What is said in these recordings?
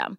system.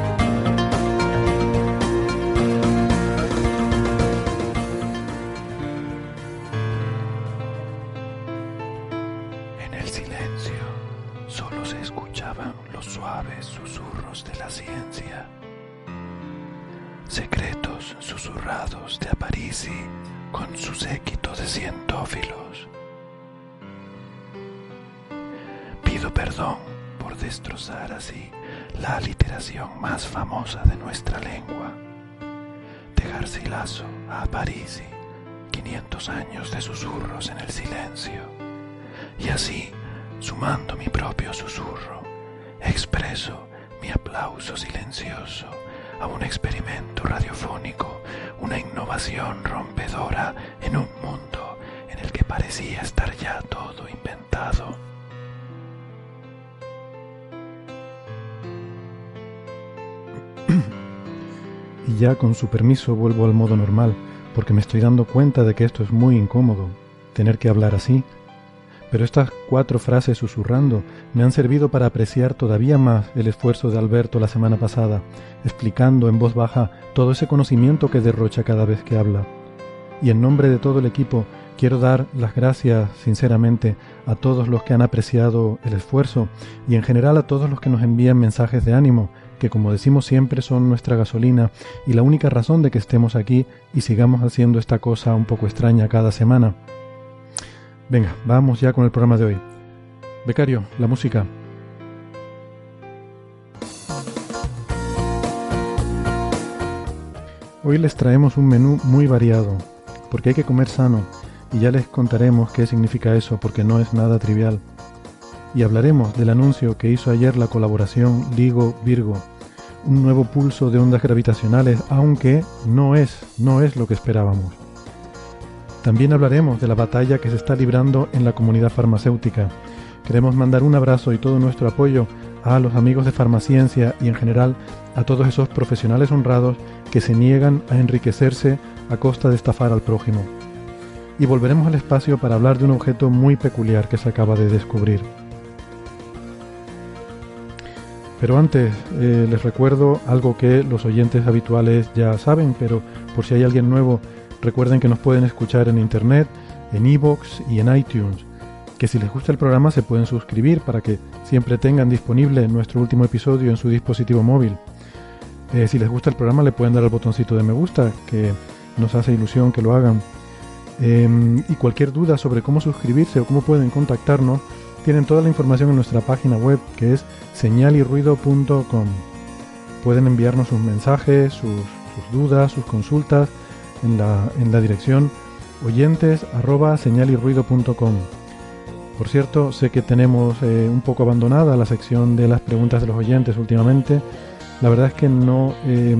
Suaves susurros de la ciencia. Secretos susurrados de Aparici con su séquito de cientófilos. Pido perdón por destrozar así la aliteración más famosa de nuestra lengua. De Garcilaso a Aparici, 500 años de susurros en el silencio. Y así, sumando mi propio susurro, expreso mi aplauso silencioso a un experimento radiofónico, una innovación rompedora en un mundo en el que parecía estar ya todo inventado. Y ya con su permiso vuelvo al modo normal, porque me estoy dando cuenta de que esto es muy incómodo, tener que hablar así. Pero estas cuatro frases susurrando me han servido para apreciar todavía más el esfuerzo de Alberto la semana pasada, explicando en voz baja todo ese conocimiento que derrocha cada vez que habla. Y en nombre de todo el equipo quiero dar las gracias sinceramente a todos los que han apreciado el esfuerzo y en general a todos los que nos envían mensajes de ánimo, que como decimos siempre son nuestra gasolina y la única razón de que estemos aquí y sigamos haciendo esta cosa un poco extraña cada semana. Venga, vamos ya con el programa de hoy. Becario, la música. Hoy les traemos un menú muy variado, porque hay que comer sano, y ya les contaremos qué significa eso, porque no es nada trivial. Y hablaremos del anuncio que hizo ayer la colaboración Ligo-Virgo, un nuevo pulso de ondas gravitacionales, aunque no es, no es lo que esperábamos. También hablaremos de la batalla que se está librando en la comunidad farmacéutica. Queremos mandar un abrazo y todo nuestro apoyo a los amigos de Farmaciencia y en general a todos esos profesionales honrados que se niegan a enriquecerse a costa de estafar al prójimo. Y volveremos al espacio para hablar de un objeto muy peculiar que se acaba de descubrir. Pero antes eh, les recuerdo algo que los oyentes habituales ya saben, pero por si hay alguien nuevo, recuerden que nos pueden escuchar en internet, en iVoox y en iTunes. Que si les gusta el programa se pueden suscribir para que siempre tengan disponible nuestro último episodio en su dispositivo móvil. Eh, si les gusta el programa le pueden dar al botoncito de me gusta, que nos hace ilusión que lo hagan. Em, y cualquier duda sobre cómo suscribirse o cómo pueden contactarnos, tienen toda la información en nuestra página web que es señalirruido.com. Pueden enviarnos sus mensajes, sus dudas, sus consultas en la, en la dirección oyentes arroba señalirruido.com. Por cierto, sé que tenemos eh, un poco abandonada la sección de las preguntas de los oyentes últimamente. La verdad es que no, eh,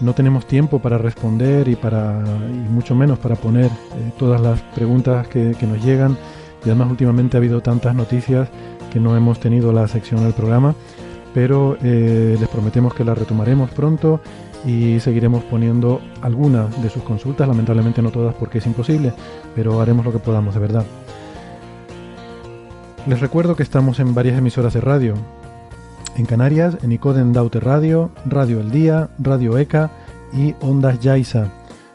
no tenemos tiempo para responder y, para, y mucho menos para poner eh, todas las preguntas que, que nos llegan. Y además últimamente ha habido tantas noticias que no hemos tenido la sección del programa. Pero eh, les prometemos que la retomaremos pronto y seguiremos poniendo algunas de sus consultas, lamentablemente no todas porque es imposible, pero haremos lo que podamos de verdad. Les recuerdo que estamos en varias emisoras de radio. En Canarias, en Icoden Daute Radio, Radio El Día, Radio ECA y Ondas Yaiza.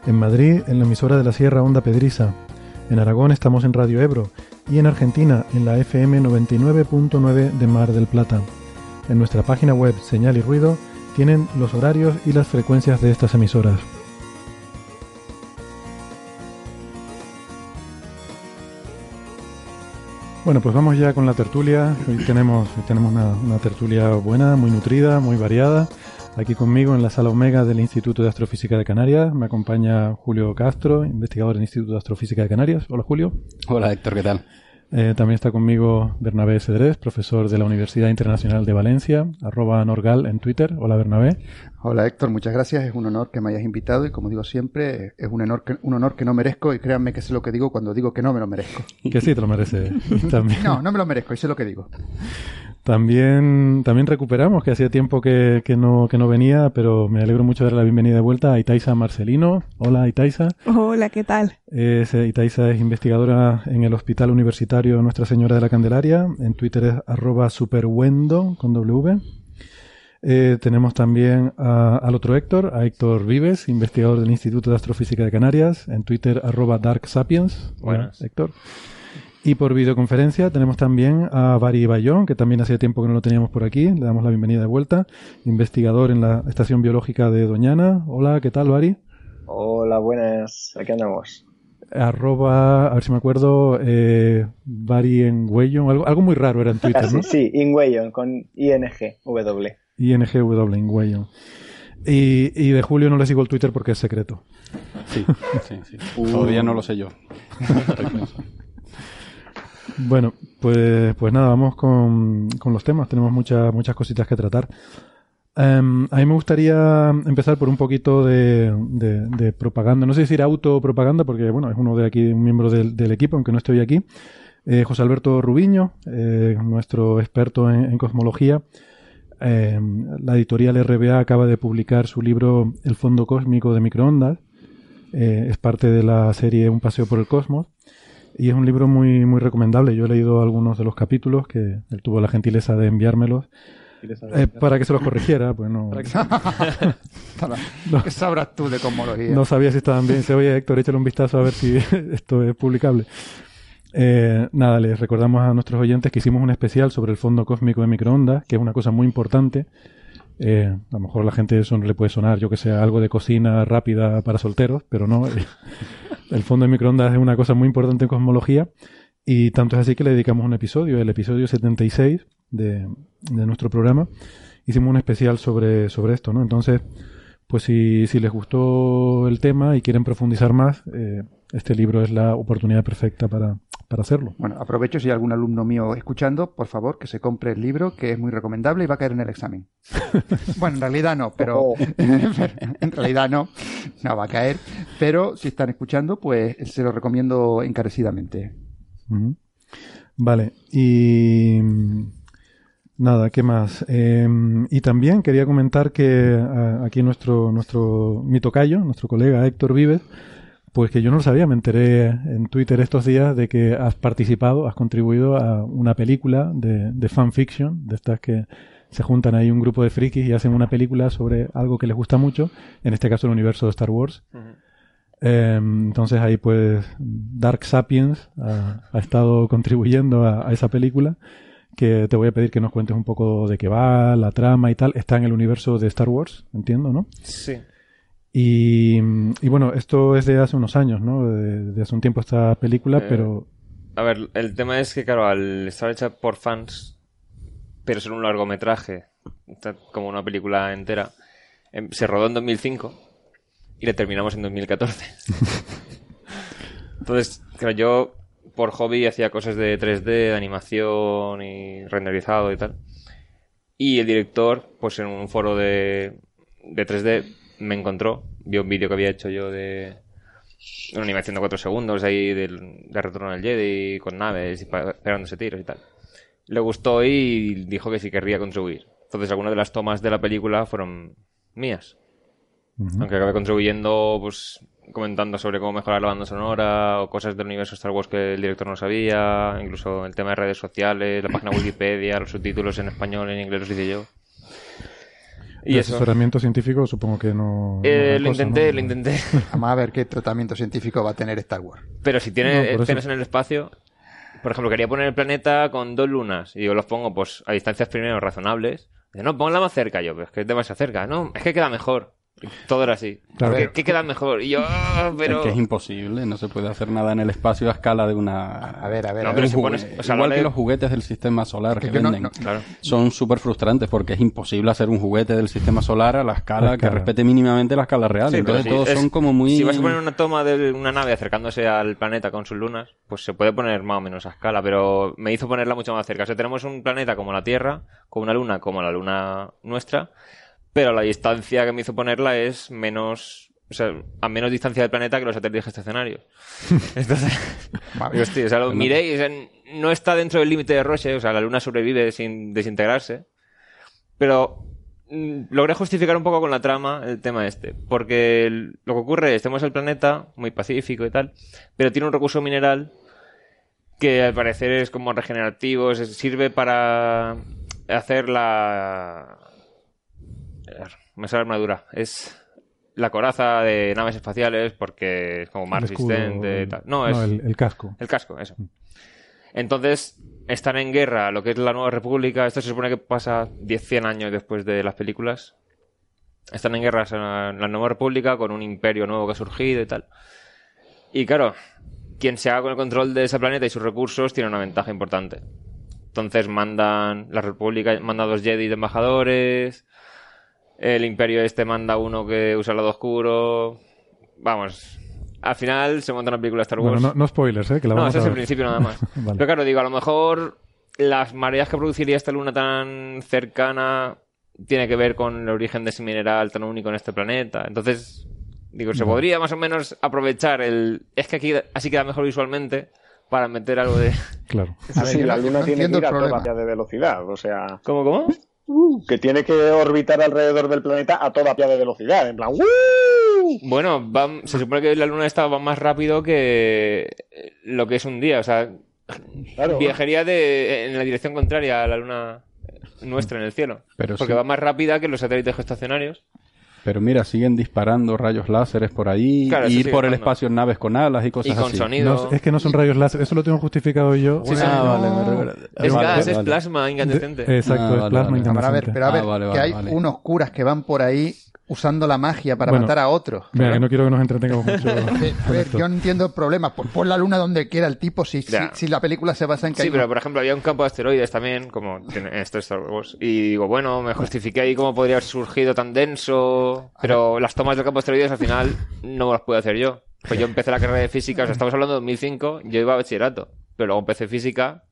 En Madrid, en la emisora de la Sierra Onda Pedriza. En Aragón estamos en Radio Ebro y en Argentina en la FM 99.9 de Mar del Plata. En nuestra página web Señal y Ruido tienen los horarios y las frecuencias de estas emisoras. Bueno, pues vamos ya con la tertulia. Hoy tenemos, tenemos una, tertulia buena, muy nutrida, muy variada. Aquí conmigo en la sala Omega del Instituto de Astrofísica de Canarias me acompaña Julio Castro, investigador del Instituto de Astrofísica de Canarias. Hola Julio. Hola Héctor, ¿qué tal? Eh, también está conmigo Bernabé Cedrés, profesor de la Universidad Internacional de Valencia, arroba Norgal en Twitter. Hola Bernabé. Hola Héctor, muchas gracias. Es un honor que me hayas invitado y como digo siempre, es un honor que, un honor que no merezco y créanme que sé lo que digo cuando digo que no me lo merezco. Que sí te lo mereces. no, no me lo merezco y sé lo que digo. También, también recuperamos, que hacía tiempo que, que, no, que no venía, pero me alegro mucho de darle la bienvenida de vuelta a Itaisa Marcelino. Hola Itaisa. Hola, ¿qué tal? Es, eh, Itaisa es investigadora en el Hospital Universitario Nuestra Señora de la Candelaria. En Twitter es arroba superwendo con W. Eh, tenemos también al otro Héctor, a Héctor Vives, investigador del Instituto de Astrofísica de Canarias. En Twitter arroba darksapiens. Buenas. Héctor. Y por videoconferencia tenemos también a Bari Bayón, que también hacía tiempo que no lo teníamos por aquí. Le damos la bienvenida de vuelta. Investigador en la Estación Biológica de Doñana. Hola, ¿qué tal, Bari? Hola, buenas. Aquí andamos. Arroba, a ver si me acuerdo, eh, Bari en algo, algo muy raro era en Twitter, ¿no? Sí, Ingweyon, con ING, W. ING, W, Ingweyon. Y, y de Julio no le sigo el Twitter porque es secreto. Sí, sí, sí. Todavía no lo sé yo. Bueno, pues, pues nada, vamos con, los temas. Tenemos muchas, muchas cositas que tratar. Em, a mí me gustaría empezar por un poquito de, de, propaganda. No sé decir autopropaganda, porque bueno, es uno de aquí, un miembro del, equipo, aunque no estoy aquí. Eh, José Alberto Rubiño, eh, nuestro experto en, cosmología. Em, la editorial RBA acaba de publicar su libro El Fondo Cósmico de Microondas. Eh, es parte de la serie Un Paseo por el Cosmos. Y es un libro muy, muy recomendable. Yo he leído algunos de los capítulos que él tuvo la gentileza de enviármelos. Eh, para que se los corrigiera, pues no. ¿Qué sabrás tú de cosmología? No sabía si estaban bien. Se oye, Héctor, échale un vistazo a ver si esto es publicable. Eh, nada, les recordamos a nuestros oyentes que hicimos un especial sobre el fondo cósmico de microondas, que es una cosa muy importante. Eh, a lo mejor a la gente eso no le puede sonar, yo que sé, algo de cocina rápida para solteros, pero no. El fondo de microondas es una cosa muy importante en cosmología y tanto es así que le dedicamos un episodio, el episodio 76 de, de nuestro programa. Hicimos un especial sobre, sobre esto, ¿no? Entonces, pues si, si les gustó el tema y quieren profundizar más, eh, este libro es la oportunidad perfecta para, para hacerlo. Bueno, aprovecho si hay algún alumno mío escuchando, por favor, que se compre el libro, que es muy recomendable y va a caer en el examen. bueno, en realidad no, pero oh. en realidad no, no va a caer, pero si están escuchando, pues se lo recomiendo encarecidamente. Vale, y nada, ¿qué más? Em, y también quería comentar que aquí nuestro, nuestro mi tocayo, nuestro colega Héctor Vives, pues que yo no lo sabía, me enteré en Twitter estos días de que has participado, has contribuido a una película de, de fanfiction, de estas que se juntan ahí un grupo de frikis y hacen una película sobre algo que les gusta mucho, en este caso el universo de Star Wars. Em, entonces ahí pues Dark Sapiens ha, estado contribuyendo a, esa película que te voy a pedir que nos cuentes un poco de qué va, la trama y tal. Está en el universo de Star Wars, entiendo, ¿no? Sí. Y, bueno, esto es de hace unos años, ¿no? De, hace un tiempo esta película, eh, pero... A ver, el tema es que, claro, al estar hecha por fans, pero ser un largometraje, como una película entera, em, se rodó en 2005 y le terminamos en 2014. Entonces, claro, yo por hobby hacía cosas de 3D, de animación y renderizado y tal. Y el director, pues en un foro de, de 3D, me encontró, vio un vídeo que había hecho yo de una animación de 4 segundos ahí del, de Retorno al Jedi con naves y pegándose tiros y tal. Le gustó y dijo que sí querría contribuir. Entonces algunas de las tomas de la película fueron mías. Aunque acabe contribuyendo, pues comentando sobre cómo mejorar la banda sonora o cosas del universo Star Wars que el director no sabía, incluso el tema de redes sociales, la página Wikipedia, los subtítulos en español, en inglés los hice yo. Y De eso. asesoramiento científico supongo que no... Eh, lo cosa, intenté, ¿no? lo intenté. Vamos a ver qué tratamiento científico va a tener Star Wars. Pero si tiene No, escenas en el espacio, por ejemplo, quería poner el planeta con dos lunas y yo los pongo pues a distancias primero razonables. Dice, no, ponla más cerca yo, pero es que es demasiado cerca. No, es que queda mejor. Todo era así. Claro. ¿Qué, qué queda mejor? Y yo, "Ah, pero... Es que es imposible, no se puede hacer nada en el espacio a escala de una... A ver, a ver, No, a pero ver. si pones- o sea, Igual que los juguetes del sistema solar Que que, yo no- venden. no- Claro. Son súper frustrantes porque es imposible hacer un juguete del sistema solar a la escala La que respete mínimamente la escala real. Sí, Entonces sí, todos es- son como muy... Si vas a poner una toma de una nave acercándose al planeta con sus lunas, pues se puede poner más o menos a escala, pero me hizo ponerla mucho más cerca. O sea, tenemos un planeta como la Tierra, con una luna como la luna nuestra, pero la distancia que me hizo ponerla es menos... O sea, a menos distancia del planeta que los satélites estacionarios. Entonces, digo, hostia, o sea, lo miré y o sea, no está dentro del límite de Roche, o sea, la luna sobrevive sin desintegrarse. Pero mm, logré justificar un poco con la trama el tema este. Porque el- lo que ocurre es, tenemos el planeta, muy pacífico y tal, pero tiene un recurso mineral que al parecer es como regenerativo, es- sirve para hacer la... Me sale la armadura. Es la coraza de naves espaciales porque es como más El resistente. tal. No, es el, el casco. el casco, eso. Entonces, están en guerra lo que es la Nueva República. Esto se supone que pasa 10, 100 años después de las películas. Están en guerra en la Nueva República con un imperio nuevo que ha surgido y tal. Y claro, quien se haga con el control de ese planeta y sus recursos tiene una ventaja importante. Entonces mandan, la República manda dos Jedi de embajadores, el imperio este manda uno que usa el lado oscuro. Vamos, al final se monta una película Star Wars. Bueno, no, no spoilers, ¿eh? Que la No, vamos ese a es el principio nada más. Vale. Pero claro, digo, a lo mejor las mareas que produciría esta luna tan cercana tiene que ver con el origen de ese mineral tan único en este planeta. Entonces, digo, se podría más o menos aprovechar el... Es que aquí así queda mejor visualmente para meter algo de... Claro. A ver, sí, la Luna no tiene que ir a toda de velocidad, o sea, ¿Cómo, cómo? Que tiene que orbitar alrededor del planeta a toda pia de velocidad, en plan, ¡uh! Bueno, va- se supone que la luna esta va más rápido que lo que es un día. O sea, Claro. viajaría de, en la dirección contraria a la luna nuestra en el cielo. Pero porque sí. va más rápida que los satélites geoestacionarios. Pero mira, siguen disparando rayos láseres por ahí, Claro, eso ir por el espacio en naves con alas y cosas Y con así. sonido. No, es que no son rayos láser, eso lo tengo justificado yo. Sí, sí. Ah, no. vale, vale, vale. Es gas, es plasma incandescente. De- exacto, Ah, es plasma vale. Cámara, a ver, incandescente. pero a Ah, ver, vale, que hay vale. unos curas que van por ahí usando la magia para Bueno, matar a otros. Mira, que no quiero que nos entretengamos mucho. A ver, esto. yo no entiendo el problema. Pon, pon la luna donde quiera el tipo si, si, Ya. si la película se basa en que Sí, hay pero por ejemplo había un campo de asteroides también, como es Star Wars. Y digo, bueno, me justifiqué ahí cómo podría haber surgido tan denso. Pero las tomas del campo de asteroides al final no las pude hacer yo. Pues yo empecé la carrera de física, o sea, estamos hablando de 2005, yo iba a bachillerato. Pero luego empecé física,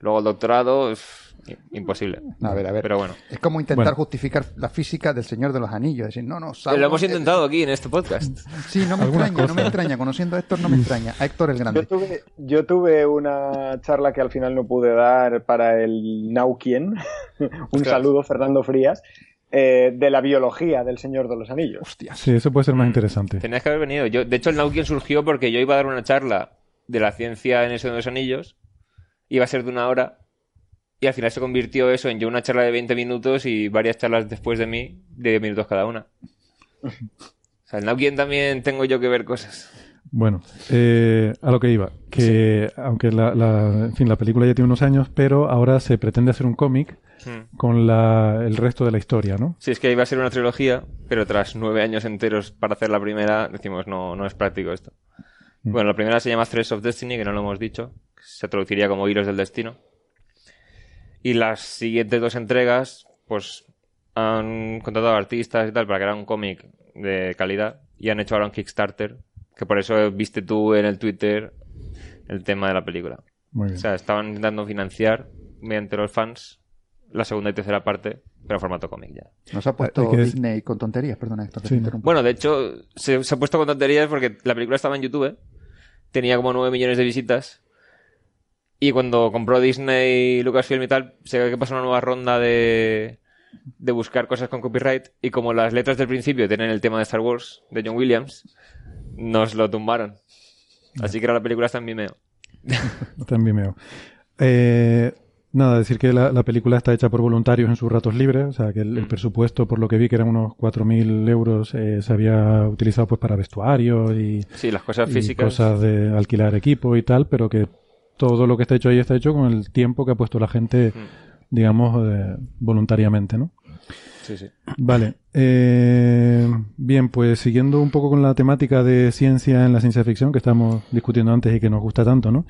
luego el doctorado, uf, imposible. A ver, a ver. Pero bueno. Es como intentar Bueno. justificar la física del Señor de los Anillos. Decir, no, no, Sauron Lo hemos es- intentado aquí en este podcast. Sí, no me Algunas extraña, no me extraña. Conociendo a Héctor, no me extraña. A Héctor el Yo Grande. tuve, yo tuve una charla que al final no pude dar para el Nauquien. Un saludo, Fernando Frías. eh, de la biología del Señor de los Anillos. Hostia. Sí, eso puede ser más interesante. Tenías que haber venido. Yo, de hecho, el Nauquien surgió porque yo iba a dar una charla de la ciencia en eso de los anillos. Iba a ser de una hora. Y al final se convirtió eso en yo una charla de 20 minutos y varias charlas después de mí de 10 minutos cada una. O sea, el Nauquien también tengo yo que ver cosas. Bueno, eh, a lo que iba, que aunque la, la- en fin, la película ya tiene unos años, pero ahora se pretende hacer un cómic Hmm. con la, el resto de la historia, ¿no? Sí, es que iba a ser una trilogía, pero tras nueve años enteros para hacer la primera, decimos, no, no es práctico esto. Mm. Bueno, la primera se llama Threads of Destiny, que no lo hemos dicho. Se traduciría como Hilos del Destino. Y las siguientes dos entregas, pues han contratado artistas y tal para crear un cómic de calidad y han hecho ahora un Kickstarter, que por eso viste tú en el Twitter el tema de la película. Muy O bien. sea, estaban intentando financiar mediante los fans la segunda y tercera parte, pero en formato cómic ya. Nos ha puesto que decir- Disney con tonterías. Perdona, Héctor, Sí, te no. interrumpo. Bueno, de hecho, se, se ha puesto con tonterías porque la película estaba en YouTube, tenía como 9 millones de visitas. Y cuando compró Disney, Lucasfilm y tal, se ve que pasó una nueva ronda de, de buscar cosas con copyright y como las letras del principio tienen el tema de Star Wars de John Williams, nos lo tumbaron. Así que ahora la película está en Vimeo. Está en Vimeo. Eh, nada, decir que la, la película está hecha por voluntarios en sus ratos libres, o sea que el, el presupuesto, por lo que vi, que eran unos 4.000 euros, eh, se había utilizado pues para vestuarios y, Sí, las cosas y físicas. cosas de alquilar equipo y tal, pero que todo lo que está hecho ahí está hecho con el tiempo que ha puesto la gente, digamos, eh, voluntariamente, ¿no? Sí, sí. Vale. Eh, bien, pues siguiendo un poco con la temática de ciencia en la ciencia ficción que estamos discutiendo antes y que nos gusta tanto, ¿no?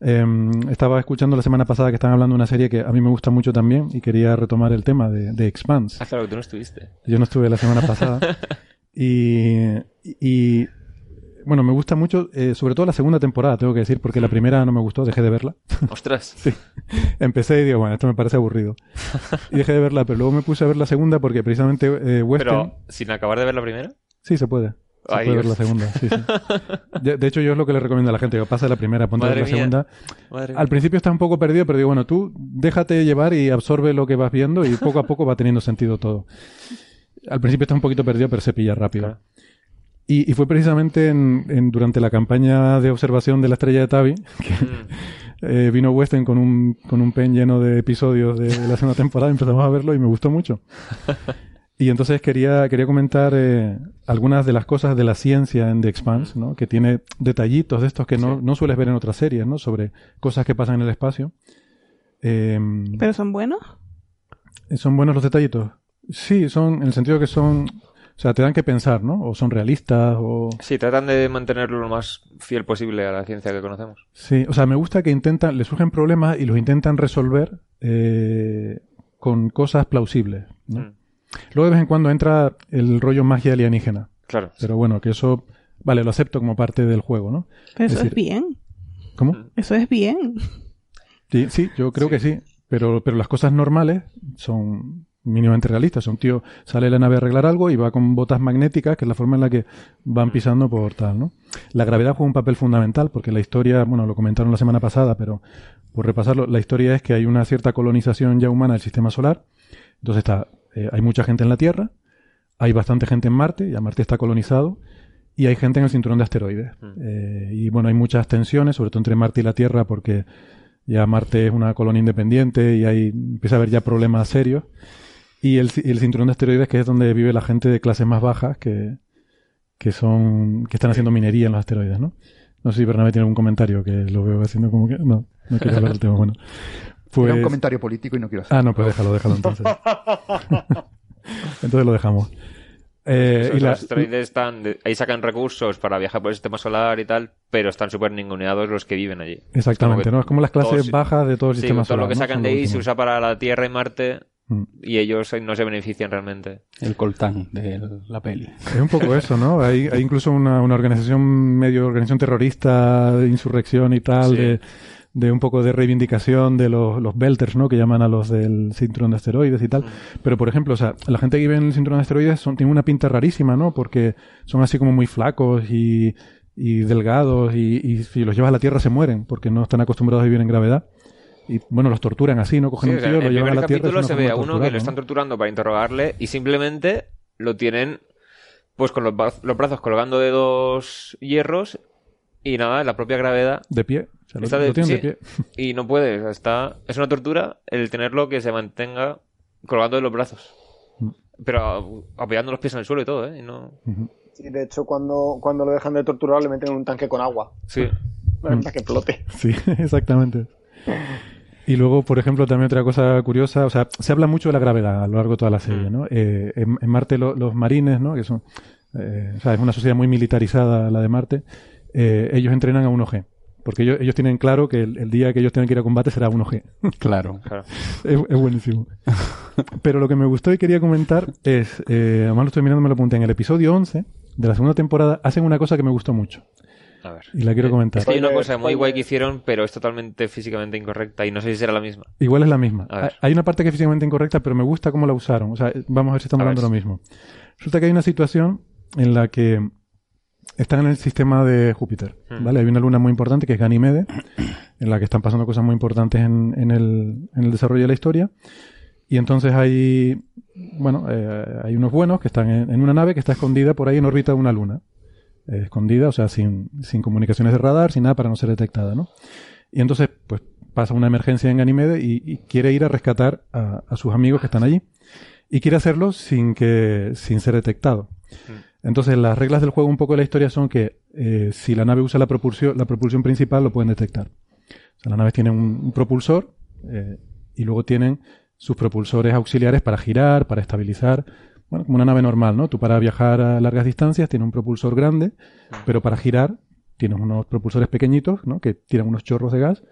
Eh, estaba escuchando la semana pasada que estaban hablando de una serie que a mí me gusta mucho también y quería retomar el tema de, de Expanse. Ah, claro, que tú no estuviste. Yo no estuve la semana pasada. y, y, bueno, me gusta mucho, eh, sobre todo la segunda temporada, tengo que decir, porque la primera no me gustó, dejé de verla. Ostras. Sí. Empecé y digo, bueno, esto me parece aburrido. Y dejé de verla, pero luego me puse a ver la segunda porque precisamente eh, Western... Pero, sin acabar de ver la primera. Sí, se puede. Se Ay, puede ver la segunda, sí, sí. De, de hecho, yo es lo que le recomiendo a la gente, que pase la primera, ponte a ver la segunda. Madre Al mía. principio está un poco perdido, pero digo, bueno, tú déjate llevar y absorbe lo que vas viendo y poco a poco va teniendo sentido todo. Al principio está un poquito perdido, pero se pilla rápido. Claro. Y, y fue precisamente en, en- durante la campaña de observación de la estrella de Tavi que Mm. eh, vino Western con un, con un pen lleno de episodios de, de la segunda temporada, empezamos a verlo y me gustó mucho. Y entonces quería, quería comentar eh, algunas de las cosas de la ciencia en The Expanse, ¿no? que tiene detallitos de estos que no, Sí. no sueles ver en otras series, ¿no? sobre cosas que pasan en el espacio. Eh, ¿Pero son buenos? ¿Son buenos los detallitos? Sí, son en el sentido que son, o sea, te dan que pensar, ¿no? O son realistas, o... Sí, tratan de mantenerlo lo más fiel posible a la ciencia que conocemos. Sí, o sea, me gusta que intentan, le surgen problemas y los intentan resolver eh, con cosas plausibles. ¿no? Mm. Luego de vez en cuando entra el rollo magia alienígena, Claro. pero bueno, que eso, vale, lo acepto como parte del juego, ¿no? Pero Es eso es, bien. ¿Cómo? Eso es bien. Sí, sí, yo creo Sí. que sí, pero, pero las cosas normales son mínimamente realistas. Un tío sale de la nave a arreglar algo y va con botas magnéticas, que es la forma en la que van pisando por tal, ¿no? La gravedad juega un papel fundamental, porque la historia, bueno, lo comentaron la semana pasada, pero por repasarlo, la historia es que hay una cierta colonización ya humana del sistema solar. Entonces está, eh, hay mucha gente en la Tierra, hay bastante gente en Marte, ya Marte está colonizado, y hay gente en el cinturón de asteroides. Mm. Eh, y bueno, hay muchas tensiones, sobre todo entre Marte y la Tierra, porque ya Marte es una colonia independiente y hay, empieza a haber ya problemas serios. Y el, el cinturón de asteroides, que es donde vive la gente de clases más bajas, que, que son, que están haciendo minería en los asteroides, ¿no? No sé si Bernabé tiene algún comentario que lo veo haciendo como que, no, no quiero hablar del tema, bueno. Pues, Era un comentario político y no quiero hacer. ah, no, pues déjalo, déjalo entonces. entonces lo dejamos. Eh, Esos y la- asteroides están, de- ahí sacan recursos para viajar por el sistema solar y tal, pero están súper ninguneados los que viven allí. exactamente, que ¿no? Es como las clases todos- bajas de todo el Sí, sistema todo solar. lo que ¿no? sacan de ahí se usa para la Tierra y Marte Mm. y ellos no se benefician realmente. El coltán de la peli. Es un poco eso, ¿no? Hay, hay incluso una, una organización, medio organización terrorista, de insurrección y tal, Sí. de, de un poco de reivindicación de los, los belters, ¿no? Que llaman a los del cinturón de asteroides y tal. Pero, por ejemplo, o sea, la gente que vive en el cinturón de asteroides son, tiene una pinta rarísima, ¿no? Porque son así como muy flacos y, y delgados y, y si los llevas a la Tierra se mueren porque no están acostumbrados a vivir en gravedad. Y bueno, los torturan así, ¿no? Cogen Sí, un o sea, tío, en lo el llevan a primer la Tierra. capítulo es una se ve de a uno que torturarlo, lo están ¿no? torturando para interrogarle y simplemente lo tienen pues con los, los brazos colgando de dos hierros y nada, la propia gravedad De pie. O sea, lo, Está de- lo tienen de sí. pie. y no puede, o sea, está es una tortura el tenerlo que se mantenga colgando de los brazos. Mm. Pero a- apoyando los pies en el suelo y todo, ¿eh? Y no... Sí, de hecho, cuando, cuando lo dejan de torturar, le meten en un tanque con agua Sí. para que flote. Sí, exactamente. Y luego, por ejemplo, también otra cosa curiosa, o sea, se habla mucho de la gravedad a lo largo de toda la serie, Mm. ¿no? Eh, en, en Marte lo- los marines, ¿no? Que son, eh, o sea, es una sociedad muy militarizada la de Marte, eh, ellos entrenan a 1G. Porque ellos, ellos tienen claro que el, el día que ellos tengan que ir a combate será 1G. Claro. Claro. es, es buenísimo. Pero lo que me gustó y quería comentar es, eh, además lo estoy mirando, me lo apunté, en el episodio 11 de la segunda temporada hacen una cosa que me gustó mucho. A ver. Y la quiero Eh, comentar. Es que hay una cosa muy guay que hicieron, pero es totalmente físicamente incorrecta y no sé si será la misma. Igual es la misma. A ver. Hay una parte que es físicamente incorrecta, pero me gusta cómo la usaron. O sea, vamos a ver si estamos hablando de lo mismo. Resulta que hay una situación en la que están en el sistema de Júpiter, Hmm. ¿vale? Hay una luna muy importante que es Ganímede, en la que están pasando cosas muy importantes en, en el, en el desarrollo de la historia. Y entonces hay, bueno, eh, hay unos buenos que están en, en una nave que está escondida por ahí en órbita de una luna. Eh, escondida, o sea, sin, sin comunicaciones de radar, sin nada para no ser detectada, ¿no? Y entonces, pues pasa una emergencia en Ganymede y, y quiere ir a rescatar a, a sus amigos que están allí. Y quiere hacerlo sin que, sin ser detectado. Entonces, las reglas del juego, un poco de la historia son que eh, si la nave usa la propulsión, la propulsión principal, lo pueden detectar. O sea, las naves tienen un, un propulsor eh, y luego tienen sus propulsores auxiliares para girar, para estabilizar. Bueno, como una nave normal, ¿no? Tú para viajar a largas distancias tienes un propulsor grande, pero para girar tienes unos propulsores pequeñitos, ¿no? Que tiran unos chorros de gas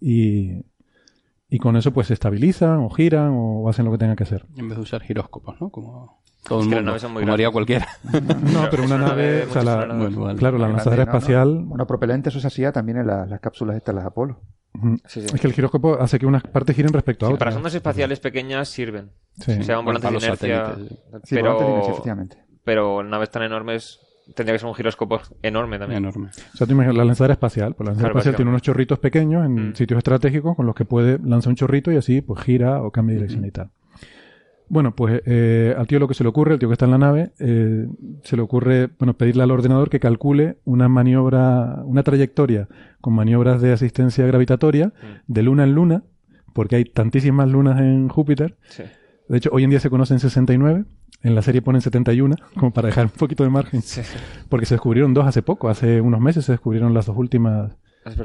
y, y con eso pues se estabilizan o giran o hacen lo que tengan que hacer. En vez de usar giróscopos, ¿no? Como todo Es el que las mundo, naves son muy como haría cualquiera. No, pero una nave, o sea, la- muchas Bueno, vale. claro, la Grande, lanzadera ¿no? ¿no? espacial Bueno, propelente, eso se hacía también en la- las cápsulas estas, las Apolo. Ujú. Sí, sí. Es que el giróscopo hace que unas partes giren respecto a Sí, otras. para sondas espaciales pequeñas sirven. Sí. Se llaman volantes de inercia. pero, efectivamente. pero naves tan enormes tendría que ser un giroscopo enorme también. Enorme. O sea, tú imaginas la lanzadera espacial. Pues la lanzadera Claro, espacial tiene unos chorritos pequeños en Mm. sitios estratégicos con los que puede lanzar un chorrito y así pues gira o cambia de dirección y tal. Bueno, pues eh, al tío lo que se le ocurre, el tío que está en la nave, eh, se le ocurre bueno, pedirle al ordenador que calcule una maniobra, una trayectoria con maniobras de asistencia gravitatoria de luna en luna, porque hay tantísimas lunas en Júpiter. Sí. De hecho, hoy en día se conocen 69, en la serie ponen 71, como para dejar un poquito de margen. Porque se descubrieron dos hace poco, hace unos meses se descubrieron las dos últimas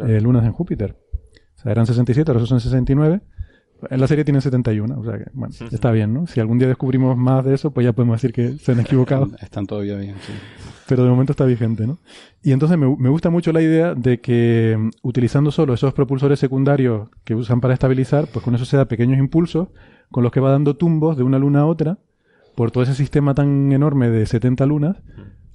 eh, lunas en Júpiter. O sea, eran 67, ahora son 69. En la serie tienen 71, o sea que, bueno, está bien, ¿no? Si algún día descubrimos más de eso, pues ya podemos decir que se han equivocado. Están todavía bien, sí. pero de momento está vigente, ¿no? Y entonces me, me gusta mucho la idea de que mm, utilizando solo esos propulsores secundarios que usan para estabilizar, pues con eso se da pequeños impulsos con los que va dando tumbos de una luna a otra por todo ese sistema tan enorme de 70 lunas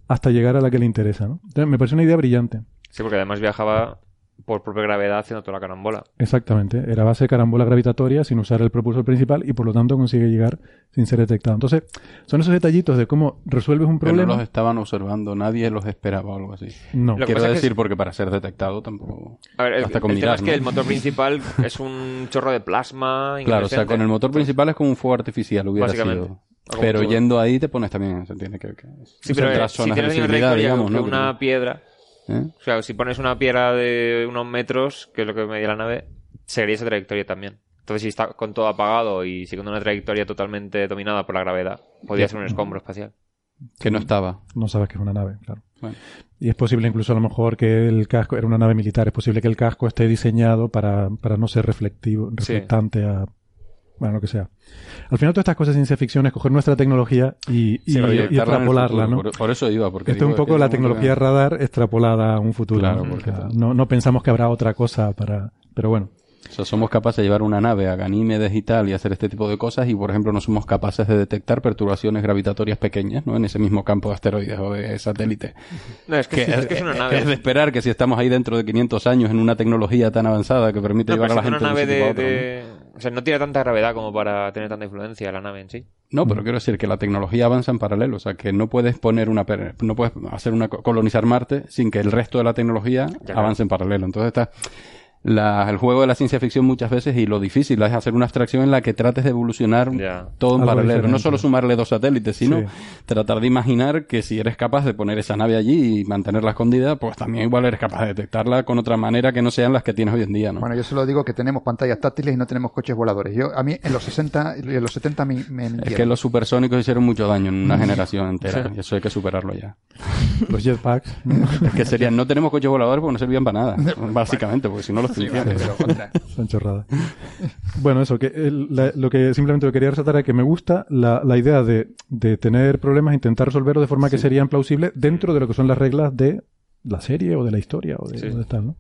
hasta llegar a la que le interesa, ¿no? Entonces, me parece una idea brillante. Sí, porque además viajaba por propia gravedad haciendo toda la carambola. Exactamente. Era base de carambola gravitatoria sin usar el propulsor principal y por lo tanto consigue llegar sin ser detectado. Entonces, son esos detallitos de cómo resuelves un Pero no problema. los estaban observando, nadie los esperaba o algo así. No. Lo Quiero pasa es que decir, es- porque para ser detectado tampoco... A ver, el, Hasta con el tema mirar, es que el motor principal es un chorro de plasma. Claro, o sea, con el motor principal es como un fuego artificial, hubiera Básicamente. sido. Pero yendo ahí te pones también, se tiene que... que Sí, pero eh, otras si zonas de digamos, que ¿no? una piedra, ¿Eh? o sea, si pones una piedra de unos metros, que es lo que medía la nave, seguiría esa trayectoria también. Entonces, si está con todo apagado y siguiendo una trayectoria totalmente dominada por la gravedad, podría ser un escombro espacial. Que no estaba. No sabes que es una nave, claro. Bueno. Y es posible incluso a lo mejor que el casco era una nave militar, es posible que el casco esté diseñado para, para no ser reflectivo, Sí. reflectante a bueno, lo que sea. Al final todas estas cosas de ciencia ficción es coger nuestra tecnología y, extrapolarla, futuro. ¿no? Por, por eso iba, porque... Esto es un poco la tecnología radar extrapolada a un futuro. Claro, ¿no? porque no, no pensamos que habrá otra cosa para... Pero bueno, O sea, somos capaces de llevar una nave a Ganímedes y tal y hacer este tipo de cosas y, por ejemplo, no somos capaces de detectar perturbaciones gravitatorias pequeñas, ¿no? En ese mismo campo de asteroides o de satélites. No, es que, es, que es una nave. Es de esperar que si estamos ahí dentro de 500 años en una tecnología tan avanzada que permite No, llevar a la gente una de nave de, ¿no? de- O sea, no tiene tanta gravedad como para tener tanta influencia la nave en sí. No, pero quiero decir que la tecnología avanza en paralelo, o sea, que no puedes poner una no puedes hacer una co- colonizar Marte sin que el resto de la tecnología claro. avance en paralelo. Entonces está la- el juego de la ciencia ficción muchas veces y lo difícil es hacer una abstracción en la que trates de evolucionar todo en Algo paralelo, no solo sumarle dos satélites, sino Sí. tratar de imaginar que si eres capaz de poner esa nave allí y mantenerla escondida, pues también igual eres capaz de detectarla con otra manera que no sean las que tienes hoy en día, ¿no? Bueno, yo solo digo que tenemos pantallas táctiles y no tenemos coches voladores. Yo, a mí en los 60 y en los 70 me, me es que los supersónicos hicieron mucho daño en Mm. una generación entera y eso hay que superarlo ya. los jetpacks... Es que serían, no tenemos coches voladores porque no servían para nada, básicamente, porque si no los Sí, utilizan. vale, pero contra. Son chorradas. Bueno, eso, que el- la- lo que simplemente lo quería resaltar es que me gusta la, la idea de, de tener problemas, intentar resolverlos de forma que serían plausibles dentro de lo que son las reglas de la serie o de la historia o de, Sí. o de tal, ¿no?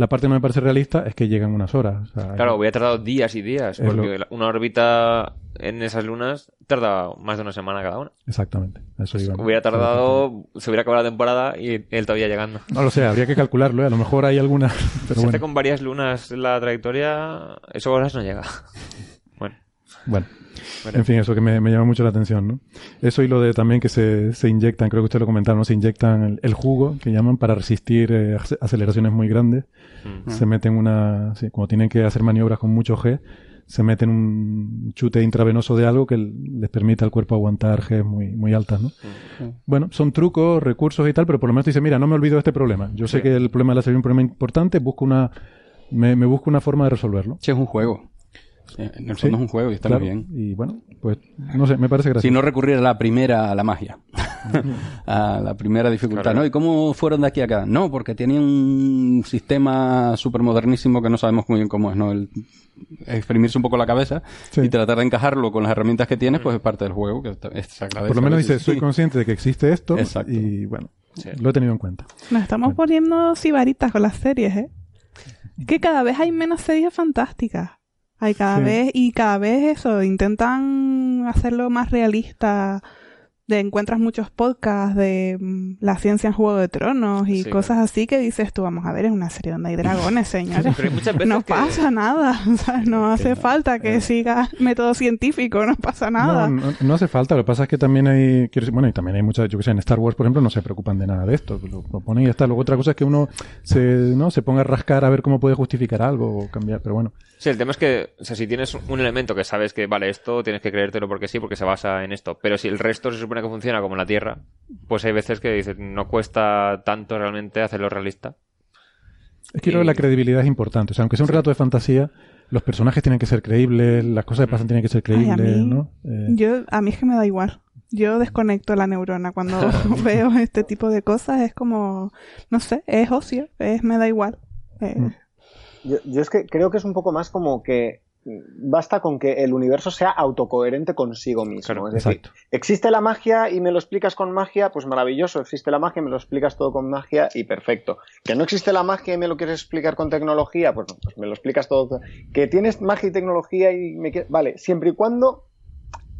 La parte que no me parece realista es que llegan unas horas. o sea, Claro, hubiera tardado días y días, porque lo- una órbita en esas lunas tarda más de una semana cada una. Exactamente. a Eso ¿no? Hubiera tardado, se hubiera acabado la temporada y él todavía llegando. No lo sé, habría que calcularlo, ¿eh? a lo mejor hay alguna. Pero si bueno. con varias lunas la trayectoria, eso horas no llega. bueno, Bueno. En fin, eso que me, me llama mucho la atención, ¿no? Eso y lo de también que se, se inyectan, creo que usted lo comentaron, ¿no? Se inyectan el, el jugo, que llaman, para resistir eh, ac- aceleraciones muy grandes. Mm. Se meten una... Sí, cuando tienen que hacer maniobras con mucho G, se meten un chute intravenoso de algo que les permite al cuerpo aguantar Gs muy, muy altas, ¿no? Bueno, son trucos, recursos y tal, pero por lo menos dice, mira, no me olvido de este problema. Yo sé Sí. que el problema de la serie es un problema importante, busco una, me, me busco una forma de resolverlo. Sí, es un juego. En el Sí, fondo es un juego y está claro. muy bien. Y bueno, pues no sé, me parece gracioso. Si no recurrir a la primera, a la magia. a la primera dificultad. Claro. ¿no? ¿Y cómo fueron de aquí a acá? No, porque tenían un sistema súper modernísimo que no sabemos muy bien cómo es, ¿no? El exprimirse un poco la cabeza Sí. y tratar de encajarlo con las herramientas que tienes, pues es parte del juego, que se. Por lo menos dice, soy consciente de que existe esto Exacto. y bueno, Sí. lo he tenido en cuenta. Nos estamos poniendo sibaritas con las series, ¿eh? Es que cada vez hay menos series fantásticas. Hay cada Sí. vez, y cada vez eso, intentan hacerlo más realista. De, encuentras muchos podcasts de mm, la ciencia en Juego de Tronos y Sí, cosas así que dices tú, vamos a ver, es una serie donde hay dragones, señores. Pero hay muchas veces No que- pasa nada, ¿sabes? no hace no, falta que eh. siga método científico, no pasa nada. No, no, no hace falta. Lo que pasa es que también hay, quiero decir, bueno, y también hay muchas, yo que sé, en Star Wars, por ejemplo, no se preocupan de nada de esto. Lo, lo ponen y ya está. Luego otra cosa es que uno se, ¿no? se ponga a rascar a ver cómo puede justificar algo o cambiar. Pero bueno, Sí, el tema es que, o sea, si tienes un elemento que sabes que, vale, esto tienes que creértelo porque sí, porque se basa en esto, pero si el resto se supone que funciona como la Tierra, pues hay veces que dices, no cuesta tanto realmente hacerlo realista. es que creo que la credibilidad es importante. O sea, aunque sea un relato de fantasía, los personajes tienen que ser creíbles, las cosas que pasan tienen que ser Ay, a creíbles, mí- ¿no? Eh, Yo, a mí es que me da igual. Yo desconecto la neurona cuando veo este tipo de cosas. Es como, no sé, es ocio, es me da igual. Eh, Mm. Yo, yo es que creo que es un poco más como que basta con que el universo sea autocoherente consigo mismo. Claro, es decir, exacto. existe la magia y me lo explicas con magia, pues maravilloso. Existe la magia y me lo explicas todo con magia y perfecto. Que no existe la magia y me lo quieres explicar con tecnología, pues, no, pues me lo explicas todo. Que tienes magia y tecnología y me quieres... Vale, siempre y cuando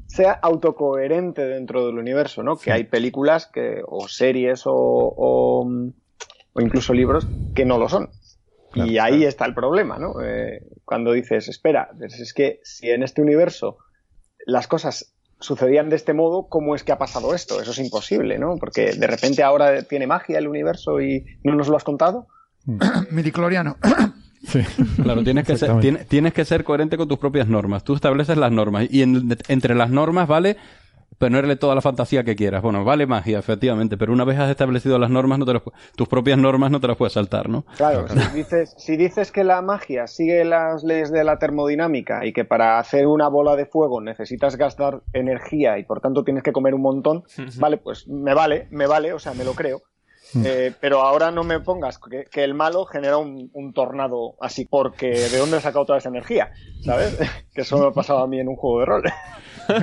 sea autocoherente dentro del universo, ¿no? Que hay películas que, o series o, o, o incluso libros que no lo son. Y ahí está el problema, ¿no? Eh, cuando dices, espera, pues es que si en este universo las cosas sucedían de este modo, ¿cómo es que ha pasado esto? Eso es imposible, ¿no? Porque de repente ahora tiene magia el universo y no nos lo has contado. Midicloriano. sí. Claro, tienes que, ser, tienes, tienes que ser coherente con tus propias normas. Tú estableces las normas y en- entre las normas vale ponerle toda la fantasía que quieras. Bueno, vale magia, efectivamente, pero una vez has establecido las normas, no te las tus propias normas no te las puedes saltar, ¿no? Claro, si dices, si dices que la magia sigue las leyes de la termodinámica y que para hacer una bola de fuego necesitas gastar energía y por tanto tienes que comer un montón, vale, pues me vale, me vale, o sea, me lo creo. Eh, pero ahora no me pongas que, que el malo genera un, un tornado así, porque ¿de dónde he sacado toda esa energía? ¿Sabes? que eso me ha pasado a mí en un juego de rol.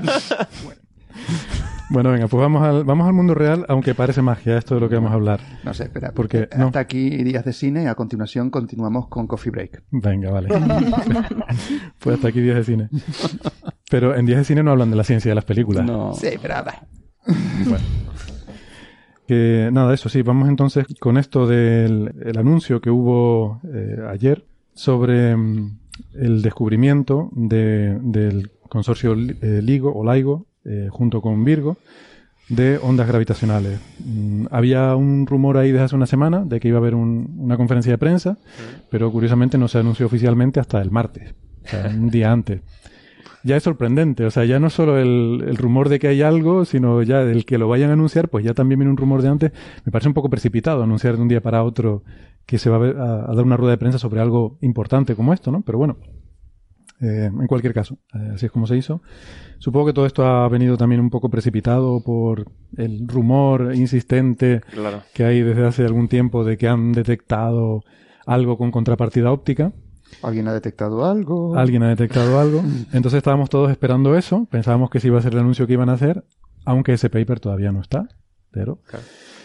Bueno, venga, pues vamos al, vamos al mundo real, aunque parece magia esto de lo que vamos a hablar. No sé, espera. Porque, Hasta no. aquí días de cine y a continuación continuamos con Coffee Break. Venga, vale. pues hasta aquí días de cine. Pero en días de cine no hablan de la ciencia de las películas. No. Sí, pero va. Que nada, eso sí, vamos entonces con esto del el anuncio que hubo eh, ayer sobre mm, el descubrimiento de- del consorcio eh, LIGO o LIGO eh, junto con Virgo de ondas gravitacionales. Mm, había un rumor ahí desde hace una semana de que iba a haber un- una conferencia de prensa, pero curiosamente no se anunció oficialmente hasta el martes, o sea, un día antes. Ya es sorprendente, o sea, ya no solo el, el rumor de que hay algo, sino ya del que lo vayan a anunciar, pues ya también viene un rumor de antes. Me parece un poco precipitado anunciar de un día para otro que se va a dar una rueda de prensa sobre algo importante como esto, ¿no? Pero bueno, eh, en cualquier caso, eh, así es como se hizo. Supongo que todo esto ha venido también un poco precipitado por el rumor insistente Claro. que hay desde hace algún tiempo de que han detectado algo con contrapartida óptica. ¿Alguien ha detectado algo? Alguien ha detectado algo. Entonces estábamos todos esperando eso. Pensábamos que ese iba a ser el anuncio que iban a hacer, aunque ese paper todavía no está. Pero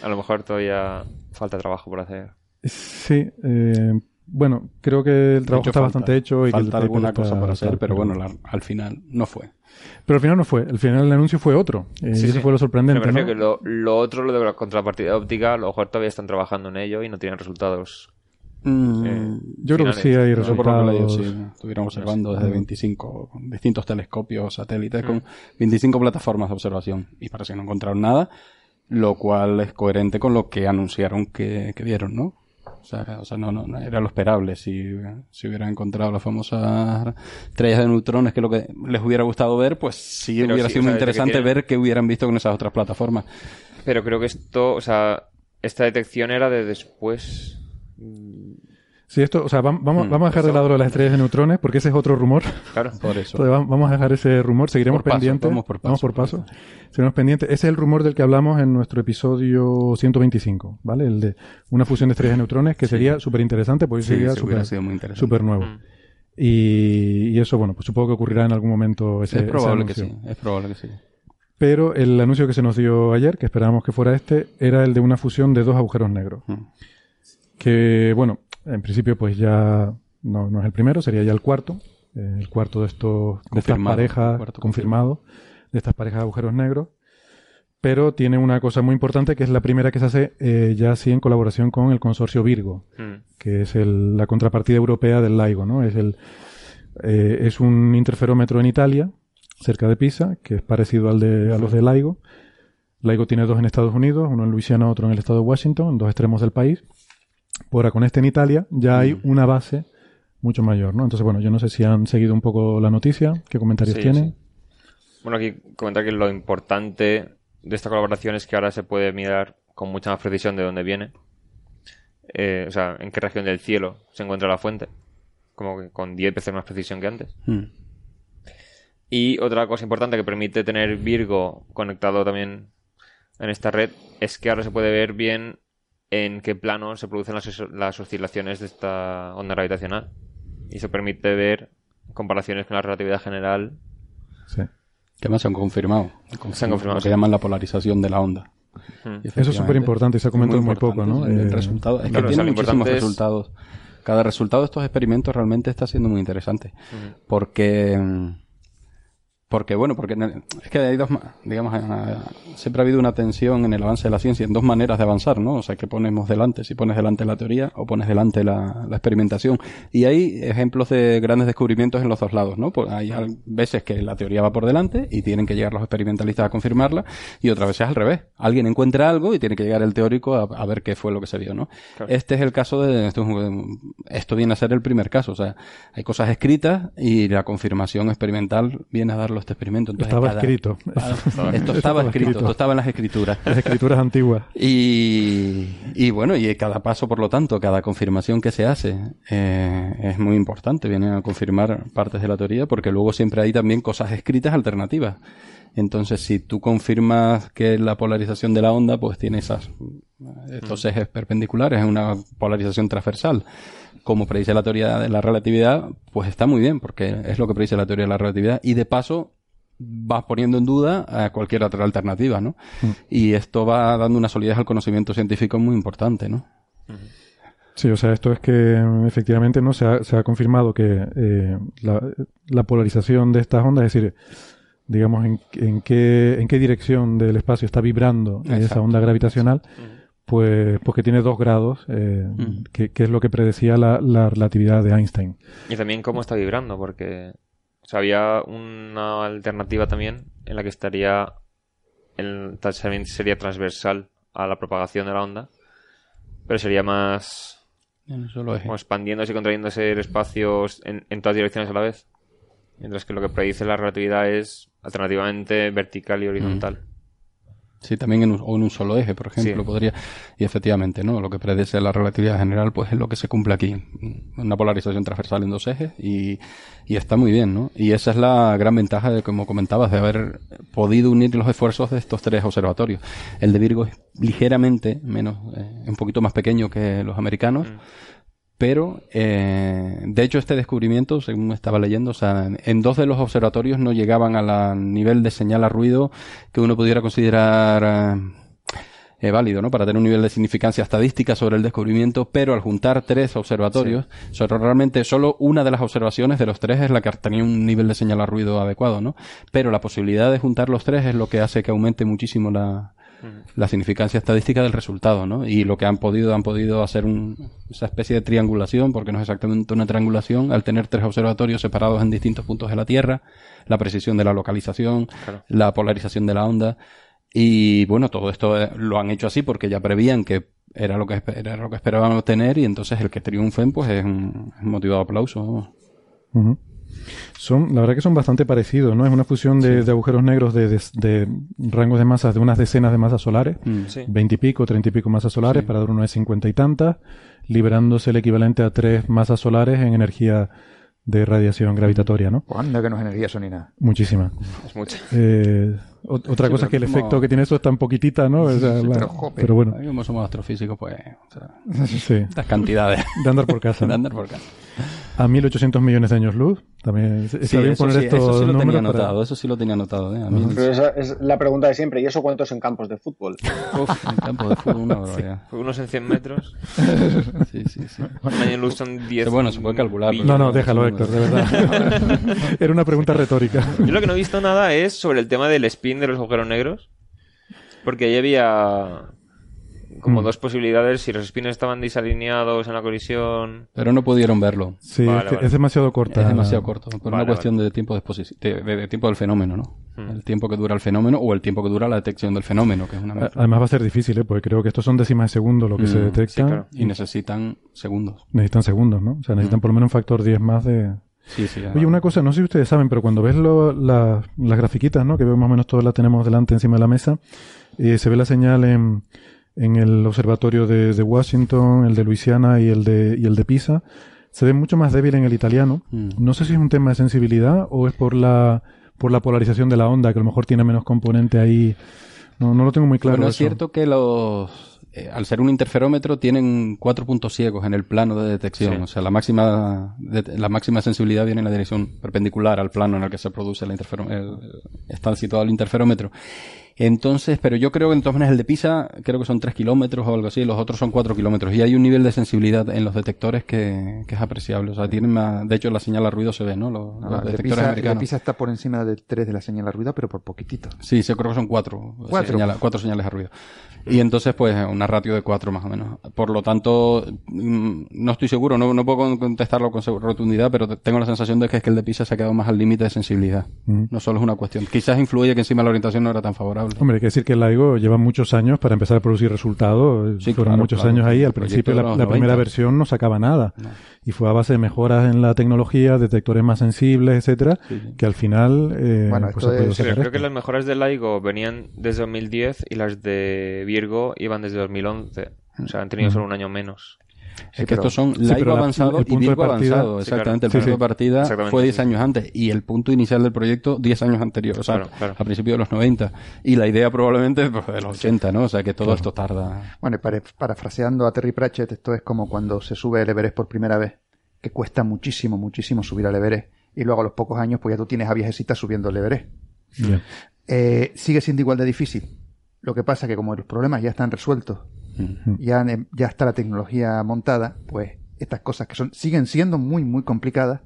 A lo mejor todavía falta trabajo por hacer. sí, eh, bueno, creo que el trabajo hecho, está falta- bastante hecho y que el alguna está- cosa para está- hacer, pero bueno, la- al final no fue. Pero al final no fue. Al final el anuncio fue otro. Eh, y eso fue lo sorprendente. Me ¿no? que lo, lo otro, lo de la contrapartida óptica, a lo mejor todavía están trabajando en ello y no tienen resultados. eh, Yo creo que sí hay Yo por lo que he leído, resultados. sí. Estuvieron observando desde 25 distintos telescopios, satélites, Mm. con 25 plataformas de observación. Y parece que no encontraron nada, lo cual es coherente con lo que anunciaron que, que dieron, ¿no? O sea, o sea no, no, no era lo esperable. Si, si hubieran encontrado las famosas estrellas de neutrones, que lo que les hubiera gustado ver, pues sí Pero hubiera sí, sido muy que interesante ver qué hubieran visto con esas otras plataformas. Pero creo que esto, o sea, esta detección era de después. Sí, esto, o sea, vamos, Mm, vamos a dejar de lado las estrellas de neutrones, porque ese es otro rumor. Claro. Por eso. Entonces, vam- vamos a dejar ese rumor, seguiremos Por paso, pendientes. vamos por paso. paso. Seguiremos pendientes. Ese es el rumor del que hablamos en nuestro episodio 125, ¿vale? El de una fusión de estrellas de neutrones, que sería súper interesante, porque Sí, sería súper nuevo. Mm. Y, y eso, bueno, pues supongo que ocurrirá en algún momento ese, es ese probable que sí, es probable que sí. Pero el anuncio que se nos dio ayer, que esperábamos que fuera este, era el de una fusión de dos agujeros negros. Mm. Que, bueno, en principio pues ya no, no es el primero, sería ya el cuarto. eh, el cuarto de estos de estas Confirmado, parejas cuarto confirmado, de estas parejas de agujeros negros. Pero tiene una cosa muy importante que es la primera que se hace eh, ya así en colaboración con el consorcio Virgo, Mm. que es el- la contrapartida europea del LIGO, ¿no? Es el eh, es un interferómetro en Italia, cerca de Pisa, que es parecido al de a los de LIGO. LIGO tiene dos en Estados Unidos, uno en Luisiana, otro en el estado de Washington, en dos extremos del país. Por ahora con este en Italia ya hay una base mucho mayor, ¿no? Entonces, bueno, yo no sé si han seguido un poco la noticia, qué comentarios Sí, tienen. sí. Bueno, aquí comentar que lo importante de esta colaboración es que ahora se puede mirar con mucha más precisión de dónde viene. Eh, o sea, en qué región del cielo se encuentra la fuente. Como que con 10 veces más precisión que antes. Mm. Y otra cosa importante que permite tener Virgo conectado también en esta red es que ahora se puede ver bien en qué plano se producen las, las oscilaciones de esta onda gravitacional. Y eso permite ver comparaciones con la relatividad general. Sí. Que además se han confirmado. Se han confirmado, Lo que sí. llaman la polarización de la onda. Hmm. Eso es súper importante y se ha comentado muy poco, ¿no? el Eh, resultado, es claro, que tiene muchísimos es- resultados. Cada resultado de estos experimentos realmente está siendo muy interesante. Porque... mm, Porque, bueno, porque en el- es que hay dos, digamos, eh, siempre ha habido una tensión en el avance de la ciencia, en dos maneras de avanzar, ¿no? O sea, que ponemos delante, si pones delante la teoría o pones delante la, la experimentación. Y hay ejemplos de grandes descubrimientos en los dos lados, ¿no? Pues hay veces que la teoría va por delante y tienen que llegar los experimentalistas a confirmarla, y otras veces al revés. Alguien encuentra algo y tiene que llegar el teórico a, a ver qué fue lo que se vio, ¿no? Claro. Este es el caso de, esto, esto viene a ser el primer caso, o sea, hay cosas escritas y la confirmación experimental viene a darlo este experimento. Entonces, Estaba cada- escrito. esto estaba escrito, esto estaba en las escrituras. Las escrituras antiguas. Y, y bueno, y cada paso, por lo tanto, cada confirmación que se hace eh, es muy importante. Viene a confirmar partes de la teoría porque luego siempre hay también cosas escritas alternativas. Entonces, si tú confirmas que la polarización de la onda, pues tiene esas, estos ejes perpendiculares, es una polarización transversal. Como predice la teoría de la relatividad, pues está muy bien, porque es lo que predice la teoría de la relatividad. Y de paso, vas poniendo en duda a cualquier otra alternativa, ¿no? Y esto va dando una solidez al conocimiento científico muy importante, ¿no? Sí, o sea, esto es que mm, efectivamente no se ha, se ha confirmado que eh, la, la polarización de estas ondas, es decir, digamos en, en qué en qué dirección del espacio está vibrando esa onda gravitacional, pues porque tiene dos grados, eh, Mm. que, que es lo que predecía la, la relatividad de Einstein. Y también cómo está vibrando, porque o sea, había una alternativa también en la que estaría el, también sería transversal a la propagación de la onda, pero sería más En un solo eje. como expandiéndose y contrayéndose el espacio en, en todas direcciones a la vez. Mientras que lo que predice la relatividad es alternativamente vertical y horizontal. Sí, también en un, o en un solo eje, por ejemplo, Sí. podría. Y efectivamente, ¿no? Lo que predice la relatividad general, pues es lo que se cumple aquí. Una polarización transversal en dos ejes y, y está muy bien, ¿no? Y esa es la gran ventaja de, como comentabas, de haber podido unir los esfuerzos de estos tres observatorios. El de Virgo es ligeramente menos, eh, un poquito más pequeño que los americanos. Pero, eh, de hecho, este descubrimiento, según estaba leyendo, o sea, en- dos de los observatorios no llegaban al nivel de señal a ruido que uno pudiera considerar eh, eh, válido, ¿no? Para tener un nivel de significancia estadística sobre el descubrimiento, pero al juntar tres observatorios, realmente solo una de las observaciones de los tres es la que tenía un nivel de señal a ruido adecuado, ¿no? Pero la posibilidad de juntar los tres es lo que hace que aumente muchísimo la, la significancia estadística del resultado, ¿no? Y lo que han podido, han podido hacer un- esa especie de triangulación, porque no es exactamente una triangulación, al tener tres observatorios separados en distintos puntos de la Tierra, la precisión de la localización, Claro. la polarización de la onda, y bueno, todo esto eh, lo han hecho así porque ya prevían que era lo que era lo que esperábamos tener y entonces el que triunfen pues es un, de aplauso. Ujú. Son, la verdad que son bastante parecidos, ¿no? Es una fusión de, de agujeros negros de, de- de rangos de masas de unas decenas de masas solares, Mm. Sí. y pico, treinta y pico masas solares, Sí. para dar uno de cincuenta y tantas, liberándose el equivalente a tres masas solares en energía de radiación gravitatoria, ¿no? Anda que no es energía eso ni nada. Muchísima. Es mucho. Eh, otra Sí, cosa es que el como- efecto que tiene eso es tan poquitita, ¿no? O sea, Sí, la- pero, jope. pero bueno, Como somos astrofísicos, pues o sea, sí, las cantidades de andar por casa. de andar por acá. A 1800 millones de años luz, también está Sí, bien eso, poner sí, estos eso sí lo tenía números para- anotado, eso sí lo tenía anotado. ¿eh? A mí, Pero esa es la pregunta de siempre. ¿Y eso cuántos en campos de fútbol? uf, en campo de fútbol una barbaridad. Unos en 100 metros. Sí, sí, sí. En luz son 10. Sí, bueno, se puede calcular, No, no, déjalo, Héctor, de verdad. Era una pregunta retórica. Yo lo que no he visto nada es sobre el tema del de los agujeros negros. Porque ahí había como Mm. dos posibilidades. Si los spins estaban desalineados en la colisión. Pero no pudieron verlo. Sí, Vale, es, que vale. es demasiado corta. Es demasiado corto, por Vale, una cuestión de tiempo de, de, de- de tiempo del fenómeno, ¿no? Hmm. El tiempo que dura el fenómeno o el tiempo que dura la detección del fenómeno, que es una. Además va a ser difícil, ¿eh? porque creo que estos son décimas de segundo lo que se Mm, detecta. sí, claro. Y necesitan segundos. Necesitan segundos, ¿no? O sea, necesitan Mm. por lo menos un factor 10 más de... Sí, sí. Oye, una cosa, no sé si ustedes saben, pero cuando ves lo- la- las grafiquitas, ¿no? Que veo más o menos todas las tenemos delante encima de la mesa, eh, se ve la señal en, en el observatorio de, de Washington, el de Luisiana y el de, y el de Pisa. Se ve mucho más débil en el italiano. Mm. No sé si es un tema de sensibilidad o es por la, por la polarización de la onda, que a lo mejor tiene menos componente ahí. No, no lo tengo muy claro. Bueno, es eso. cierto que los, eh, al ser un interferómetro, tienen cuatro puntos ciegos en el plano de detección. Sí. O sea, la máxima, de- la máxima sensibilidad viene en la dirección perpendicular al plano en el que se produce la interfero- el- está situado el interferómetro. Entonces, pero yo creo que en todas maneras el de Pisa, creo que son 3 kilómetros o algo así, los otros son 4 kilómetros. Y hay un nivel de sensibilidad en los detectores que, que es apreciable. O sea, tienen más, de hecho la señal a ruido se ve, ¿no? Los, los Ah, de detectores Pisa, de. Pisa está por encima de 3 de la señal a ruido, pero por poquitito. Sí, sí, creo que son cuatro. Cuatro. señala- cuatro señales a ruido. Y entonces, pues, una ratio de cuatro más o menos. Por lo tanto, mm, no estoy seguro, no, no puedo con- contestarlo con rotundidad, pero te- tengo la sensación de que es que el de Pisa se ha quedado más al límite de sensibilidad. No solo es una cuestión. Quizás influye que encima la orientación no era tan favorable. Hombre, hay que decir que el LIGO lleva muchos años para empezar a producir resultados. Sí, Fueron claro, muchos claro. años ahí. Al principio la, primera 90. versión no sacaba nada. No. Y fue a base de mejoras en la tecnología, detectores más sensibles, etcétera, Sí, sí. que al final eh, Bueno, pues esto es- creo que las mejoras de LIGO venían desde 2010 y las de Virgo iban desde 2011. O sea, han tenido solo un año menos. Es Sí, que pero- estos son sí, la- avanzado el y punto Virgo partida- avanzado. Sí, Exactamente. claro. El punto Sí, de partida fue 10 sí, sí. años antes y el punto inicial del proyecto 10 años anteriores. O sea, Claro, claro. a principios de los 90. Y la idea probablemente pues, de los 80, ¿no? O sea, que todo esto tarda. Bueno, y para- parafraseando a Terry Pratchett, esto es como cuando se sube el Everest por primera vez, que cuesta muchísimo, muchísimo subir al Everest. Y luego a los pocos años, pues ya tú tienes a viejecitas subiendo el Everest. Eh, sigue siendo igual de difícil. Lo que pasa que como los problemas ya están resueltos, Ya, ya está la tecnología montada, pues estas cosas que son siguen siendo muy, muy complicadas,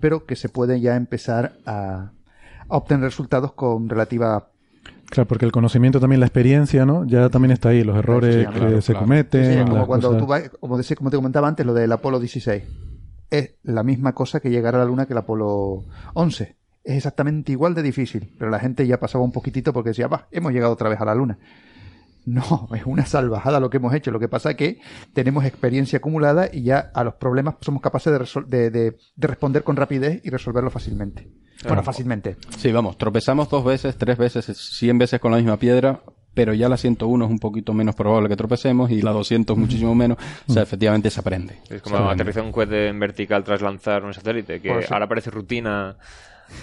pero que se pueden ya empezar a, a obtener resultados con relativa... Claro, porque el conocimiento también, la experiencia, ¿no? Ya también está ahí, los errores Sí, que se claro. cometen. Sí, sí, las como cuando cosas- tú vas, como, decía- como te comentaba antes, lo del Apolo 16. Es la misma cosa que llegar a la Luna que el Apolo 11. Es exactamente igual de difícil, pero la gente ya pasaba un poquitito porque decía, va, hemos llegado otra vez a la Luna. No, es una salvajada lo que hemos hecho. Lo que pasa es que tenemos experiencia acumulada y ya a los problemas somos capaces de, resol- de, de- de responder con rapidez y resolverlo fácilmente. Bueno, fácilmente. Sí, vamos, tropezamos dos veces, tres veces, cien veces con la misma piedra, pero ya la 101 es un poquito menos probable que tropecemos y la 200 muchísimo menos. O sea, efectivamente se aprende. Es como Se aprende. aterrizar un cohete en vertical tras lanzar un satélite, que Pues ahora parece rutina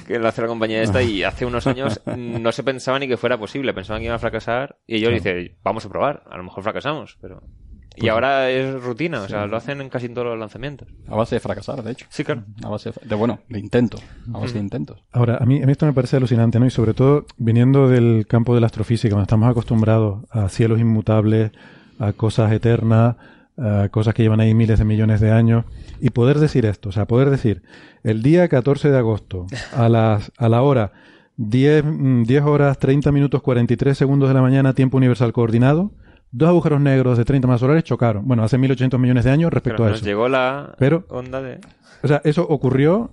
que lo hace la compañía esta y hace unos años no se pensaba ni que fuera posible, pensaban que iba a fracasar y ellos dicen, vamos a probar, a lo mejor fracasamos, pero... Pues Y ahora es rutina, o sea, lo hacen en casi todos los lanzamientos. A base de fracasar, de hecho. Sí, claro. A base de, de, bueno, de intentos. A base de intentos. Ahora, a mí, a mí esto me parece alucinante, ¿no? Y sobre todo viniendo del campo de la astrofísica, donde estamos acostumbrados a cielos inmutables, a cosas eternas, a cosas que llevan ahí miles de millones de años, y poder decir esto, o sea, poder decir, el día 14 de agosto, a, las, a la hora 10, mm, 10 horas 30 minutos 43 segundos de la mañana, tiempo universal coordinado, dos agujeros negros de 30 más solares chocaron. Bueno, hace 1800 millones de años respecto Pero a nos eso. llegó la Pero- onda de... O sea, eso ocurrió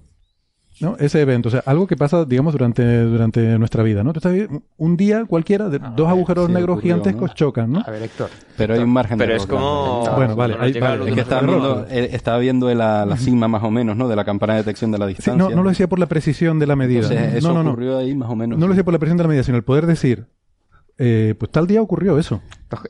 ¿no? Ese evento, o sea, algo que pasa, digamos, durante, durante nuestra vida, ¿no? Tú estás vi- un día cualquiera, de- dos agujeros sí, negros ocurrió, gigantescos ¿no? chocan, ¿no? A ver, Héctor. Pero hay un margen Pero de es error, como... claro. Bueno, vale, luz Es que estaba viendo, eh, estaba viendo la, la sigma más o menos, ¿no? De la campana de detección de la Sí, distancia. no, no lo decía por la precisión de la medida. Entonces, eso no, no, no. ocurrió ahí más o menos. No lo decía por la precisión de la medida, sino el poder decir, eh, pues tal día ocurrió eso.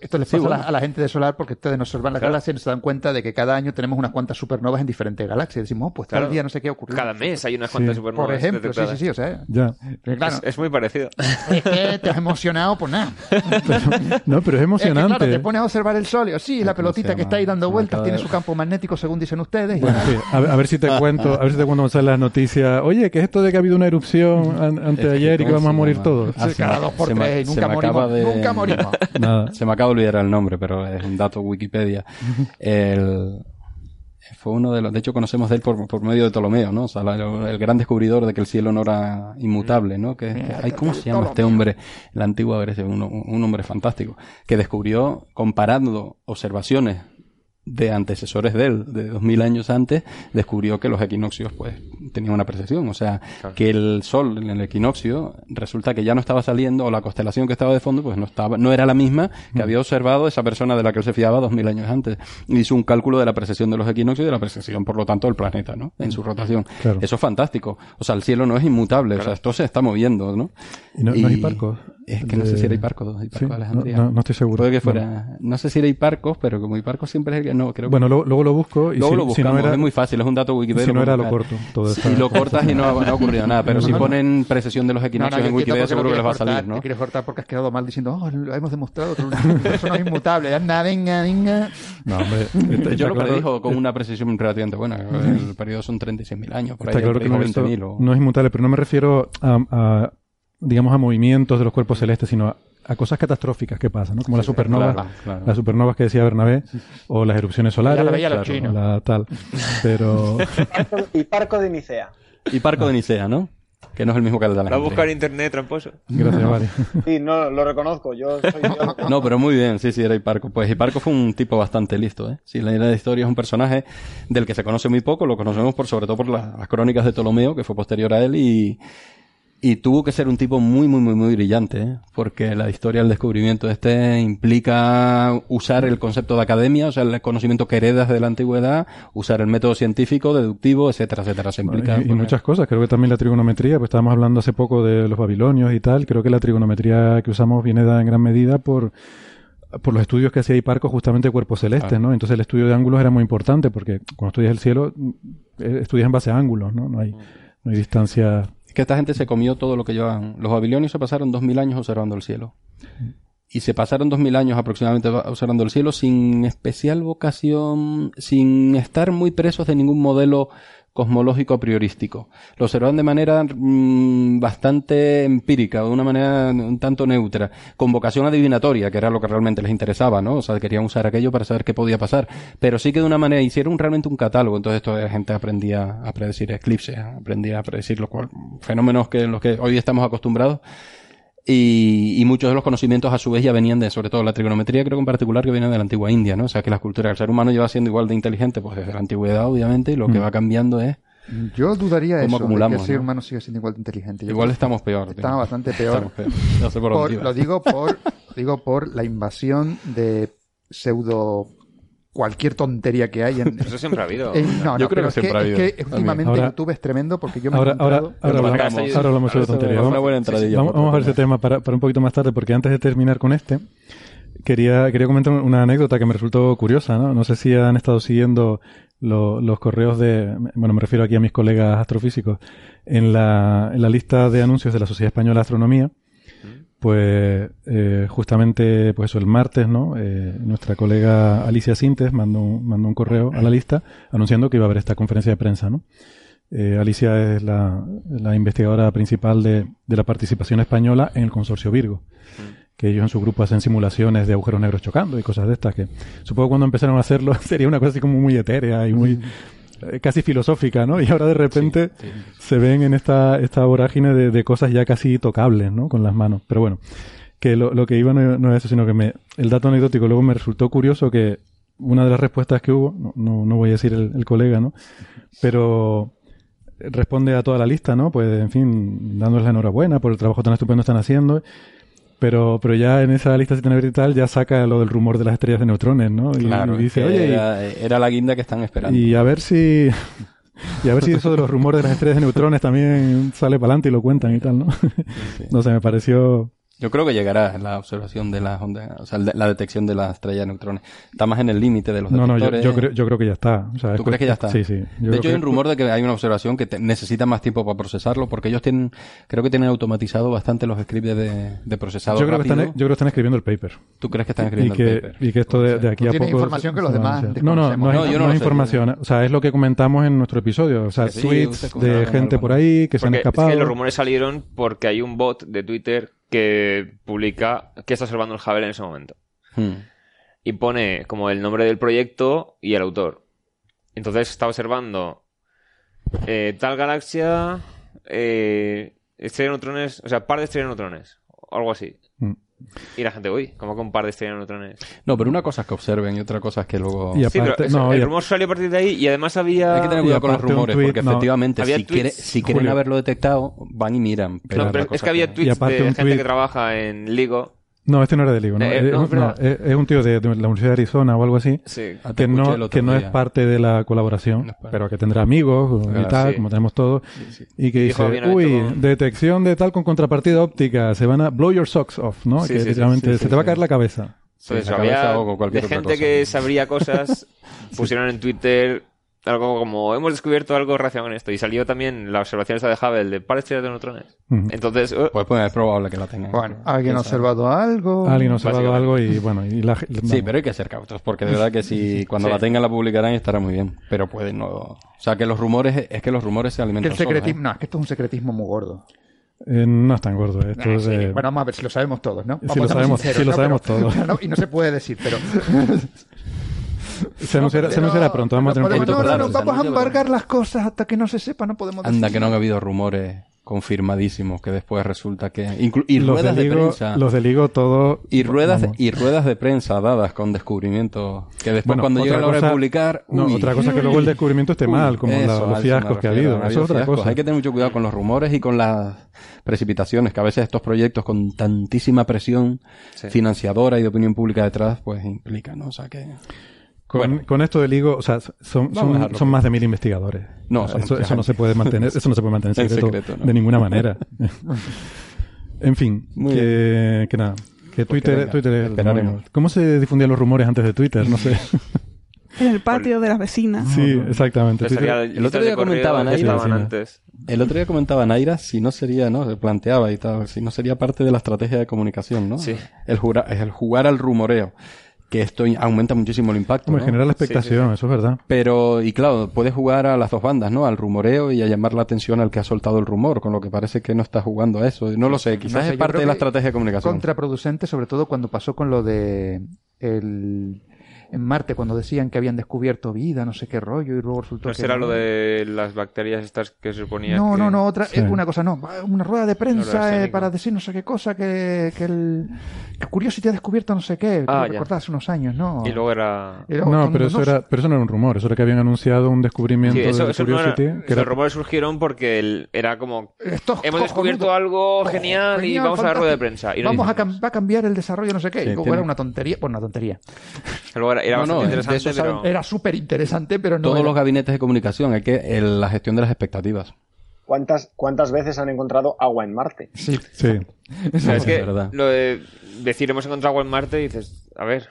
Esto, les Sí, pasa a, la, a la gente de Solar porque ustedes nos observan las Claro. galaxias y se dan cuenta de que cada año tenemos unas cuantas supernovas en diferentes galaxias. Y decimos, oh, pues tal Claro. día no sé qué ocurrió. Cada mes hay unas cuantas Sí. supernovas Por ejemplo, sí, sí, sí, o sea. Ya. claro, Es, es muy parecido. es que te has emocionado por nada. No, pero es Es que, emocionante. claro, te pones a observar el sol y oh, sí, la ¿Cómo pelotita que está ahí dando vueltas tiene su campo magnético, según dicen ustedes. Bueno, sí. A, ver, a ver si te cuento, a ver si te cuento cuando salen las noticias. Oye, ¿qué es esto de que ha habido una erupción an- antes de ayer y que ¿cómo vamos a morir todos? Ah, cada dos por tres y nunca acaba morimos. de- Nunca morimos. Nada. Se me acaba de olvidar el nombre, pero es un dato Wikipedia. El, fue uno de los, de hecho conocemos de él por, por medio de Ptolomeo, ¿no? O sea, la- el gran descubridor de que el cielo no era inmutable, ¿no? Que, que- ay, ¿cómo se llama este hombre? La antigua Grecia, un, un hombre fantástico, que descubrió, comparando observaciones de antecesores de él, de dos mil años antes, descubrió que los equinoccios pues tenían una precesión. O sea, que el sol en el equinoccio resulta que ya no estaba saliendo, o la constelación que estaba de fondo, pues no estaba, no era la misma que había observado esa persona de la que él se fiaba dos mil años antes. Y hizo un cálculo de la precesión de los equinoccios y de la precesión, por lo tanto, del planeta, ¿no? En su rotación. Claro. Eso es fantástico. O sea, el cielo no es inmutable, o sea, esto se está moviendo, ¿no? Y no, no hay Hiparcos. Es que no sé si era Hiparcos, Hiparcos Sí, de no, Alejandría. no- no estoy seguro. Puede que No. fuera, no sé si era Hiparcos, pero como Hiparcos siempre es el que no, creo que Bueno, luego, luego lo busco y Luego si, lo si no buscamos, era, es muy fácil, es un dato Wikipedia. si no era, lo corto. Todo Si lo cortas y no, ha- no ha ocurrido nada, pero No, si no, no. ponen precesión de los No, no, equinoccios en Wikipedia seguro que les va a lo salir, ¿no? quieres cortar porque has quedado mal diciendo, oh, lo hemos demostrado que el universo no es inmutable. Anda, venga, venga. No, hombre, está, está Yo lo claro, predijo con una precisión relativamente buena. El periodo son 36.000 años, por ahí está claro que el predijo universo 20.000 o- no es inmutable, pero no me refiero a, digamos, a movimientos de los cuerpos celestes, sino a, a cosas catastróficas que pasan, ¿no? Como las supernovas, claro, claro. las supernovas que decía Bernabé, o las erupciones solares, Ya lo veía los claro, chinos. la tal. Pero Y Parco de Nicea. Y Parco de Nicea, ¿no? Que no es el mismo que el de Va a buscar internet tramposo. gracias, Vale. Sí, no, lo reconozco. Yo soy yo. No, pero muy bien, sí, sí, era Hiparco. Pues Hiparco fue un tipo bastante listo, ¿eh? Si la idea de historia es un personaje del que se conoce muy poco, lo conocemos por sobre todo por la- las crónicas de Ptolomeo, que fue posterior a él, y, y tuvo que ser un tipo muy, muy, muy, muy brillante, ¿eh? Porque la historia del descubrimiento de este implica usar el concepto de academia, o sea, el conocimiento que heredas de la antigüedad, usar el método científico, deductivo, etcétera, etcétera. Se implica... y, y muchas cosas, creo que también la trigonometría, pues estábamos hablando hace poco de los babilonios y tal, creo que la trigonometría que usamos viene dada en gran medida por por los estudios que hacía Hiparco justamente de cuerpos celestes, Claro. ¿no? Entonces el estudio de ángulos era muy importante porque cuando estudias el cielo, eh, estudias en base a ángulos, ¿no? No hay, no hay distancia. Que esta gente se comió todo lo que llevaban. Los babilonios se pasaron dos mil años observando el cielo. Y se pasaron dos mil años aproximadamente observando el cielo sin especial vocación, sin estar muy presos de ningún modelo cosmológico priorístico. Lo observan de manera mm, bastante empírica, de una manera un tanto neutra, con vocación adivinatoria, que era lo que realmente les interesaba, ¿no? O sea, querían usar aquello para saber qué podía pasar. Pero sí que de una manera hicieron realmente un catálogo, entonces toda la gente aprendía a predecir eclipses, aprendía a predecir lo cual, fenómenos que en los que hoy estamos acostumbrados. Y, y muchos de los conocimientos a su vez ya venían de, sobre todo la trigonometría, creo que en particular que viene de la antigua India, ¿no? O sea que la cultura del ser humano lleva siendo igual de inteligente pues desde la antigüedad, obviamente, y lo que Mm. va cambiando es, Yo dudaría ¿Cómo eso, de que el ser no? humano sigue siendo igual de inteligente. Yo igual estamos peor. tío. Está bastante peor. Estamos peor. No sé por lo digo por, digo por la invasión de pseudo cualquier tontería que hay en, Eso siempre ha habido. Eh, no, Yo creo pero que es que, siempre ha es habido. que También. últimamente Ahora- YouTube es tremendo porque yo me he Ahora, ahora, encontrado... ahora, Pero hablamos, ahora hablamos de Eso tontería. es Vamos, una buena entradilla. vamos, a ver ese tema para, para un poquito más tarde, porque antes de terminar con este, quería, quería comentar una anécdota que me resultó curiosa, ¿no? No sé si han estado siguiendo lo- los correos de, bueno, me refiero aquí a mis colegas astrofísicos, en la, en la lista de anuncios de la Sociedad Española de Astronomía, pues eh, justamente, pues el martes, ¿no? Eh, nuestra colega Alicia Sintes mandó un, mandó un correo a la lista anunciando que iba a haber esta conferencia de prensa, ¿no? Eh, Alicia es la, la investigadora principal de, de la participación española en el consorcio Virgo. Que ellos en su grupo hacen simulaciones de agujeros negros chocando y cosas de estas que supongo cuando empezaron a hacerlo sería una cosa así como muy etérea y muy casi filosófica, ¿no? Y ahora de repente Sí, sí. se ven en esta, esta vorágine de, de cosas ya casi tocables, ¿no? Con las manos. Pero bueno, que lo, lo que iba no, no es eso, sino que me, el dato anecdótico luego me resultó curioso que una de las respuestas que hubo, no, no, no voy a decir el, el colega, ¿no? Pero responde a toda la lista, ¿no? Pues, en fin, dándoles la enhorabuena por el trabajo tan estupendo que están haciendo. Pero, pero ya en esa lista y tal ya saca lo del rumor de las estrellas de neutrones, ¿no? Y, Claro, y dice, oye, era, era la guinda que están esperando. y a ver si... Y a ver si eso de los rumores de las estrellas de neutrones también sale para adelante y lo cuentan y tal, ¿no? No sé, me pareció... Yo creo que llegará la observación de las ondas, o sea, la detección de las estrellas de neutrones. Está más en el límite de los No, no, yo, detectores. yo creo, yo creo que ya está. O sea, ¿Tú crees que ya está? Sí, sí. Yo de hecho, hay que- un rumor de que hay una observación que te- necesita más tiempo para procesarlo, porque ellos tienen, creo que tienen automatizado bastante los scripts de, de procesado yo creo, que están, rápido. yo creo que están escribiendo el paper. ¿Tú crees que están Y escribiendo que, el paper? y que esto de, de aquí a poco... información que los demás. No, no, no, No, yo no no es sé. información. O sea, es lo que comentamos en nuestro episodio. O sea, sí, tweets de gente por ahí que se han Porque es escapado. que los rumores salieron porque hay un bot de Twitter que publica que está observando el Hubble en ese momento. Hmm. Y pone como el nombre del proyecto y el autor. Entonces está observando eh, tal galaxia, eh, estrella de neutrones, o sea, par de estrellas de neutrones, o algo así. Y la gente, uy, ¿cómo que un par de estrellas de neutrones? No, pero una cosa es que observen y otra cosa es que luego... Y Sí, pero aparte- eso, no, el y rumor salió a partir de ahí y además había... Hay que tener cuidado con los rumores, porque no. efectivamente, si, quiere- tweets- si quieren Julio. haberlo detectado, van y miran. Pero No, otra pero es que había tweets de gente tweet- que trabaja en Ligo. No, este no era de Ligo, ¿no? Eh, es, no, un- es verdad. no, es- es un tío de, de la Universidad de Arizona o algo así. Sí. Ah, Que no, otro que no es parte de la colaboración, No pero que tendrá amigos y Claro, tal, sí. como tenemos todos. Y que dice, uy, detección de tal con contrapartida óptica, se van a blow your socks off, ¿no? Sí, que sí, sí, literalmente sí, se sí, te va a sí. caer la cabeza. Sí, Pues la había cabeza o de cualquier gente cosa. que sabría cosas, pusieron en Twitter algo como hemos descubierto algo relacionado con esto y salió también la observación esa de Hubble de par de estrellas de neutrones. Entonces, uh, Pues, pues es probable que la tengan. Bueno, alguien ha observado algo. Alguien ha observado algo y bueno, y la, Sí, vamos. pero hay que ser cautos, porque de verdad que si cuando Sí. la tengan la publicarán y estará muy bien. Pero pueden no... O sea, que los rumores, es que los rumores se Que alimentan el solos, secretismo, ¿eh? no, es que esto es un secretismo muy gordo. Eh, no es tan gordo esto. Ah, es sí. de- Bueno, vamos a ver si lo sabemos todos, ¿no? Sí, Vamos lo a ser sabemos- sinceros, sí, lo ¿no? sabemos Pero- todos. no, y no se puede decir, pero. se, pero- anunciará pronto, vamos a tener un no, no, de no, vamos a embargar las cosas hasta que no se sepa, no podemos decir. Anda, que no han habido rumores confirmadísimos que después resulta que... inclu- y los ruedas de de, Ligo, prensa... los de Ligo todo Y ruedas, vamos. y ruedas de prensa dadas con descubrimientos que después Bueno, cuando llega la hora de publicar... no, uy, otra cosa que luego el descubrimiento esté uy, mal, como la- los fiascos que ha habido. Eso es otra fiascos. cosa. Hay que tener mucho cuidado con los rumores y con las precipitaciones, que a veces estos proyectos con tantísima presión Sí. financiadora y de opinión pública detrás, pues implican, ¿no? O sea que... Con, Bueno. con esto de Ligo, o sea, son, más de mil investigadores. No, son eso, eso no se puede mantener, eso no se puede mantener en En secreto, secreto, ¿no? de ninguna manera. en fin, Muy que, que nada, que Twitter, venga, Twitter es. ¿Cómo se difundían los rumores antes de Twitter? No sé. En el patio de las vecinas. sí, exactamente. El otro día que sí. antes. El otro día comentaba Naira si no sería, ¿no? Se planteaba y tal, si no sería parte de la estrategia de comunicación, ¿no? Sí. El, jura- el jugar al rumoreo, que esto aumenta muchísimo el impacto. Hombre, ¿no? genera la expectación, eso es verdad. Pero, y claro, puedes jugar a las dos bandas, ¿no? Al rumoreo y a llamar la atención al que ha soltado el rumor, con lo que parece que no está jugando a eso. No lo sé, quizás No sé, es parte de la estrategia de comunicación. Contraproducente, sobre todo cuando pasó con lo de el en Marte, cuando decían que habían descubierto vida, no sé qué rollo, y luego resultó No que será no. lo de las bacterias estas que se suponía No, que... no, no, otra, Sí. es una cosa, no. Una rueda de prensa eh, para decir no sé qué cosa, que, que el que Curiosity ha descubierto no sé qué. Ah, ya. recordad hace unos años, ¿no? Y luego era... Y luego No, pero eso, no, era, pero eso no era un rumor, eso era que habían anunciado un descubrimiento Sí, eso, de eso no era... Curiosity. que era- Los rumores surgieron porque el- era como... Esto es Hemos descubierto algo Oh, genial, y genial, vamos a la rueda de fantástico. prensa. Y no Vamos a, cam- va a cambiar el desarrollo, no sé qué. Sí, y luego tiene- era una tontería, pues una tontería. Luego era, era No, bastante interesante, eso pero... Era súper interesante, pero no. Todos era- los gabinetes de comunicación, hay que el- la gestión de las expectativas. ¿Cuántas, ¿Cuántas veces han encontrado agua en Marte? Sí. Es que verdad. lo de decir hemos encontrado agua en Marte, dices, a ver,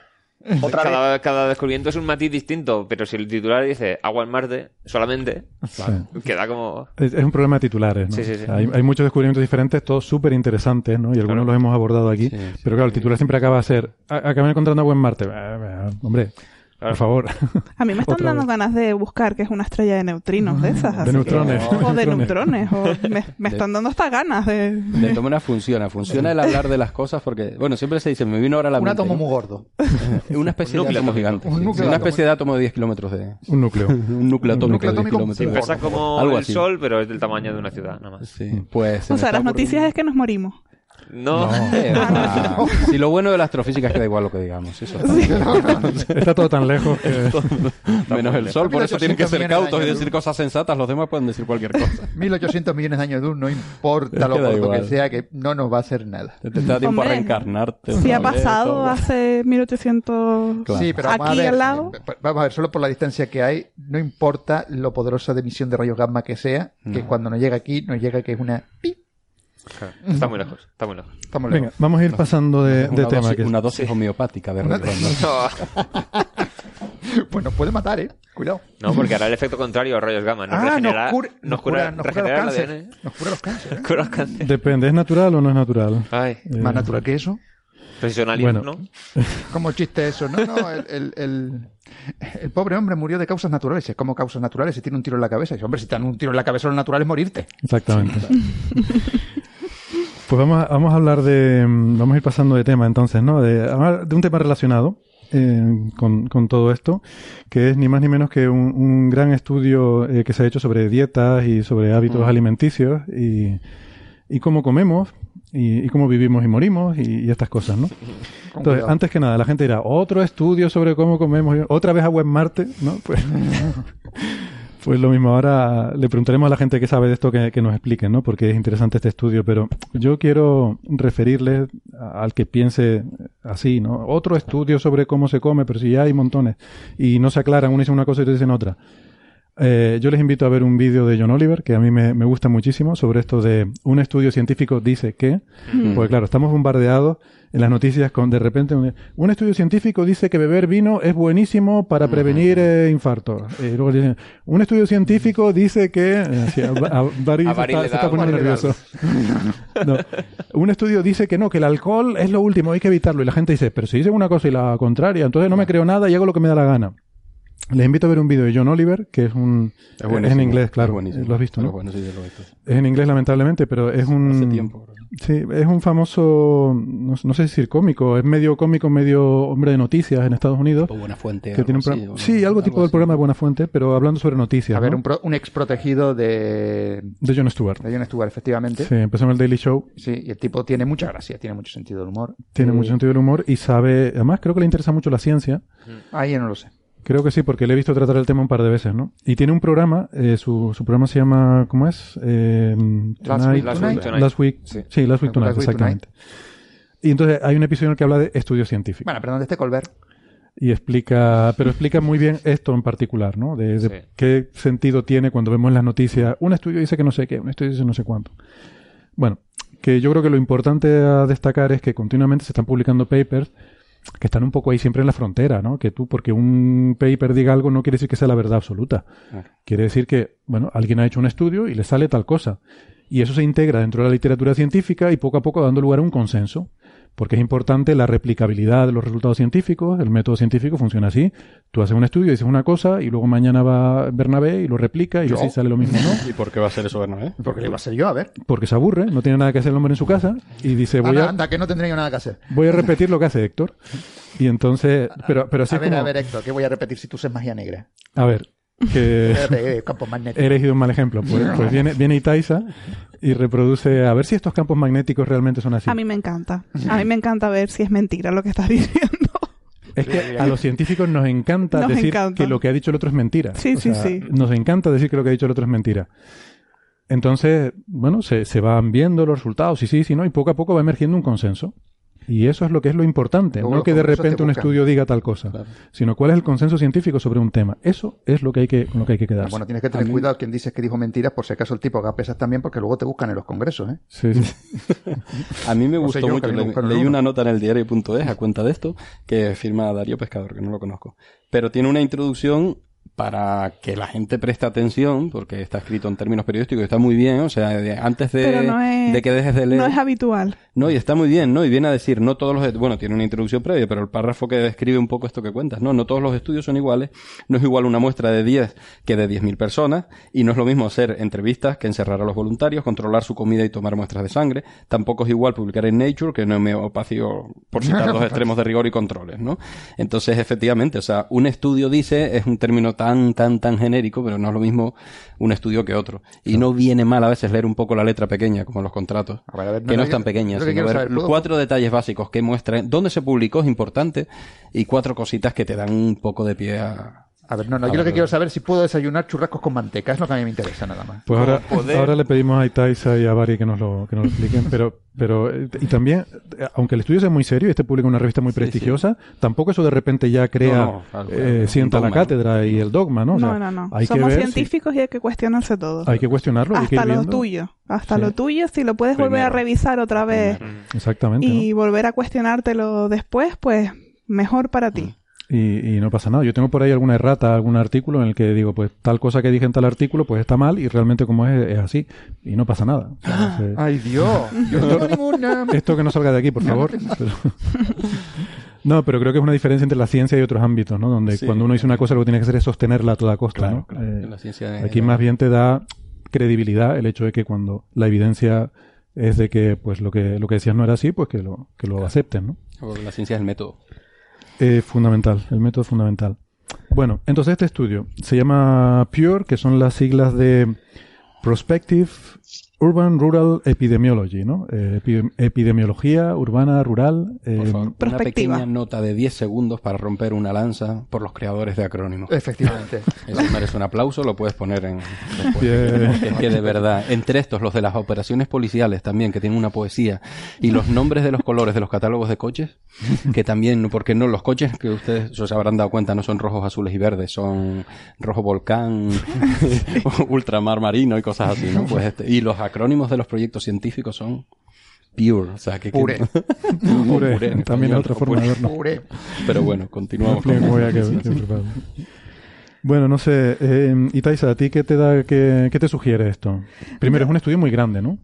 Otra cada, cada descubrimiento es un matiz distinto, pero si el titular dice agua en Marte solamente, Sí. queda como... Es, es un problema de titulares, ¿no? Sí, sí, sí. O sea, Hay, hay muchos descubrimientos diferentes, todos súper interesantes, ¿no? Y algunos Claro. los hemos abordado aquí. Sí, sí. pero claro, el titular siempre acaba de ser, "A- acaban encontrando agua en Marte. Hombre. Por favor. A mí me están Otra dando vez. ganas de buscar que es una estrella de neutrinos de esas. así que- neutrones. O de Neutrones. O me, me están dando hasta ganas de... De maneras funciona, funciona el hablar de las cosas porque, bueno, siempre se dice, me vino ahora la Un mente, átomo ¿no? muy gordo. Una especie Un de átomo gigante. Un sí. núcleo Una de especie de átomo de 10 kilómetros de... un núcleo. Un núcleo atómico núcleo de 10 atómico kilómetros. de- Pesa como Algo el así. Sol, pero es del tamaño de una ciudad, nada más. Sí, pues... O sea, las noticias es que nos morimos. No. Eh, va. Si lo bueno de la astrofísica es que da igual lo que digamos. Eso está- Está todo tan lejos que... Menos el sol, por eso tienen que 1800 ser de cautos y decir cosas sensatas. Los demás pueden decir cualquier cosa. 1800 millones de años de luz, no Es importa lo corto que sea, que no nos va a hacer nada. Te, te da tiempo a reencarnarte. Si ha pasado todo. hace 1800... Claro. Sí, pero vamos Aquí a ver, al lado. eh, Vamos a ver, solo por la distancia que hay, no importa lo poderosa de emisión de rayos gamma que sea, que No. cuando nos llega aquí, nos llega que es una... ¡pip! Claro, Está muy lejos, está muy lejos. Venga, lejos. vamos a ir pasando de, de una, tema. dosis, que- una dosis homeopática de. Pues nos puede matar, ¿eh? Cuidado. No, porque hará el efecto contrario a rayos gamma. Nos ah, regenera, nos cura, nos cura, nos cura regenera los cánceres. Nos cura los cánceres. ¿eh? Cura el cáncer. Depende, ¿es natural o no es natural? Ay, Eh, Más natural que eso. profesionalismo, Bueno. ¿no? Como chiste eso. No, no, el, el, el, el pobre hombre murió de causas naturales. Es como causas naturales, se tiene un tiro en la cabeza. Y hombre, si te dan un tiro en la cabeza, lo natural es morirte. Exactamente. Pues vamos a, vamos a hablar de. mm, Vamos a ir pasando de tema entonces, ¿no? De, un tema relacionado eh, con, con todo esto, que es ni más ni menos que un, un gran estudio eh, que se ha hecho sobre dietas y sobre hábitos alimenticios y, y cómo comemos y, y cómo vivimos y morimos y, y estas cosas, ¿no? Entonces, cuidado. antes que nada, la gente dirá, otro estudio sobre cómo comemos, otra vez agua en Marte, ¿no? Pues, pues lo mismo, ahora le preguntaremos a la gente que sabe de esto que, nos explique, ¿no? Porque es interesante este estudio, pero yo quiero referirle a- al que piense así, ¿no? Otro estudio sobre cómo se come, pero si ya hay montones y no se aclaran, uno dice una cosa y otro dicen otra. Eh, yo les invito a ver un vídeo de John Oliver, que a mí me, me gusta muchísimo, sobre esto de un estudio científico dice que, porque claro, estamos bombardeados en las noticias con de repente un, un estudio científico dice que beber vino es buenísimo para prevenir eh, infartos. Eh, luego dicen, un estudio científico dice que... eh, sí, a, a Barry se está, se poniendo nervioso. No. Un estudio dice que no, que el alcohol es lo último, hay que evitarlo. Y la gente dice, pero si dice una cosa y la contraria, entonces no me creo nada y hago lo que me da la gana. Les invito a ver un vídeo de John Oliver, que es un... Es Es, en inglés, es claro. buenísimo. Lo has visto, ¿no? bueno, sí, lo he visto. Es en inglés, lamentablemente, pero es un... Hace tiempo. Sí, es un famoso, no, no sé decir cómico, es medio cómico, medio hombre de noticias en Estados Unidos. O buena fuente. Que tiene un programa- sí, algo, tipo del programa de Buena Fuente, pero hablando sobre noticias. A ver, ¿no? un, pro- un ex protegido de, De Jon Stewart. de Jon Stewart, efectivamente. Sí, empezó en el Daily Show, Sí, y el tipo tiene mucha gracia, tiene mucho sentido del humor. tiene mucho sentido del humor y sabe, además creo que le interesa mucho la ciencia. Ahí ya no lo sé. Creo que sí, porque le he visto tratar el tema un par de veces, ¿no? Y tiene un programa, eh, su, su programa se llama, ¿cómo es? Eh, Last Week Last Tonight. Last Week, Sí. sí, Last Week Tonight, Last Week exactamente. Y entonces hay un episodio en el que habla de estudios científicos. Bueno, perdón, de este Colbert. y explica, pero explica muy bien esto en particular, ¿no? De, de Sí. qué sentido tiene cuando vemos las noticias, un estudio dice que no sé qué, un estudio dice no sé cuánto. Bueno, que yo creo que lo importante a destacar es que continuamente se están publicando papers que están un poco ahí siempre en la frontera, ¿no? Que tú, porque un paper diga algo no quiere decir que sea la verdad absoluta. Claro. Quiere decir que, bueno, alguien ha hecho un estudio y le sale tal cosa. Y eso se integra dentro de la literatura científica y poco a poco dando lugar a un consenso. Porque es importante la replicabilidad de los resultados científicos. El método científico funciona así. Tú haces un estudio, dices una cosa y luego mañana va Bernabé y lo replica y ¿Yo? así sale lo mismo, ¿no? ¿Y por qué va a ser eso, Bernabé? Porque le iba a ser yo, a ver. Porque se aburre, no tiene nada que hacer el hombre en su casa y dice voy Anda, a, anda, que no tendría yo nada que hacer. voy a repetir lo que hace Héctor. Y entonces, pero, pero así a ver, como, a ver, Héctor, ¿qué voy a repetir si tú usas magia negra? a ver, que eh, he elegido un mal ejemplo. Pues, pues viene, viene Itaiza y reproduce, a ver si estos campos magnéticos realmente son así. A mí me encanta. A mí me encanta ver si es mentira lo que estás diciendo. Es que a los científicos nos encanta Nos decir encanta. que lo que ha dicho el otro es mentira. Sí, O sí, sea, sí. Nos encanta decir que lo que ha dicho el otro es mentira. Entonces, bueno, se, se van viendo los resultados, y sí, sí, no, y poco a poco va emergiendo un consenso. Y eso es lo que es lo importante, Luego no que de repente te un estudio diga tal cosa, Claro. sino cuál es el consenso científico sobre un tema. Eso es lo que hay que, con lo que hay que quedarse. Bueno, tienes que tener cuidado quien dices que dijo mentiras por si acaso el tipo haga pesas también porque luego te buscan en los congresos, ¿eh? Sí, sí. A mí me gustó mucho. Le- leí uno. una nota en el diario.es a cuenta de esto que firma Darío Pescador, que no lo conozco. Pero tiene una introducción para que la gente preste atención, porque está escrito en términos periodísticos y está muy bien. O sea, de- antes de, Pero no es, de que dejes de leer. no es habitual. No, y está muy bien, ¿no? Y viene a decir, no todos los... Bueno, tiene una introducción previa, pero el párrafo que describe un poco esto que cuentas, ¿no? No todos los estudios son iguales. No es igual una muestra de 10 que de 10.000 personas. Y no es lo mismo hacer entrevistas que encerrar a los voluntarios, controlar su comida y tomar muestras de sangre. Tampoco es igual publicar en Nature que en homeopatía, por citar dos extremos de rigor y controles, ¿no? Entonces, efectivamente, o sea, un estudio dice, es un término no tan, tan, tan genérico, pero no es lo mismo un estudio que otro. Y no viene mal a veces leer un poco la letra pequeña, como los contratos, A ver, a ver, que no, no, es tan pequeña, que sino ver saber, ¿puedo- cuatro detalles básicos que muestran dónde se publicó es importante y cuatro cositas que te dan un poco de pie a... A ver, no, no, a yo lo que quiero saber es si puedo desayunar churrascos con manteca, es lo que a mí me interesa nada más. Pues ahora, ahora le pedimos a Itaisa y a Bari que nos lo, que nos lo expliquen, pero, pero, eh, y también, eh, aunque el estudio sea muy serio y este publica una revista muy prestigiosa, tampoco eso de repente ya crea, No, no, eh, sienta la dogma, ¿no? cátedra y el dogma, ¿no? O sea, No, no, no. Hay que Somos si- científicos y hay que cuestionarse todo. hay que cuestionarlo, hay que ir Hasta lo tuyo. Hasta Sí. lo tuyo, si lo puedes volver a revisar otra vez Exactamente. y volver a cuestionártelo después, pues mejor para ti. Y, y no pasa nada. Yo tengo por ahí alguna errata, algún artículo en el que digo, pues tal cosa que dije en tal artículo, pues está mal y realmente como es, es así. Y no pasa nada. O sea, se- ¡Ay, Dios! Yo no tengo ninguna. Esto que no salga de aquí, por favor. Pero- No, pero creo que es una diferencia entre la ciencia y otros ámbitos, ¿no? Donde Sí. cuando uno dice una cosa lo que tiene que hacer es sostenerla a toda costa, Claro, ¿no? claro, Eh, la ciencia aquí más bien te da credibilidad el hecho de que cuando la evidencia es de que pues lo que lo que decías no era así, pues que lo que lo acepten, ¿no? La ciencia es el método. Eh, fundamental, el método fundamental. Bueno, entonces este estudio se llama PURE, que son las siglas de Prospective Urban Rural Epidemiology, ¿no? Eh, epi- epidemiología urbana rural. eh, Por favor, una pequeña nota de 10 segundos para romper una lanza por los creadores de acrónimos. Efectivamente. Eso merece un aplauso, lo puedes poner en... después. Es que de verdad, entre estos, los de las operaciones policiales también, que tienen una poesía, y los nombres de los colores de los catálogos de coches, que también, porque no, los coches que ustedes se habrán dado cuenta no son rojos, azules y verdes, son rojo volcán, ultramar marino y cosas así, ¿no? Pues este, y los acrónimos de los proyectos científicos son pure, o sea, que... que- Pure. O Pure, puré en también español, es otra forma de verlo. Pure. Pero bueno, continuamos Bien, con... voy a que- que preparado. Bueno, no sé, eh, Itaisa, ¿a ti qué te da, qué, qué te sugiere esto? Primero, es un estudio muy grande, ¿no?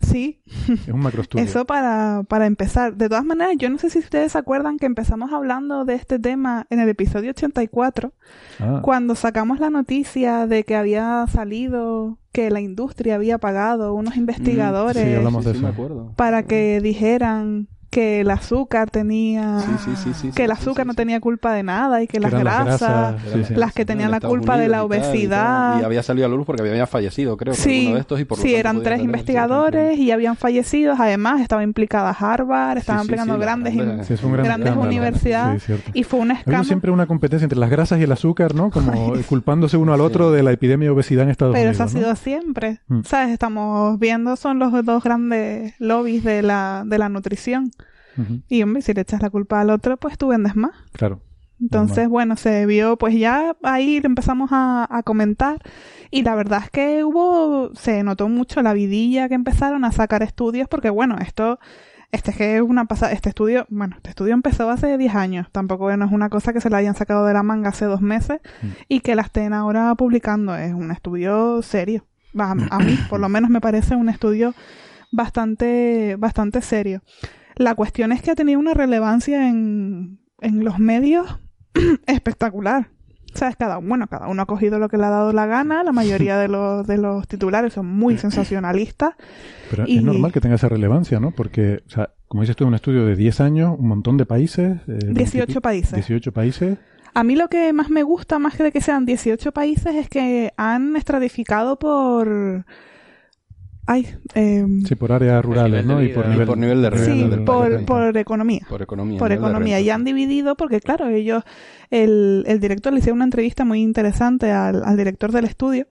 Sí, Es un macroestudio. eso para, para empezar. De todas maneras, yo no sé si ustedes se acuerdan que empezamos hablando de este tema en el episodio 84, Ah, cuando sacamos la noticia de que había salido, que la industria había pagado unos investigadores sí, hablamos de Sí, sí, eso. me acuerdo. para que dijeran que el azúcar tenía Sí, sí, sí, sí, que el azúcar sí, no tenía culpa de nada y que, Que las grasas, las que tenían En la culpa de la Unidos y tal, y obesidad. tal. Y, había salido a la luz porque había fallecido, creo. Sí, alguno de estos y por lo sí, tanto eran tres investigadores y habían fallecido. Además, estaba implicada Harvard, estaban sí, implicando grandes, grandes- Sí, es un gran grandes escándalo. universidades. Y fue un escándalo. siempre una competencia entre las grasas y el azúcar, ¿no? Como culpándose uno al otro de la epidemia de obesidad en Estados Pero Unidos. eso ha ¿no? sido siempre. Mm. ¿Sabes? Estamos viendo, son los dos grandes lobbies de la, de la nutrición. Y hombre, si le echas la culpa al otro, pues tú vendes más. Claro. Entonces, Normal. bueno, se vio, pues ya ahí empezamos a, a comentar y la verdad es que hubo, se notó mucho la vidilla que empezaron a sacar estudios porque bueno, esto, este es que es una pasada, este estudio, bueno, este estudio empezó hace 10 años, tampoco no es una cosa que se la hayan sacado de la manga hace dos meses Mm. y que la estén ahora publicando, es un estudio serio. Va, A, a mí, por lo menos me parece un estudio bastante, bastante serio. La cuestión es que ha tenido una relevancia en, en los medios espectacular. ¿Sabes? Cada, bueno, cada uno ha cogido lo que le ha dado la gana. La mayoría de los, de los titulares son muy sensacionalistas. Pero Y- es normal que tenga esa relevancia, ¿no? Porque, o sea, como dices tú, un estudio de 10 años, un montón de países. eh, 18 20 países. 18 países. A mí lo que más me gusta, más que de que sean 18 países, es que han estratificado por... Ay, eh, Sí, por áreas rurales, ¿no? Y por Y nivel, por nivel de sí, renta del por, por economía. Por economía. por economía. Y han dividido porque, claro, ellos, el, el director le hicieron una entrevista muy interesante al, al director del estudio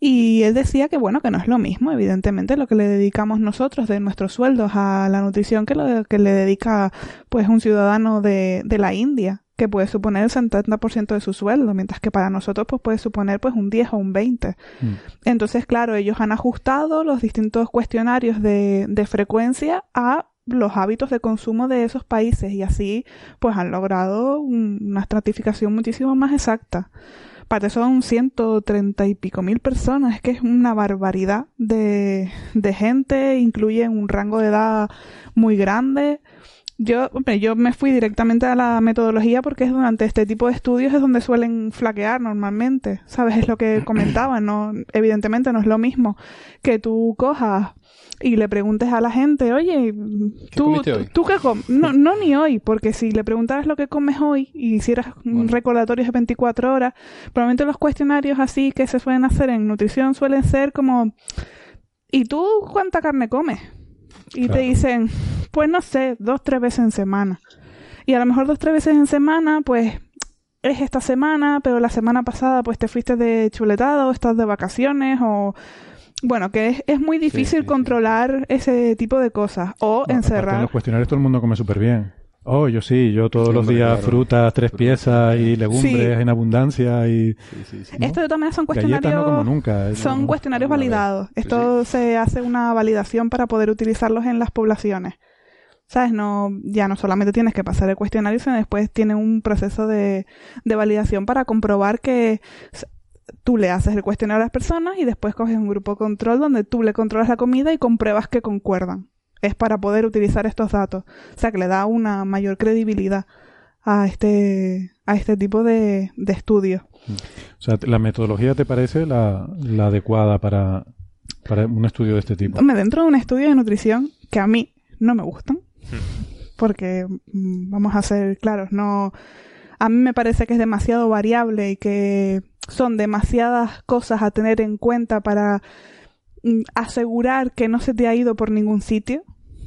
y él decía que, bueno, que no es lo mismo, evidentemente, lo que le dedicamos nosotros de nuestros sueldos a la nutrición que lo que le dedica, pues, un ciudadano de, de la India que puede suponer el 70% de su sueldo, mientras que para nosotros pues puede suponer pues un 10 o un 20. Mm. Entonces, claro, ellos han ajustado los distintos cuestionarios de, de frecuencia a los hábitos de consumo de esos países y así pues han logrado un- una estratificación muchísimo más exacta. Aparte son 130 y pico mil personas, es que es una barbaridad de, de gente, incluyen un rango de edad muy grande Yo, hombre, yo me fui directamente a la metodología porque es durante este tipo de estudios es donde suelen flaquear normalmente, ¿sabes? Es lo que comentaba, no, evidentemente no es lo mismo que tú cojas y le preguntes a la gente, oye, ¿tú, hoy? ¿tú qué comes? No, no ni hoy, porque si le preguntaras lo que comes hoy y hicieras un recordatorios de 24 horas, probablemente los cuestionarios así que se suelen hacer en nutrición suelen ser como, ¿y tú cuánta carne comes? Y te dicen, pues no sé, dos, tres veces en semana. Y a lo mejor dos, tres veces en semana, pues es esta semana, pero la semana pasada pues te fuiste de chuletado, estás de vacaciones o... Bueno, que es, es muy difícil controlar ese tipo de cosas. O No, aparte, En encerrar. los cuestionarios todo el mundo come súper bien. Oh, yo sí, yo todos Sí, los hombre, días claro. frutas, tres piezas y legumbres Sí. en abundancia y ¿no? Esto de todas maneras son cuestionarios. no como nunca. eso Son no. cuestionarios validados. Esto se hace una validación para poder utilizarlos en las poblaciones. ¿Sabes? No, ya no solamente tienes que pasar el cuestionario, sino después tiene un proceso de, de validación para comprobar que tú le haces el cuestionario a las personas y después coges un grupo control donde tú le controlas la comida y compruebas que concuerdan. Es para poder utilizar estos datos. O sea, que le da una mayor credibilidad a este, a este tipo de, de estudios. O sea, ¿la metodología te parece la, la adecuada para, para un estudio de este tipo? Dentro de un estudio de nutrición que a mí no me gustan, porque mm, vamos a ser claros, no a mí me parece que es demasiado variable y que son demasiadas cosas a tener en cuenta para asegurar que no se te ha ido por ningún sitio.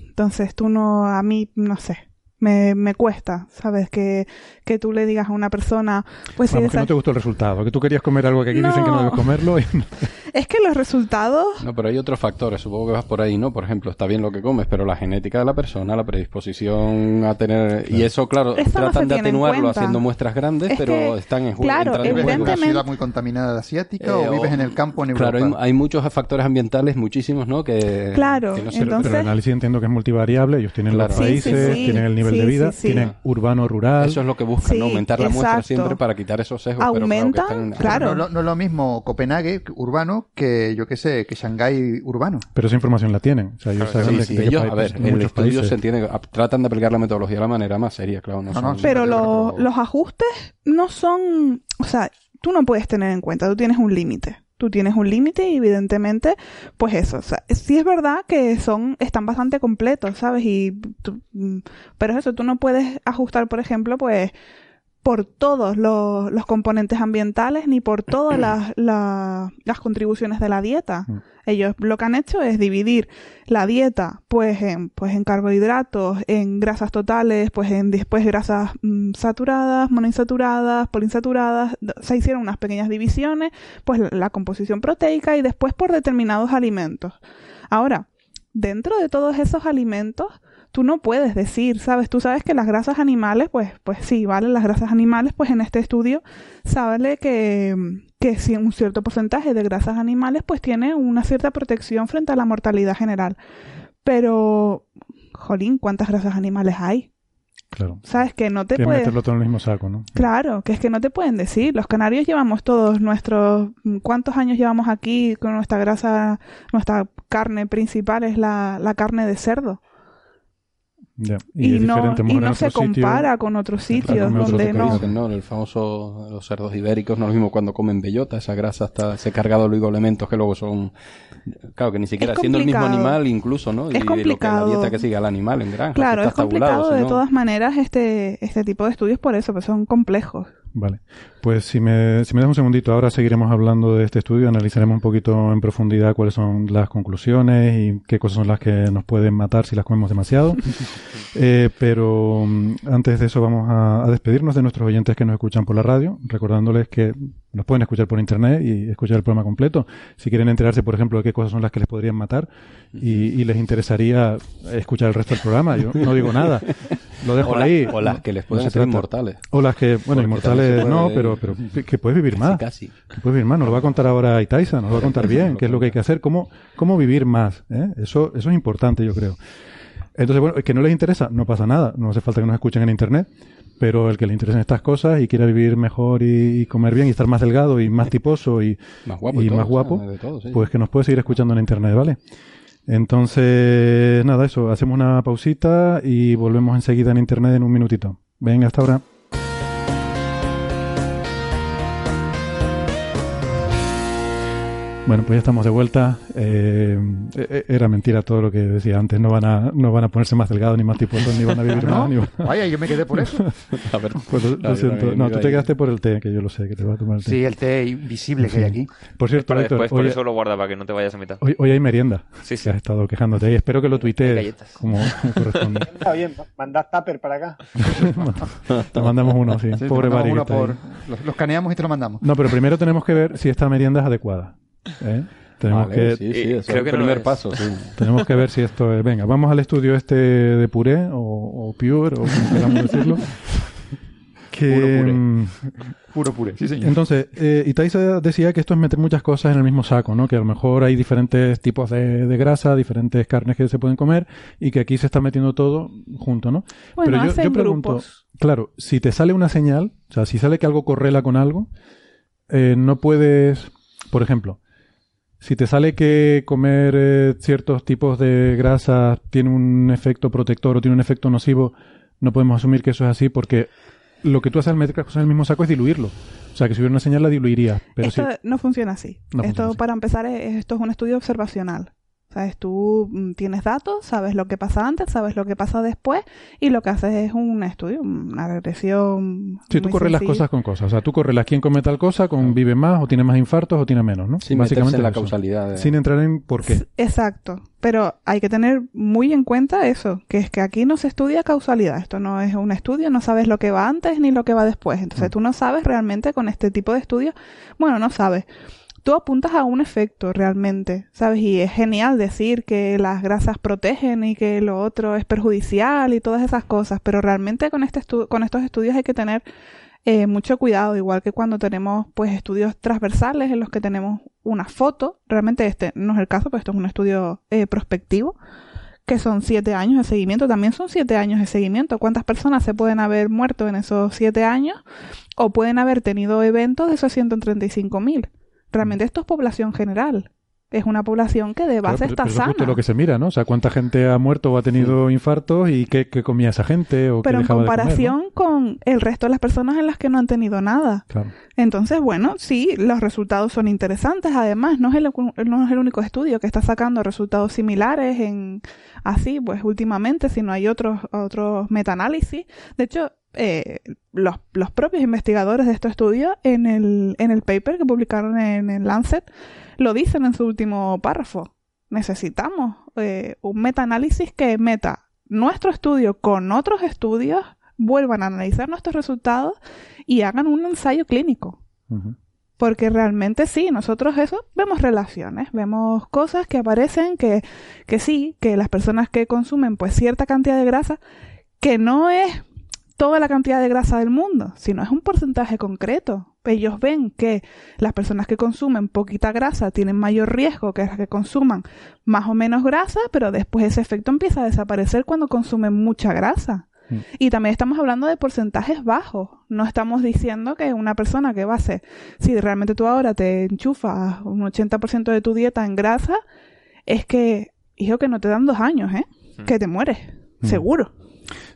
Entonces tú no, a mí, no sé, me, me cuesta, ¿sabes? Que, que tú le digas a una persona, pues si Vamos, que esa- no te gustó el resultado, que tú querías comer algo que aquí dicen que no No. debes comerlo. y- es que los resultados No, pero hay otros factores, supongo que vas por ahí, ¿no? Por ejemplo, está bien lo que comes, pero la genética de la persona, la predisposición a tener... Y eso, claro, Eso no tratan se de atenuarlo haciendo muestras grandes, Es pero que, están en juego. claro, en ¿Vives en una ciudad muy contaminada asiática Eh, o vives o- en el campo en Europa? Claro, hay, hay muchos factores ambientales, muchísimos, ¿no? Que, Claro, que no se- Pero, pero entonces- el análisis entiendo que es multivariable, ellos tienen Claro. los Sí, sí, países, sí. tienen el nivel Sí, de vida, sí, sí. tienen urbano, rural. Eso es lo que buscan, ¿no? Aumentar la muestra siempre para quitar esos sesgos. Aumenta, pero claro, que claro. No, no- no es lo mismo Copenhague urbano que, yo qué sé, que Shanghái urbano. Pero esa información la tienen. O sea, ellos Claro, saben sí, de, sí, de qué ellos, a ver, en el muchos estudio países. se entiende, a- tratan de aplicar la metodología de la manera más seria, claro. No, No, son- no, sí. Pero Pero- lo- los ajustes no son, o sea, tú no puedes tener en cuenta, tú tienes un límite. Tú tienes un límite y evidentemente, pues eso, o sea, sí es verdad que son, están bastante completos, ¿sabes? Y tú- mm, pero eso, tú no puedes ajustar, por ejemplo, pues por todos los, los componentes ambientales ni por todas las, la- las contribuciones de la dieta. Mm. Ellos lo que han hecho es dividir la dieta pues en, pues en carbohidratos, en grasas totales, pues en después grasas mm, saturadas, monoinsaturadas, poliinsaturadas. D- Se hicieron unas pequeñas divisiones, pues la, la composición proteica y después por determinados alimentos. Ahora, dentro de todos esos alimentos, tú no puedes decir, ¿sabes? Tú sabes que las grasas animales, pues, pues sí, ¿vale? Las grasas animales, pues en este estudio, sabe que, que si un cierto porcentaje de grasas animales, pues tiene una cierta protección frente a la mortalidad general. Pero, jolín, ¿cuántas grasas animales hay? Claro. ¿Sabes? Que no te Que puedes... meterlo todo en el mismo saco, ¿no? Claro, que es que no te pueden decir. Los canarios llevamos todos nuestros... ¿Cuántos años llevamos aquí con nuestra grasa, nuestra carne principal es la, la carne de cerdo? Y, es no, y no se sitio- compara con otros sitios otro donde no... ¿no? El famoso, los cerdos ibéricos, no es lo mismo cuando comen bellota, esa grasa está, se cargado de oligoelementos que luego son, claro, que ni siquiera Es siendo el mismo complicado. animal incluso, ¿no? Es y de lo que la complicado. dieta que sigue al animal en granja. Claro, es está tabulado, complicado si de todas maneras este, este tipo de estudios por eso, pues son complejos. Vale. Pues si me, si me das un segundito, ahora seguiremos hablando de este estudio, analizaremos un poquito en profundidad cuáles son las conclusiones y qué cosas son las que nos pueden matar si las comemos demasiado. Eh, pero mm, antes de eso vamos a, a despedirnos de nuestros oyentes que nos escuchan por la radio, recordándoles que nos pueden escuchar por internet y escuchar el programa completo. Si quieren enterarse, por ejemplo, de qué cosas son las que les podrían matar y, y les interesaría escuchar el resto del programa, yo no digo nada. Lo dejo O la- ahí. o las que les No pueden se hacer inmortales. O las que, bueno, Porque inmortales no, pero, pero que- que puedes vivir más. Casi. Que puedes vivir más. Nos lo va a contar ahora Itaisa, nos lo va a contar bien, qué es lo que hay que hacer, cómo, cómo vivir más. ¿eh? Eso, eso es importante, yo creo. Entonces, bueno, el que no les interesa, no pasa nada. No hace falta que nos escuchen en internet. Pero el que le interesen estas cosas y quiera vivir mejor y, y comer bien y estar más delgado y más tiposo y, Más guapo y y todo, más o sea, guapo, de todo, sí. pues que nos puede seguir escuchando en internet, ¿vale? Entonces, nada, eso, hacemos una pausita y volvemos enseguida en internet en un minutito. Venga, hasta ahora. Bueno, pues ya estamos de vuelta. Eh, eh, era mentira todo lo que decía antes. No van a, no van a ponerse más delgados, ni más tiposos, ni van a vivir ¿No? más. Ni van a- Vaya, yo me quedé por eso. A ver, Pues lo, lo Claro, yo siento. No, tú te ahí. quedaste por el té, que yo lo sé, que te va a tomar el té. Sí, el té invisible que hay aquí. Por cierto, Héctor, después, por hoy, eso lo guarda para que no te vayas a mitad. hoy, hoy hay merienda. Sí, sí. Que has estado quejándote. Y espero que lo tuitees como, como corresponde. Está bien, mandad tupper para acá. Te mandamos uno, sí. Sí, Pobre mandamos Bari. ahí. por... Los, los caneamos y te lo mandamos. No, pero primero tenemos que ver si esta merienda es adecuada. ¿Eh? Tenemos, Vale, que, sí, sí, Eh, es creo el que primer es. paso. sí. tenemos que ver si esto es... Venga, vamos al estudio este de puré o, o pure, o como queramos decirlo. Que, Puro puré. mm, Puro puré, sí señor. Entonces, eh, Itaiza decía que esto es meter muchas cosas en el mismo saco, ¿no? Que a lo mejor hay diferentes tipos de, de grasa, diferentes carnes que se pueden comer y que aquí se está metiendo todo junto, ¿no? Bueno, Pero yo, hacen yo pregunto, grupos. claro, si te sale una señal, o sea, si sale que algo correla con algo, eh, no puedes, por ejemplo, si te sale que comer eh, ciertos tipos de grasa tiene un efecto protector o tiene un efecto nocivo, no podemos asumir que eso es así porque lo que tú haces al meter cosas en el mismo saco es diluirlo. O sea, que si hubiera una señal la diluiría. Pero esto sí. no funciona así. No esto, funciona así. para empezar, es- esto es un estudio observacional. ¿Sabes? Tú mm, tienes datos, sabes lo que pasa antes, sabes lo que pasa después, y lo que haces es un estudio, una regresión. Sí, tú corres las sencilla. cosas con cosas. O sea, tú corres las quién come tal cosa, con vive más o tiene más infartos o tiene menos, ¿no? Sin meterse en la eso. causalidad. de- Sin entrar en por qué. Exacto. Pero hay que tener muy en cuenta eso, que es que aquí no se estudia causalidad. Esto no es un estudio, no sabes lo que va antes ni lo que va después. Entonces Mm. tú no sabes realmente con este tipo de estudios. Bueno, no sabes. Tú apuntas a un efecto realmente, ¿sabes? Y es genial decir que las grasas protegen y que lo otro es perjudicial y todas esas cosas, pero realmente con, este con estos estudios hay que tener eh, mucho cuidado, igual que cuando tenemos pues estudios transversales en los que tenemos una foto, realmente este no es el caso, pues esto es un estudio eh, prospectivo, que son siete años de seguimiento, también son siete años de seguimiento. ¿Cuántas personas se pueden haber muerto en esos siete años? O pueden haber tenido eventos de esos 135 mil. Realmente esto es población general. Es una población que de base está pero eso es sana. lo que se mira, ¿no? O sea, cuánta gente ha muerto o ha tenido infartos y qué, qué comía esa gente o qué Pero en dejaba de comer, ¿no? comparación con el resto de las personas en las que no han tenido nada. Claro. Entonces, bueno, sí, los resultados son interesantes. Además, no es el, no es el único estudio que está sacando resultados similares en así, pues últimamente, sino hay otros, otros metaanálisis. De hecho, eh, los, los propios investigadores de estos estudios en el, en el paper que publicaron en el Lancet lo dicen en su último párrafo. Necesitamos eh, un metaanálisis que meta nuestro estudio con otros estudios, vuelvan a analizar nuestros resultados y hagan un ensayo clínico. Porque realmente sí, nosotros eso vemos relaciones, vemos cosas que aparecen que, que sí, que las personas que consumen pues cierta cantidad de grasa, que no es toda la cantidad de grasa del mundo, sino es un porcentaje concreto. Ellos ven que las personas que consumen poquita grasa tienen mayor riesgo que las que consuman más o menos grasa, pero después ese efecto empieza a desaparecer cuando consumen mucha grasa. Mm. Y también estamos hablando de porcentajes bajos. No estamos diciendo que una persona que base, si realmente tú ahora te enchufas un 80% de tu dieta en grasa, es que, hijo, que no te dan dos años, ¿eh? Mm. Que te mueres, Mm. seguro.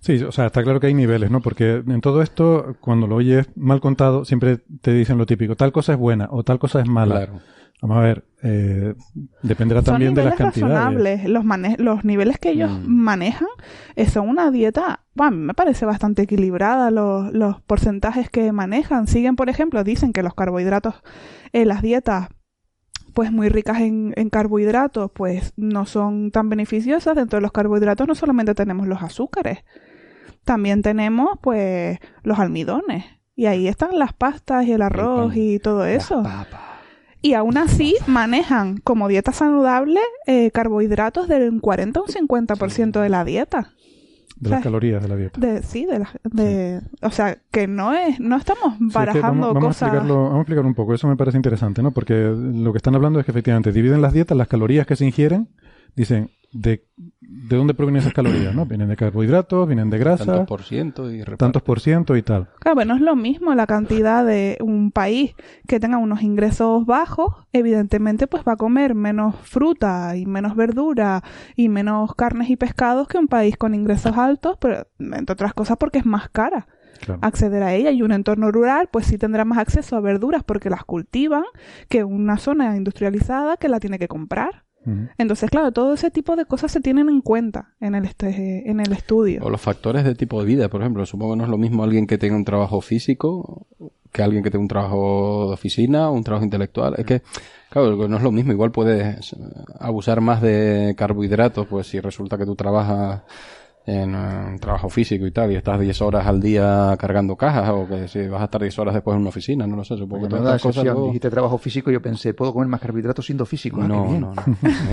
Sí, o sea, está claro que hay niveles, ¿no? Porque en todo esto, cuando lo oyes mal contado, siempre te dicen lo típico, tal cosa es buena o tal cosa es mala. Claro. Vamos a ver, eh, dependerá también de las cantidades. razonables. Los, mane- los niveles que ellos Mm. manejan eh, son una dieta, bueno, a mí me parece bastante equilibrada los, los porcentajes que manejan. Siguen, por ejemplo, dicen que los carbohidratos en las dietas pues muy ricas en, en carbohidratos, pues no son tan beneficiosas. Dentro de los carbohidratos no solamente tenemos los azúcares, también tenemos pues los almidones. Y ahí están las pastas y el arroz y todo eso. Y aún así manejan como dieta saludable eh, carbohidratos del 40 a un 50% de la dieta. De las calorías de la dieta. De, sí, de, la, de o sea, que no es no estamos Sí, es que barajando vamos, vamos a explicarlo, vamos a explicar un poco. Eso me parece interesante, ¿no? Porque lo que están hablando es que efectivamente dividen las dietas, las calorías que se ingieren, dicen, de, de dónde provienen esas calorías, ¿no? Vienen de carbohidratos, vienen de grasa, Tantos por ciento y reparte. tantos por ciento y tal. Claro, bueno, es lo mismo la cantidad de un país que tenga unos ingresos bajos, evidentemente pues va a comer menos fruta y menos verdura y menos carnes y pescados que un país con ingresos altos, pero entre otras cosas porque es más cara Claro. acceder a ella y un entorno rural pues sí tendrá más acceso a verduras porque las cultivan que una zona industrializada que la tiene que comprar. Entonces, claro, todo ese tipo de cosas se tienen en cuenta en el, este, en el estudio. O los factores de tipo de vida, por ejemplo. Supongo que no es lo mismo alguien que tenga un trabajo físico que alguien que tenga un trabajo de oficina o un trabajo intelectual. Es que, claro, no es lo mismo. Igual puedes abusar más de carbohidratos, pues si resulta que tú trabajas en un trabajo físico y tal, y estás 10 horas al día cargando cajas, o que si vas a estar 10 horas después en una oficina, no lo sé, supongo que todas da estas cosas luego- Dijiste trabajo físico y yo pensé, ¿puedo comer más carbohidratos siendo físico? Ah, No, no, no.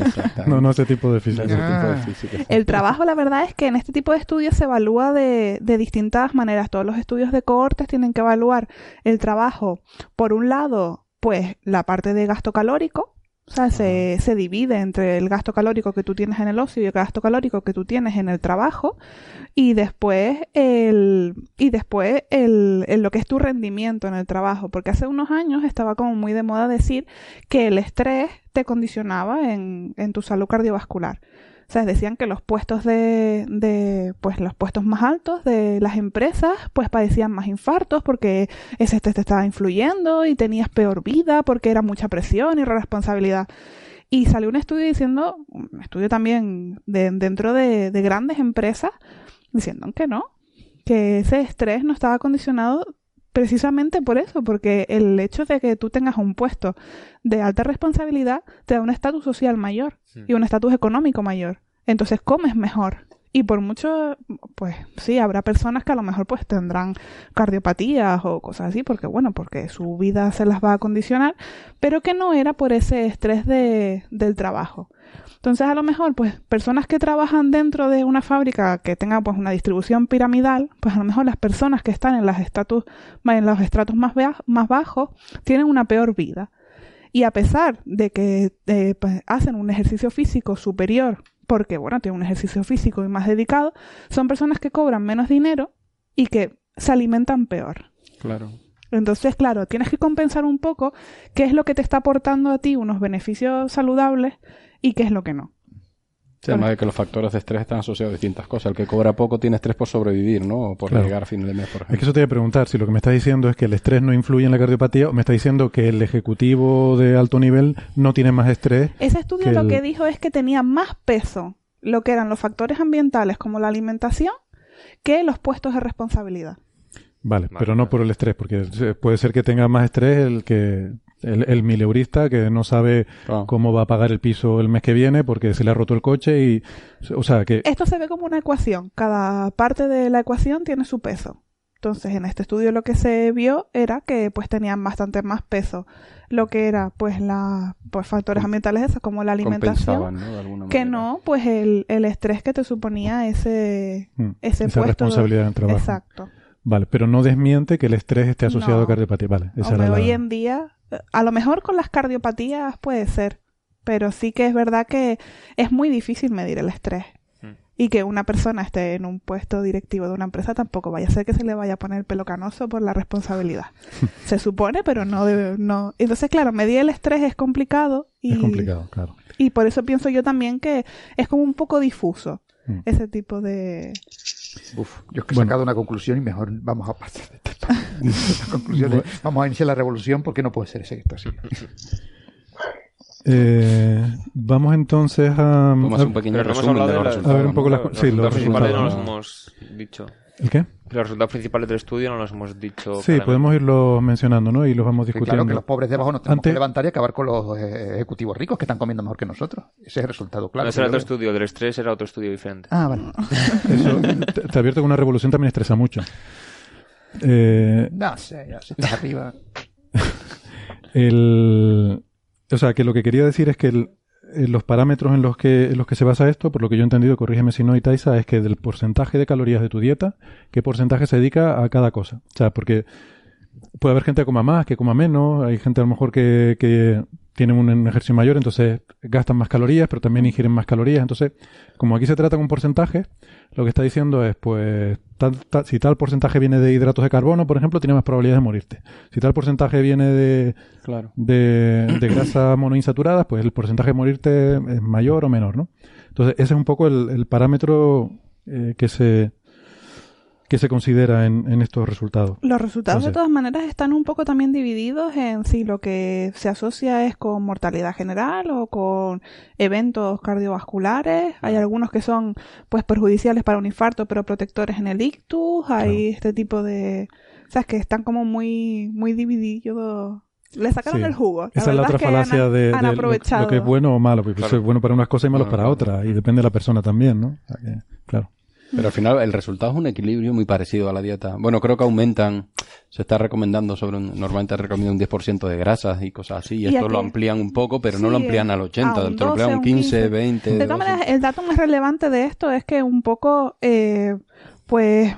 Exactamente. No, no ese tipo de física. Ese tipo de Ah. física. El trabajo, la verdad es que en este tipo de estudios se evalúa de, de distintas maneras. Todos los estudios de cohortes tienen que evaluar el trabajo, por un lado, pues la parte de gasto calórico, o sea, se, se divide entre el gasto calórico que tú tienes en el ocio y el gasto calórico que tú tienes en el trabajo, y después el, y después el, el lo que es tu rendimiento en el trabajo, porque hace unos años estaba como muy de moda decir que el estrés te condicionaba en, en tu salud cardiovascular. O sea, decían que los puestos de, de, pues los puestos más altos de las empresas, pues padecían más infartos porque ese estrés te estaba influyendo y tenías peor vida porque era mucha presión y responsabilidad. Y salió un estudio diciendo, un estudio también de, dentro de, de grandes empresas, diciendo que no, que ese estrés no estaba condicionado precisamente por eso, porque el hecho de que tú tengas un puesto de alta responsabilidad te da un estatus social mayor y un estatus económico mayor. Entonces comes mejor. Y por mucho, pues sí, habrá personas que a lo mejor pues tendrán cardiopatías o cosas así, porque bueno, porque su vida se las va a condicionar, pero que no era por ese estrés de, del trabajo. Entonces, a lo mejor, pues, personas que trabajan dentro de una fábrica que tenga pues una distribución piramidal, pues a lo mejor las personas que están en las estatus, en los estratos más, más bajos tienen una peor vida. Y a pesar de que eh, pues, hacen un ejercicio físico superior, porque bueno, tienen un ejercicio físico y más dedicado, son personas que cobran menos dinero y que se alimentan peor. Claro. Entonces, claro, tienes que compensar un poco qué es lo que te está aportando a ti unos beneficios saludables y qué es lo que no. Sí, además de que los factores de estrés están asociados a distintas cosas. El que cobra poco tiene estrés por sobrevivir, ¿no? O por Claro. llegar a fin de mes, por Es que ejemplo. eso te voy a preguntar, si lo que me estás diciendo es que el estrés no influye en la cardiopatía, o me está diciendo que el ejecutivo de alto nivel no tiene más estrés. Ese estudio que lo el- que dijo es que tenía más peso lo que eran los factores ambientales como la alimentación que los puestos de responsabilidad. Vale, pero no por el estrés, porque puede ser que tenga más estrés el que el, el mileurista que no sabe Claro. cómo va a pagar el piso el mes que viene porque se le ha roto el coche y o sea que Esto se ve como una ecuación. Cada parte de la ecuación tiene su peso. Entonces, en este estudio lo que se vio era que pues tenían bastante más peso lo que era pues la pues factores ambientales esos como la alimentación. De que no pues el, el estrés que te suponía ese mm, ese esa puesto de- responsabilidad en el trabajo. Exacto. Vale, pero no desmiente que el estrés esté asociado No. a cardiopatía. Vale, esa Hombre, era la- hoy en día, a lo mejor con las cardiopatías puede ser, pero sí que es verdad que es muy difícil medir el estrés. Mm. Y que una persona esté en un puesto directivo de una empresa tampoco vaya a ser que se le vaya a poner el pelo canoso por la responsabilidad. se supone, pero no debe, no. Entonces, claro, medir el estrés es complicado y, Es complicado, claro. y por eso pienso yo también que es como un poco difuso Mm. ese tipo de... Uf, yo es que he Bueno. sacado una conclusión y mejor vamos a pasar de. La conclusión es, vamos a iniciar la revolución porque no puede ser ese esto así. Eh, vamos entonces a, Vamos a hacer un pequeño resumen de los a ver un poco ¿no? las- Los sí, los resultados principales no los hemos dicho. ¿El qué? Los resultados principales del estudio no los hemos dicho. Sí, claramente. podemos irlos mencionando, ¿no? Y los vamos discutiendo. claro que los pobres de abajo nos tenemos Antes- que levantar y acabar con los eh, ejecutivos ricos que están comiendo mejor que nosotros. Ese es el resultado, claro. No, ese era otro veo. estudio, del estrés era otro estudio diferente. Ah, vale. Eso, te, te advierto que una revolución también estresa mucho. Eh, No sé, ya si estás arriba. el, o sea, que lo que quería decir es que eh, los parámetros en los que en los que se basa esto, por lo que yo he entendido, corrígeme si no, Itaisa, es que del porcentaje de calorías de tu dieta, qué porcentaje se dedica a cada cosa. O sea, porque puede haber gente que coma más, que coma menos, hay gente a lo mejor que, que tienen un ejercicio mayor, entonces gastan más calorías, pero también ingieren más calorías. Entonces, como aquí se trata con porcentaje, lo que está diciendo es, pues, tal- tal- si tal porcentaje viene de hidratos de carbono, por ejemplo, tiene más probabilidades de morirte. Si tal porcentaje viene de, Claro. de, de grasas monoinsaturadas, pues el porcentaje de morirte es mayor o menor, ¿no? Entonces, ese es un poco el, el parámetro eh, que se que se considera en, en estos resultados. Los resultados de todas maneras están un poco también divididos en si lo que se asocia es con mortalidad general o con eventos cardiovasculares. Hay algunos que son pues perjudiciales para un infarto pero protectores en el ictus. Hay este tipo de... O sea, es que están como muy, muy divididos. Le sacaron Sí. el jugo. La Esa es la otra que han- falacia de, han de lo- que es bueno o malo, porque Claro. es bueno para unas cosas y malo para otras, y depende de la persona también, ¿no? O sea que, claro. Pero al final el resultado es un equilibrio muy parecido a la dieta. Bueno, creo que aumentan, se está recomendando sobre un, normalmente recomienda un 10% de grasas y cosas así, y, Y esto aquí- lo amplían un poco, pero no lo amplían al 80, a un te lo amplían 12, un un 15, 15. 20. De todas algo así. maneras, el dato más relevante de esto es que un poco, eh, pues,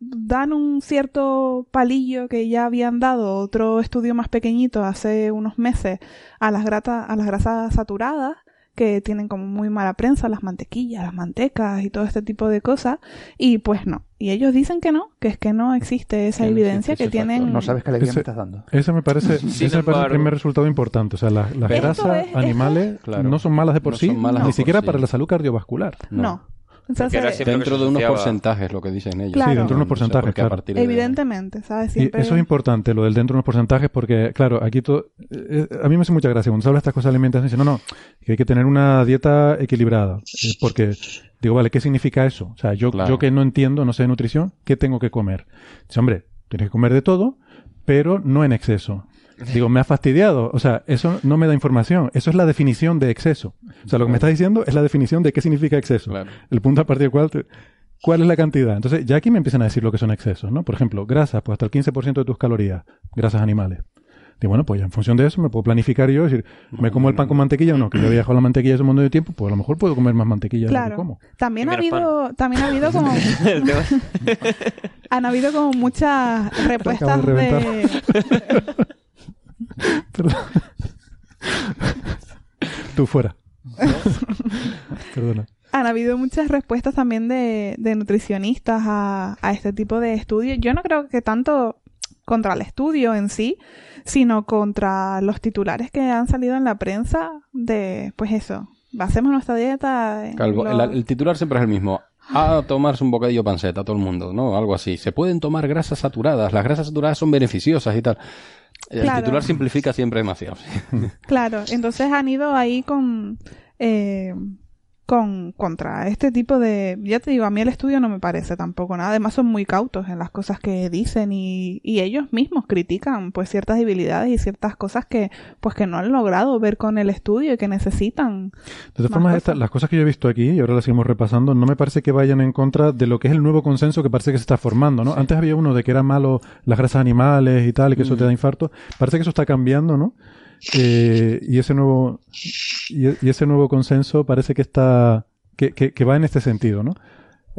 dan un cierto palillo que ya habían dado otro estudio más pequeñito hace unos meses a las, grata, a las grasas saturadas que tienen como muy mala prensa, las mantequillas, las mantecas y todo este tipo de cosas, y pues no. Y ellos dicen que no, que es que no existe esa evidencia, existe que tienen... No sabes qué alegría Ese- me estás dando. Ese me parece, ese me parece el embargo- primer resultado importante. O sea, las, Esto grasas es- animales Claro. no son malas de por No sí, malas ni por siquiera sí. para la salud cardiovascular. No. Entonces, Dentro de unos porcentajes, lo que dicen ellos. Claro. Sí, dentro de unos No sé por porcentajes, claro. de- evidentemente, ¿sabes? Y eso es importante, lo del dentro de unos porcentajes, porque, claro, aquí todo. eh, a mí me hace mucha gracia cuando se habla de estas cosas de alimentación. Dice, no, no, que hay que tener una dieta equilibrada. Eh, porque, digo, vale, ¿qué significa eso? O sea, yo, Claro. yo que no entiendo, no sé de nutrición, ¿qué tengo que comer? Dice, hombre, tienes que comer de todo, pero no en exceso. Digo, me ha fastidiado. O sea, eso no me da información. Eso es la definición de exceso. O sea, lo que me está diciendo es la definición de qué significa exceso. Claro. El punto a partir del cual... te- ¿Cuál es la cantidad? Entonces, ya aquí me empiezan a decir lo que son excesos, ¿no? Por ejemplo, grasas, pues hasta el 15% de tus calorías, grasas animales. Digo, bueno, pues ya en función de eso me puedo planificar yo, decir, ¿me como el pan con mantequilla o no? Que yo he viajado la mantequilla ese montón de tiempo, pues a lo mejor puedo comer más mantequilla de lo que Claro. como. También ha habido, también ha habido como, han habido como muchas respuestas de de, Perdón. Tú fuera. Perdona. han habido muchas respuestas también de, de nutricionistas a, a este tipo de estudios. Yo no creo que tanto contra el estudio en sí, sino contra los titulares que han salido en la prensa de, pues eso, basemos nuestra dieta en Calvo, lo- el, el titular siempre es el mismo. A tomarse un bocadillo panceta, todo el mundo, ¿no? Algo así. Se pueden tomar grasas saturadas. Las grasas saturadas son beneficiosas y tal. El Claro. titular simplifica siempre demasiado. Claro, entonces han ido ahí con, eh, con contra este tipo de, ya te digo, a mí el estudio no me parece tampoco nada. Además son muy cautos en las cosas que dicen y, y ellos mismos critican pues ciertas debilidades y ciertas cosas que pues que no han logrado ver con el estudio y que necesitan. De todas formas, estas- las cosas que yo he visto aquí, y ahora las seguimos repasando, no me parece que vayan en contra de lo que es el nuevo consenso que parece que se está formando, ¿no? Antes había uno de que era malo las grasas animales y tal, y que eso te da infarto. Parece que eso está cambiando, ¿no? Eh, y ese nuevo y, y ese nuevo consenso parece que está que, que, que va en este sentido, ¿no?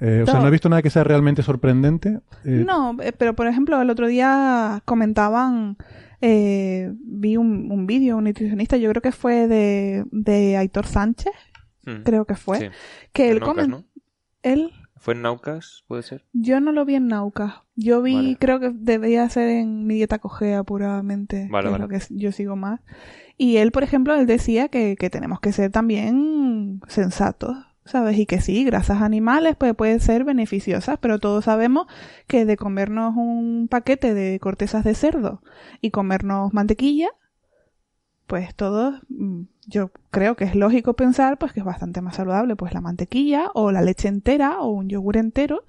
Eh, o sea, no he visto nada que sea realmente sorprendente. eh, No, eh, pero por ejemplo, el otro día comentaban, eh, vi un, un vídeo, un nutricionista, yo creo que fue de, de Aitor Sánchez, Mm. creo que fue, Sí. que él comen- ¿no? él ¿Fue en Naucas, puede ser? Yo no lo vi en Nauca. Yo vi, Vale. creo que debía ser en mi dieta cogea puramente, Vale, que vale. es lo que yo sigo más. Y él, por ejemplo, él decía que, que tenemos que ser también sensatos, ¿sabes? Y que sí, grasas animales pues, pueden ser beneficiosas, pero todos sabemos que de comernos un paquete de cortezas de cerdo y comernos mantequilla, pues todos, mm, yo creo que es lógico pensar pues que es bastante más saludable pues la mantequilla o la leche entera o un yogur entero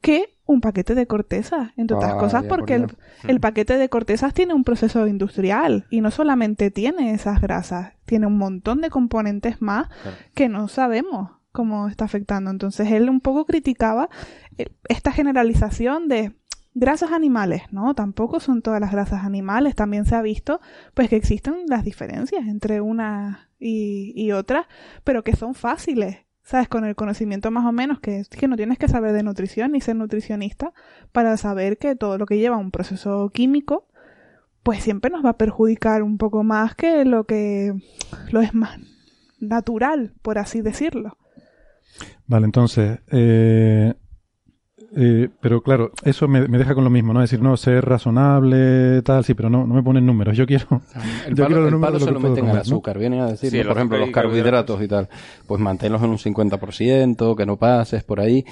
que un paquete de cortezas, entre otras Vaya, cosas por porque el, el paquete de cortezas tiene un proceso industrial y no solamente tiene esas grasas, tiene un montón de componentes más Claro. que no sabemos cómo está afectando. Entonces él un poco criticaba eh, esta generalización de grasas animales, ¿no? Tampoco son todas las grasas animales, también se ha visto pues que existen las diferencias entre una y, y otra, pero que son fáciles. ¿Sabes? Con el conocimiento más o menos, que que no tienes que saber de nutrición ni ser nutricionista para saber que todo lo que lleva un proceso químico, pues siempre nos va a perjudicar un poco más que lo que lo es más natural, por así decirlo. Vale, entonces, eh, eh, pero claro, eso me, me deja con lo mismo, ¿no? Es decir, no, ser razonable, tal, sí, pero no, no me ponen números. Yo quiero, El yo palo, quiero los el números palo se lo meten al comer, ¿no? azúcar, vienen a decir, Sí, por ejemplo, azúcar los carbohidratos y tal. Pues manténlos en un 50%, que no pases por ahí.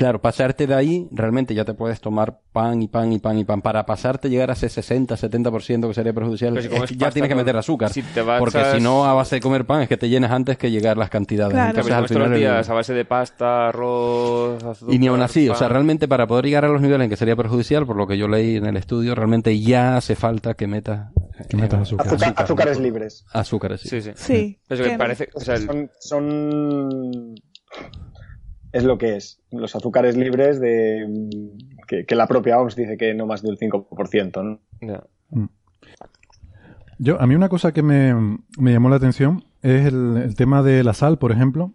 Claro, pasarte de ahí, realmente ya te puedes tomar pan y pan y pan y pan. Para pasarte, llegar a ese 60, 70% que sería perjudicial, Pero si es comes que ya tienes que meter azúcar. si te vas porque a- si no, a base de comer pan, es que te llenas antes que llegar las cantidades. Claro. Entonces, al final el- a base de pasta, arroz, azúcar... y ni aún así, o sea, realmente para poder llegar a los niveles en que sería perjudicial, por lo que yo leí en el estudio, realmente ya hace falta que metas, Que metas azúcar. Azúcar- azúcares libres. Azúcares, sí. Sí, sí. Sí. Eso que que- parece... O sea, el- Son, son- Es lo que es. Los azúcares libres de que, que la propia OMS dice que no más del 5%, ¿no? ya. Yo, a mí una cosa que me, me llamó la atención es el, el tema de la sal, por ejemplo,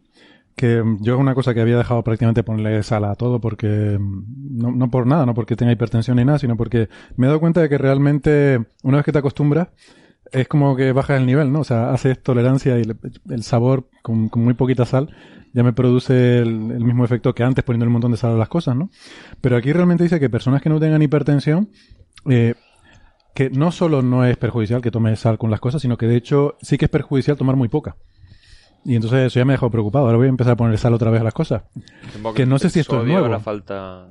que mm, yo es una cosa que había dejado prácticamente ponerle sal a todo porque mm, no, no por nada, no porque tenga hipertensión ni nada, sino porque me he dado cuenta de que realmente una vez que te acostumbras es como que bajas el nivel, ¿no? O sea, haces tolerancia y le- el sabor con, con muy poquita sal ya me produce el, el mismo efecto que antes poniendo un montón de sal a las cosas, ¿no? Pero aquí realmente dice que personas que no tengan hipertensión eh, que no solo no es perjudicial que tomes sal con las cosas, sino que de hecho sí que es perjudicial tomar muy poca. Y entonces eso ya me ha dejado preocupado. Ahora voy a empezar a poner sal otra vez a las cosas. Que no sé si esto es nuevo. hará falta...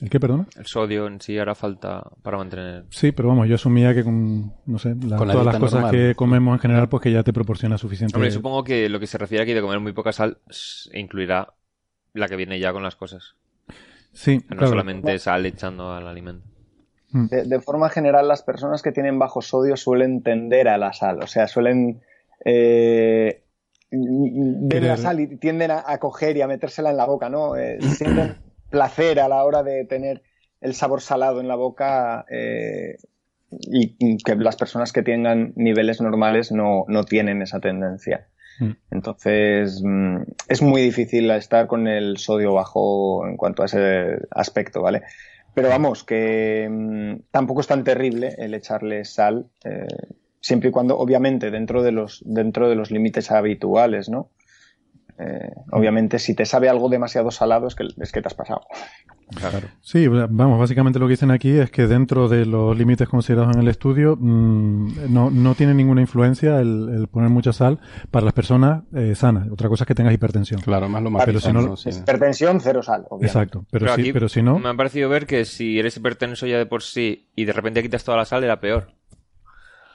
¿El qué, perdona? El sodio en sí hará falta para mantener... Sí, pero vamos, yo asumía que con, no sé, la- Con la todas las cosas normal. que comemos en general, pues que ya te proporciona suficiente. Hombre, supongo que lo que se refiere aquí de comer muy poca sal incluirá la que viene ya con las cosas. Sí, No claro. solamente sal echando al alimento. De, de forma general, las personas que tienen bajo sodio suelen tender a la sal, o sea, suelen eh, ver Querer. la sal y tienden a, a coger y a metérsela en la boca, ¿no? Eh, sienten placer a la hora de tener el sabor salado en la boca eh, y, que las personas que tengan niveles normales no, no tienen esa tendencia. Mm. Entonces, mm, es muy difícil estar con el sodio bajo en cuanto a ese aspecto, ¿vale? Pero vamos, que mm, tampoco es tan terrible el echarle sal, eh, siempre y cuando, obviamente, dentro de los, dentro de los límites habituales, ¿no? Eh, obviamente, si te sabe algo demasiado salado, es que, es que te has pasado. Sí, vamos, básicamente lo que dicen aquí es que dentro de los límites considerados en el estudio mm, no, no tiene ninguna influencia el, el poner mucha sal para las personas eh, sanas. Otra cosa es que tengas hipertensión. Claro, más lo más Pero si no- sí. Hipertensión, cero sal, obviamente. Exacto, pero, Pero sí, pero si no, Me ha parecido ver que si eres hipertenso ya de por sí y de repente quitas toda la sal, era peor.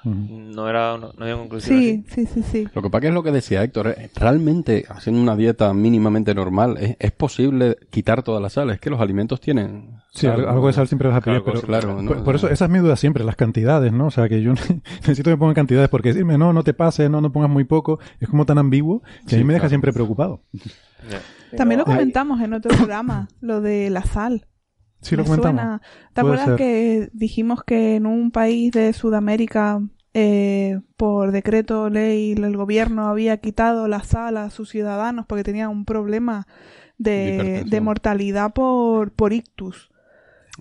No era no, no había conclusión Sí, sí, sí, sí. Lo que pasa que es lo que decía Héctor, eh, realmente haciendo una dieta mínimamente normal, es, es posible quitar toda la sal, es que los alimentos tienen... Sí, sal, algo algo de sal siempre vas a pedir, Claro, pero claro, ¿no? por, por eso esa es mi duda siempre, las cantidades, ¿no? O sea, que yo necesito que me pongan cantidades porque decirme no, no te pases, no, no pongas muy poco, es como tan ambiguo que a mí me deja claro. siempre preocupado. También lo hay- comentamos en otro programa, lo de la sal. Sí, lo Me comentamos. suena. ¿Te Puede acuerdas ser. que dijimos que en un país de Sudamérica, eh, por decreto ley, el gobierno había quitado la sal a sus ciudadanos porque tenían un problema De de, mortalidad por, por ictus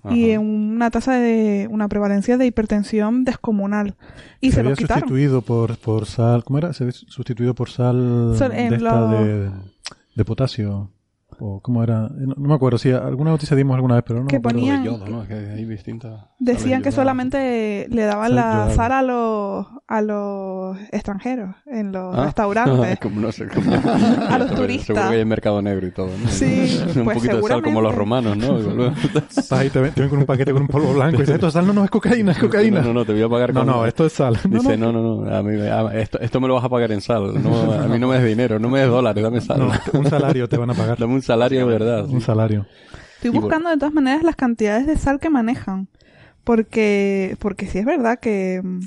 y Ajá. en una tasa de una prevalencia de hipertensión descomunal y se, había los quitaron. sustituido por, por sal, ¿cómo era? Se había sustituido por sal Sol- de, en esta lo- de, de potasio. O cómo era, Eh, no, no me acuerdo, sí, alguna noticia dimos alguna vez, pero no Que me acuerdo. ponían- De yodo, ¿no? Es que hay distintas... Decían que solamente le daban la sal a los, a los extranjeros en los Ah. restaurantes. como no sé, como... A los Seguro turistas. que hay mercado negro y todo, ¿no? Sí, Un pues poquito de sal como los romanos, ¿no? Ahí, te ven, te ven con un paquete con un polvo blanco y dices, esto es sal, no, no, es cocaína, es cocaína. No, no, no, te voy a pagar No, con... no, esto es sal. Dice, no, no, no, a mí, me- a- esto, esto me lo vas a pagar en sal. No, a mí no me des dinero, no me des dólares, dame sal. no, un salario te van a pagar. Dame un salario de verdad. Un salario. Estoy buscando de todas maneras las cantidades de sal que manejan. Porque, porque sí es verdad que... mm,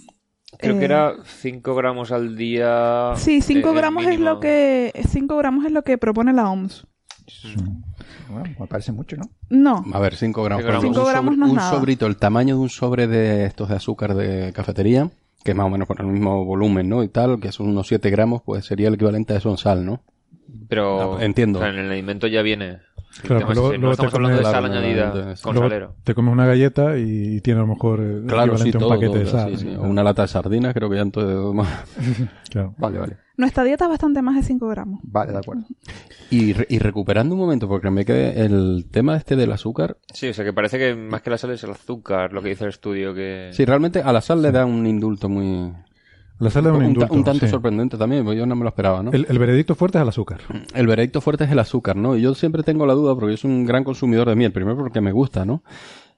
Creo eh, que era 5 gramos al día. Sí, 5 eh, el gramos es lo que 5 gramos es lo que propone la OMS. Bueno, me parece mucho, ¿no? No, A ver, 5 gramos. Cinco gramos. No es un nada. sobrito, el tamaño de un sobre de estos de azúcar de cafetería, que es más o menos por el mismo volumen, ¿no? Y tal, que son unos 7 gramos, pues sería el equivalente a eso en sal, ¿no? Pero. Entiendo. o sea, en el alimento ya viene. Claro, pero luego, estamos te hablando de comes, sal Claro, añadida con luego salero. te comes una galleta y tiene a lo mejor eh, Claro, sí, equivalente a todo. un paquete de todo, sal. sí, sí. O una lata de sardinas, creo que ya entonces... Claro. Vale, vale. Nuestra dieta es bastante más de 5 gramos. Vale, de acuerdo. Y, re- y recuperando un momento, porque me quedé el tema este del azúcar. Sí, o sea que parece que más que la sal es el azúcar, lo que dice el estudio que... Sí, realmente a la sal le da un indulto muy... La sal es un indulto. un tanto sí. sorprendente también, porque yo no me lo esperaba, ¿no? El, el veredicto fuerte es al azúcar. El veredicto fuerte es el azúcar, ¿no? Y yo siempre tengo la duda porque yo soy un gran consumidor de miel. Primero porque me gusta, ¿no?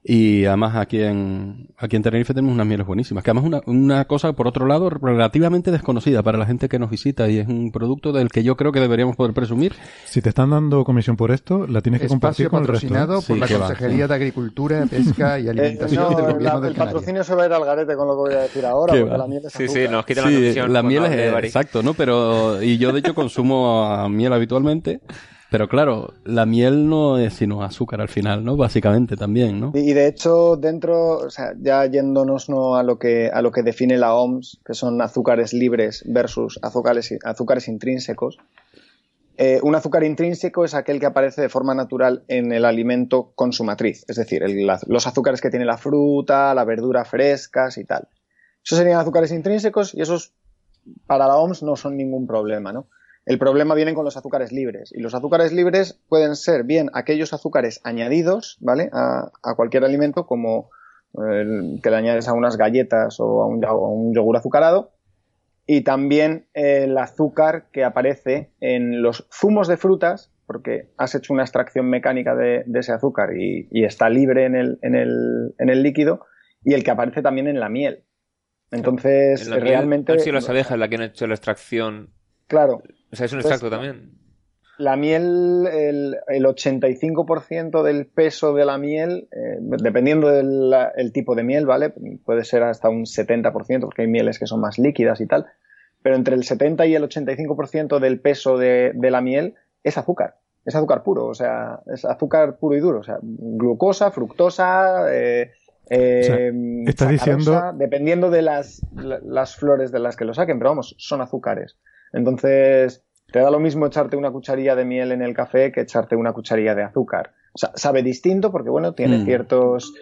Y además aquí en, aquí en Tenerife tenemos unas mieles buenísimas. Que además una, una cosa, por otro lado, relativamente desconocida para la gente que nos visita y es un producto del que yo creo que deberíamos poder presumir. Si te están dando comisión por esto, la tienes que compartir Espacio con el resto. ¿eh? patrocinado Sí, por la que va, Consejería sí. de Agricultura, Pesca y Eh, Alimentación no, del la- Gobierno del el patrocinio se va a ir al garete con lo que voy a decir ahora, ¿Qué porque va? la miel es Sí, azúcar. sí, nos quitan la Sí, comisión. la miel es exacto, ¿no? Pero y yo de hecho consumo a miel habitualmente, pero claro, la miel no es sino azúcar al final, ¿no? Básicamente también, ¿no? Y de hecho, dentro, o sea, ya yéndonos ¿no? a lo que a lo que define la OMS, que son azúcares libres versus azúcares, azúcares intrínsecos, eh, un azúcar intrínseco es aquel que aparece de forma natural en el alimento con su matriz, es decir, los azúcares que tiene la fruta, la verdura frescas y tal. Esos serían azúcares intrínsecos y esos para la OMS no son ningún problema, ¿no? El problema viene con los azúcares libres. Y los azúcares libres pueden ser bien aquellos azúcares añadidos, ¿vale? A, a cualquier alimento, como el que le añades a unas galletas o a un, a un yogur azucarado. Y también el azúcar que aparece en los zumos de frutas, porque has hecho una extracción mecánica de, de ese azúcar y, y está libre en el, en, el, en el líquido, y el que aparece también en la miel. Entonces, En la realmente. Sido las abejas las que han hecho la extracción. Claro, O sea, es un Pues- extracto también. La miel, el, el 85% del peso de la miel, eh, dependiendo del el tipo de miel, ¿vale? Puede ser hasta un 70%, porque hay mieles que son más líquidas y tal. Pero entre el 70 y el 85% del peso de, de la miel es azúcar. Es azúcar puro, o sea, es azúcar puro y duro. O sea, glucosa, fructosa, eh, eh, O sea, estás diciendo- dependiendo de las, la- las flores de las que lo saquen, pero vamos, son azúcares. Entonces, te da lo mismo echarte una cucharilla de miel en el café que echarte una cucharilla de azúcar. O sea, sabe distinto porque, bueno, tiene Mm. ciertos,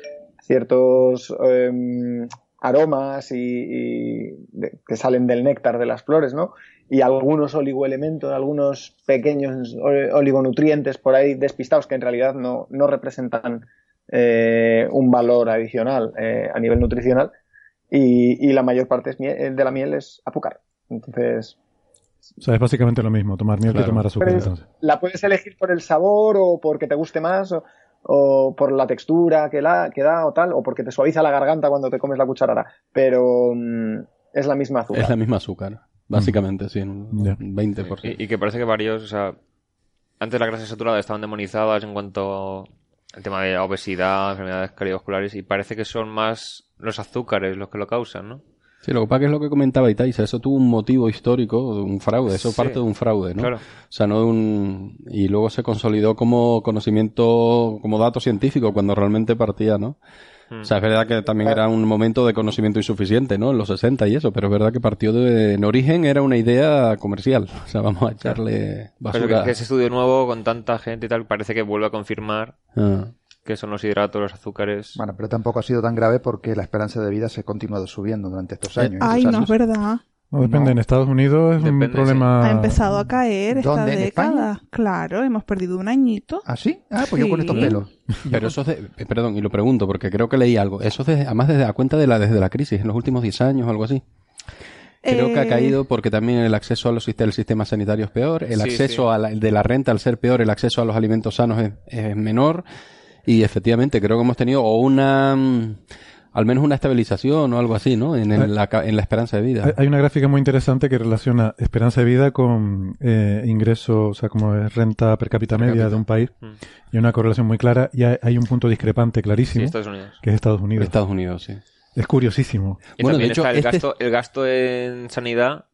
ciertos em, aromas y, y de- que salen del néctar de las flores, ¿no? Y algunos oligoelementos, algunos pequeños oligonutrientes por ahí despistados que en realidad no, no representan eh, un valor adicional eh, a nivel nutricional. Y, y la mayor parte es miel- de la miel es azúcar. Entonces, O sea, es básicamente lo mismo, tomar miel Claro. que tomar azúcar. pero entonces. la puedes elegir por el sabor o porque te guste más o, o por la textura que, la, que da o tal, o porque te suaviza la garganta cuando te comes la cucharada. Pero mm, es la misma azúcar. Es la misma azúcar, básicamente, sí, un Ya. 20%. Y, y que parece que varios, o sea, antes las grasas saturadas estaban demonizadas en cuanto al tema de obesidad, enfermedades cardiovasculares, y parece que son más los azúcares los que lo causan, ¿no? Sí, lo que pasa que es lo que comentaba Itaisa, eso tuvo un motivo histórico, un fraude, eso Sí. parte de un fraude, ¿no? Claro. O sea, no de un... Y luego se consolidó como conocimiento, como dato científico, cuando realmente partía, ¿no? Mm. O sea, es verdad que también era un momento de conocimiento insuficiente, ¿no? En los 60 y eso, pero es verdad que partió de... En origen era una idea comercial. O sea, vamos a echarle Pero basura. que, que ese estudio nuevo con tanta gente y tal parece que vuelve a confirmar Ah. Que son los hidratos, los azúcares. Bueno, pero tampoco ha sido tan grave porque la esperanza de vida se ha continuado subiendo durante estos Eh, años. Ay, estos no es verdad. No, depende. No. En Estados Unidos es Depende, un problema. Ha empezado a caer esta ¿Dónde? ¿En década. Claro, hemos perdido un añito. ¿Ah, sí? Ah, pues yo con estos pelos. Pero eso es de, eh, perdón, y lo pregunto porque creo que leí algo. Eso es de- además desde la cuenta de la desde la crisis, en los últimos 10 años o algo así. Creo que ha Eh, caído porque también el acceso a los el sistema sanitario es peor, el Sí, acceso sí. a la- de la renta al ser peor, el acceso a los alimentos sanos es, es menor y efectivamente creo que hemos tenido o una mm, al menos una estabilización o algo así, ¿no? En, Eh, la, ca- en la esperanza de vida. Hay- una gráfica muy interesante que relaciona esperanza de vida con eh, ingreso, o sea, como es renta per cápita Per media cápita. de un país. Mm. Y hay una correlación muy clara y hay, hay un punto discrepante Sí, clarísimo, Estados Unidos. que es Estados Unidos. Estados Unidos, sí. Es curiosísimo. Y Bueno, de hecho, está el, este- gasto, el gasto en sanidad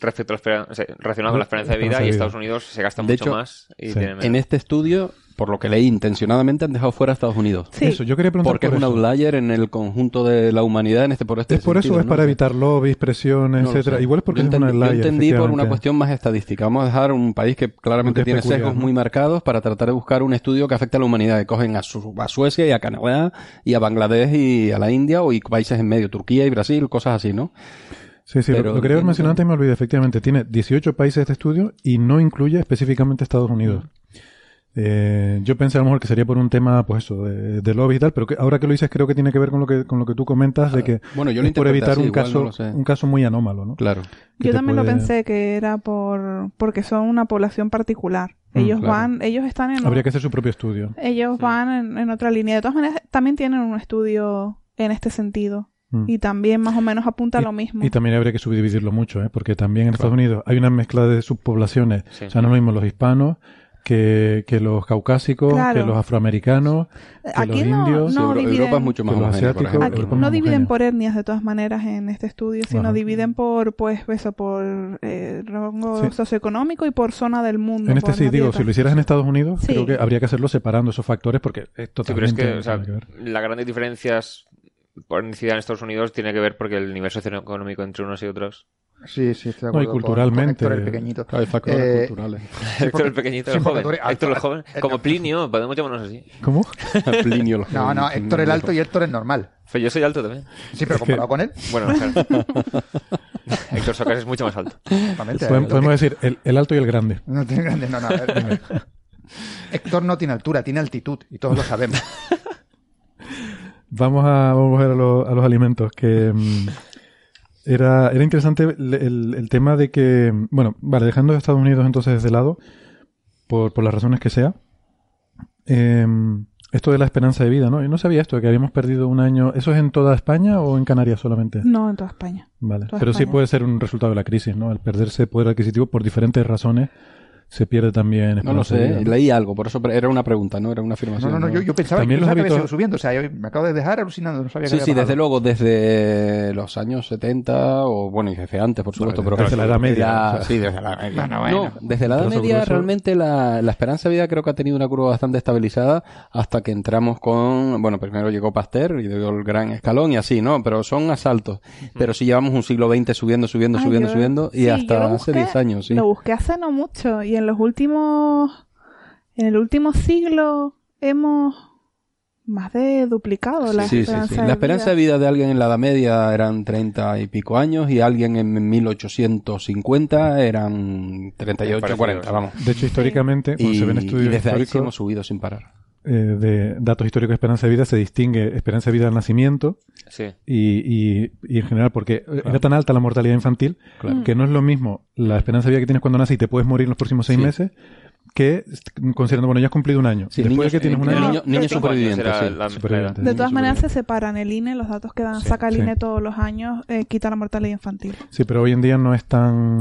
respecto a la esperanza, o sea, relacionado con la esperanza de vida, de y vida. Estados Unidos se gasta De mucho hecho, más y sí. tiene menos. En este estudio por lo que leí, intencionadamente han dejado fuera a Estados Unidos. Sí. Eso, yo quería preguntar Porque es por un eso. outlier en el conjunto de la humanidad en este por este ¿Es por eso sentido, es ¿no? para evitar lobbies, presiones, No lo etcétera? Igual es porque yo es un entendí, yo outlier, entendí por una cuestión más estadística. Vamos a dejar un país que claramente es tiene peculiar, sesgos ¿no? muy marcados para tratar de buscar un estudio que afecte a la humanidad. Que cogen a, Su- a Suecia y a Canadá y a Bangladesh y a la India o y países en medio, Turquía y Brasil, cosas así, ¿no? Sí, sí, lo- Pero lo quería haber mencionado antes y me olvidé. Efectivamente, tiene 18 países este estudio y no incluye específicamente Estados Unidos. Eh, yo pensé a lo mejor que sería por un tema, pues eso, de, de lobby y tal, pero que ahora que lo dices creo que tiene que ver con lo que, con lo que tú comentas de que Bueno, yo lo es por evitar así, un caso, no un caso muy anómalo, ¿no? Claro. Yo también lo pensé que era por porque son una población particular. Mm, Ellos claro. van, ellos están en Habría que hacer su propio estudio. ellos van en, en otra línea. De todas maneras, también tienen un estudio en este sentido Mm. y también más o menos apunta a lo mismo. Y también habría que subdividirlo mucho, ¿eh? porque también en Estados Unidos hay una mezcla de subpoblaciones. Sí. O sea, no es lo mismo los hispanos que, que los caucásicos, Claro. que los afroamericanos, que Aquí los no, indios. no Euro- dividen, Europa es mucho más por aquí no dividen homogéneo. por etnias de todas maneras en este estudio, sino Ajá. dividen por pues eso por eh, rango Sí. socioeconómico y por zona del mundo. En este sí, digo, si lo hicieras en Estados Unidos, Sí. creo que habría que hacerlo separando esos factores porque es Sí, pero es que, o sea, que las grandes diferencias por etnicidad en Estados Unidos tiene que ver porque el nivel socioeconómico entre unos y otros. Sí, sí, estoy de No, y acuerdo. con- culturalmente- Con, Héctor el pequeñito. Hay factores Eh, culturales. Héctor porque- el pequeñito, sí, el joven. Héctor el joven. Como Plinio, podemos llamarnos así. ¿Cómo? Plinio el No, joven, no, Plinio Héctor el alto y Héctor es normal. Pero yo soy alto también. Sí, pero comparado con él, Bueno, claro. Héctor Socas es mucho más alto. Podemos, Lo podemos que- decir el, el alto y el grande. No tiene grande, no, no. a ver, dime. Héctor no tiene altura, tiene altitud, y todos lo sabemos. Vamos a, vamos a ver a, lo- a los alimentos, que mm, era, era interesante el, el- el tema de que, bueno, vale, dejando a Estados Unidos entonces de lado, por, por las razones que sea, em, esto de la esperanza de vida, ¿no? Yo no sabía esto, que habíamos perdido un año. ¿Eso es en toda España o en Canarias solamente? No, en toda España. Vale, toda pero sí puede ser un resultado de la crisis, ¿no? Al perderse poder adquisitivo por diferentes razones, se pierde también No lo sé, vida, ¿no? leí algo, por eso era una pregunta, no era una No, afirmación. no, no, yo, yo pensaba, También yo los pensaba que hábitos- subiendo. O sea, yo me acabo de dejar alucinando, no sabía que Sí, había sí, bajado. desde luego, desde los años 70, o bueno, y jefe antes, por supuesto, Bueno, pero desde la Edad Media, o sea. sí, desde la Edad Media. Bueno, bueno. No, desde la Edad Media grosso. realmente la, la esperanza de vida creo que ha tenido una curva bastante estabilizada hasta que entramos con, bueno, primero llegó Pasteur y dio el gran escalón y así, ¿no? Pero son asaltos. Pero sí llevamos un siglo XX subiendo, subiendo, Ay, subiendo, yo- subiendo y sí, hasta lo hace busqué- 10 años, sí. Lo busqué hace no mucho y en los últimos, en el último siglo hemos más de duplicado la Sí, sí, esperanza sí. de La esperanza vida. de vida de alguien en la Edad Media eran 30 y pico años y alguien en 1850 eran 38, Parecido, 40, sí. vamos. De hecho, históricamente, cuando Y, se ven y estudios desde ahí sí históricos, hemos subido sin parar. Eh, de datos históricos de esperanza de vida se distingue esperanza de vida al nacimiento Sí. y, y, y en general porque era tan alta la mortalidad infantil Claro. que no es lo mismo la esperanza de vida que tienes cuando naces y te puedes morir en los próximos seis Sí. meses que considerando, bueno, ya has cumplido un año. Sí, Después niños- de que tienes un año, niño- niños supervivientes, era sí. la- Supervivientes. De todas maneras se separan. El INE, los datos que dan, Sí. saca el Sí. INE todos los años, eh, quita la mortalidad infantil. sí, pero hoy en día no es tan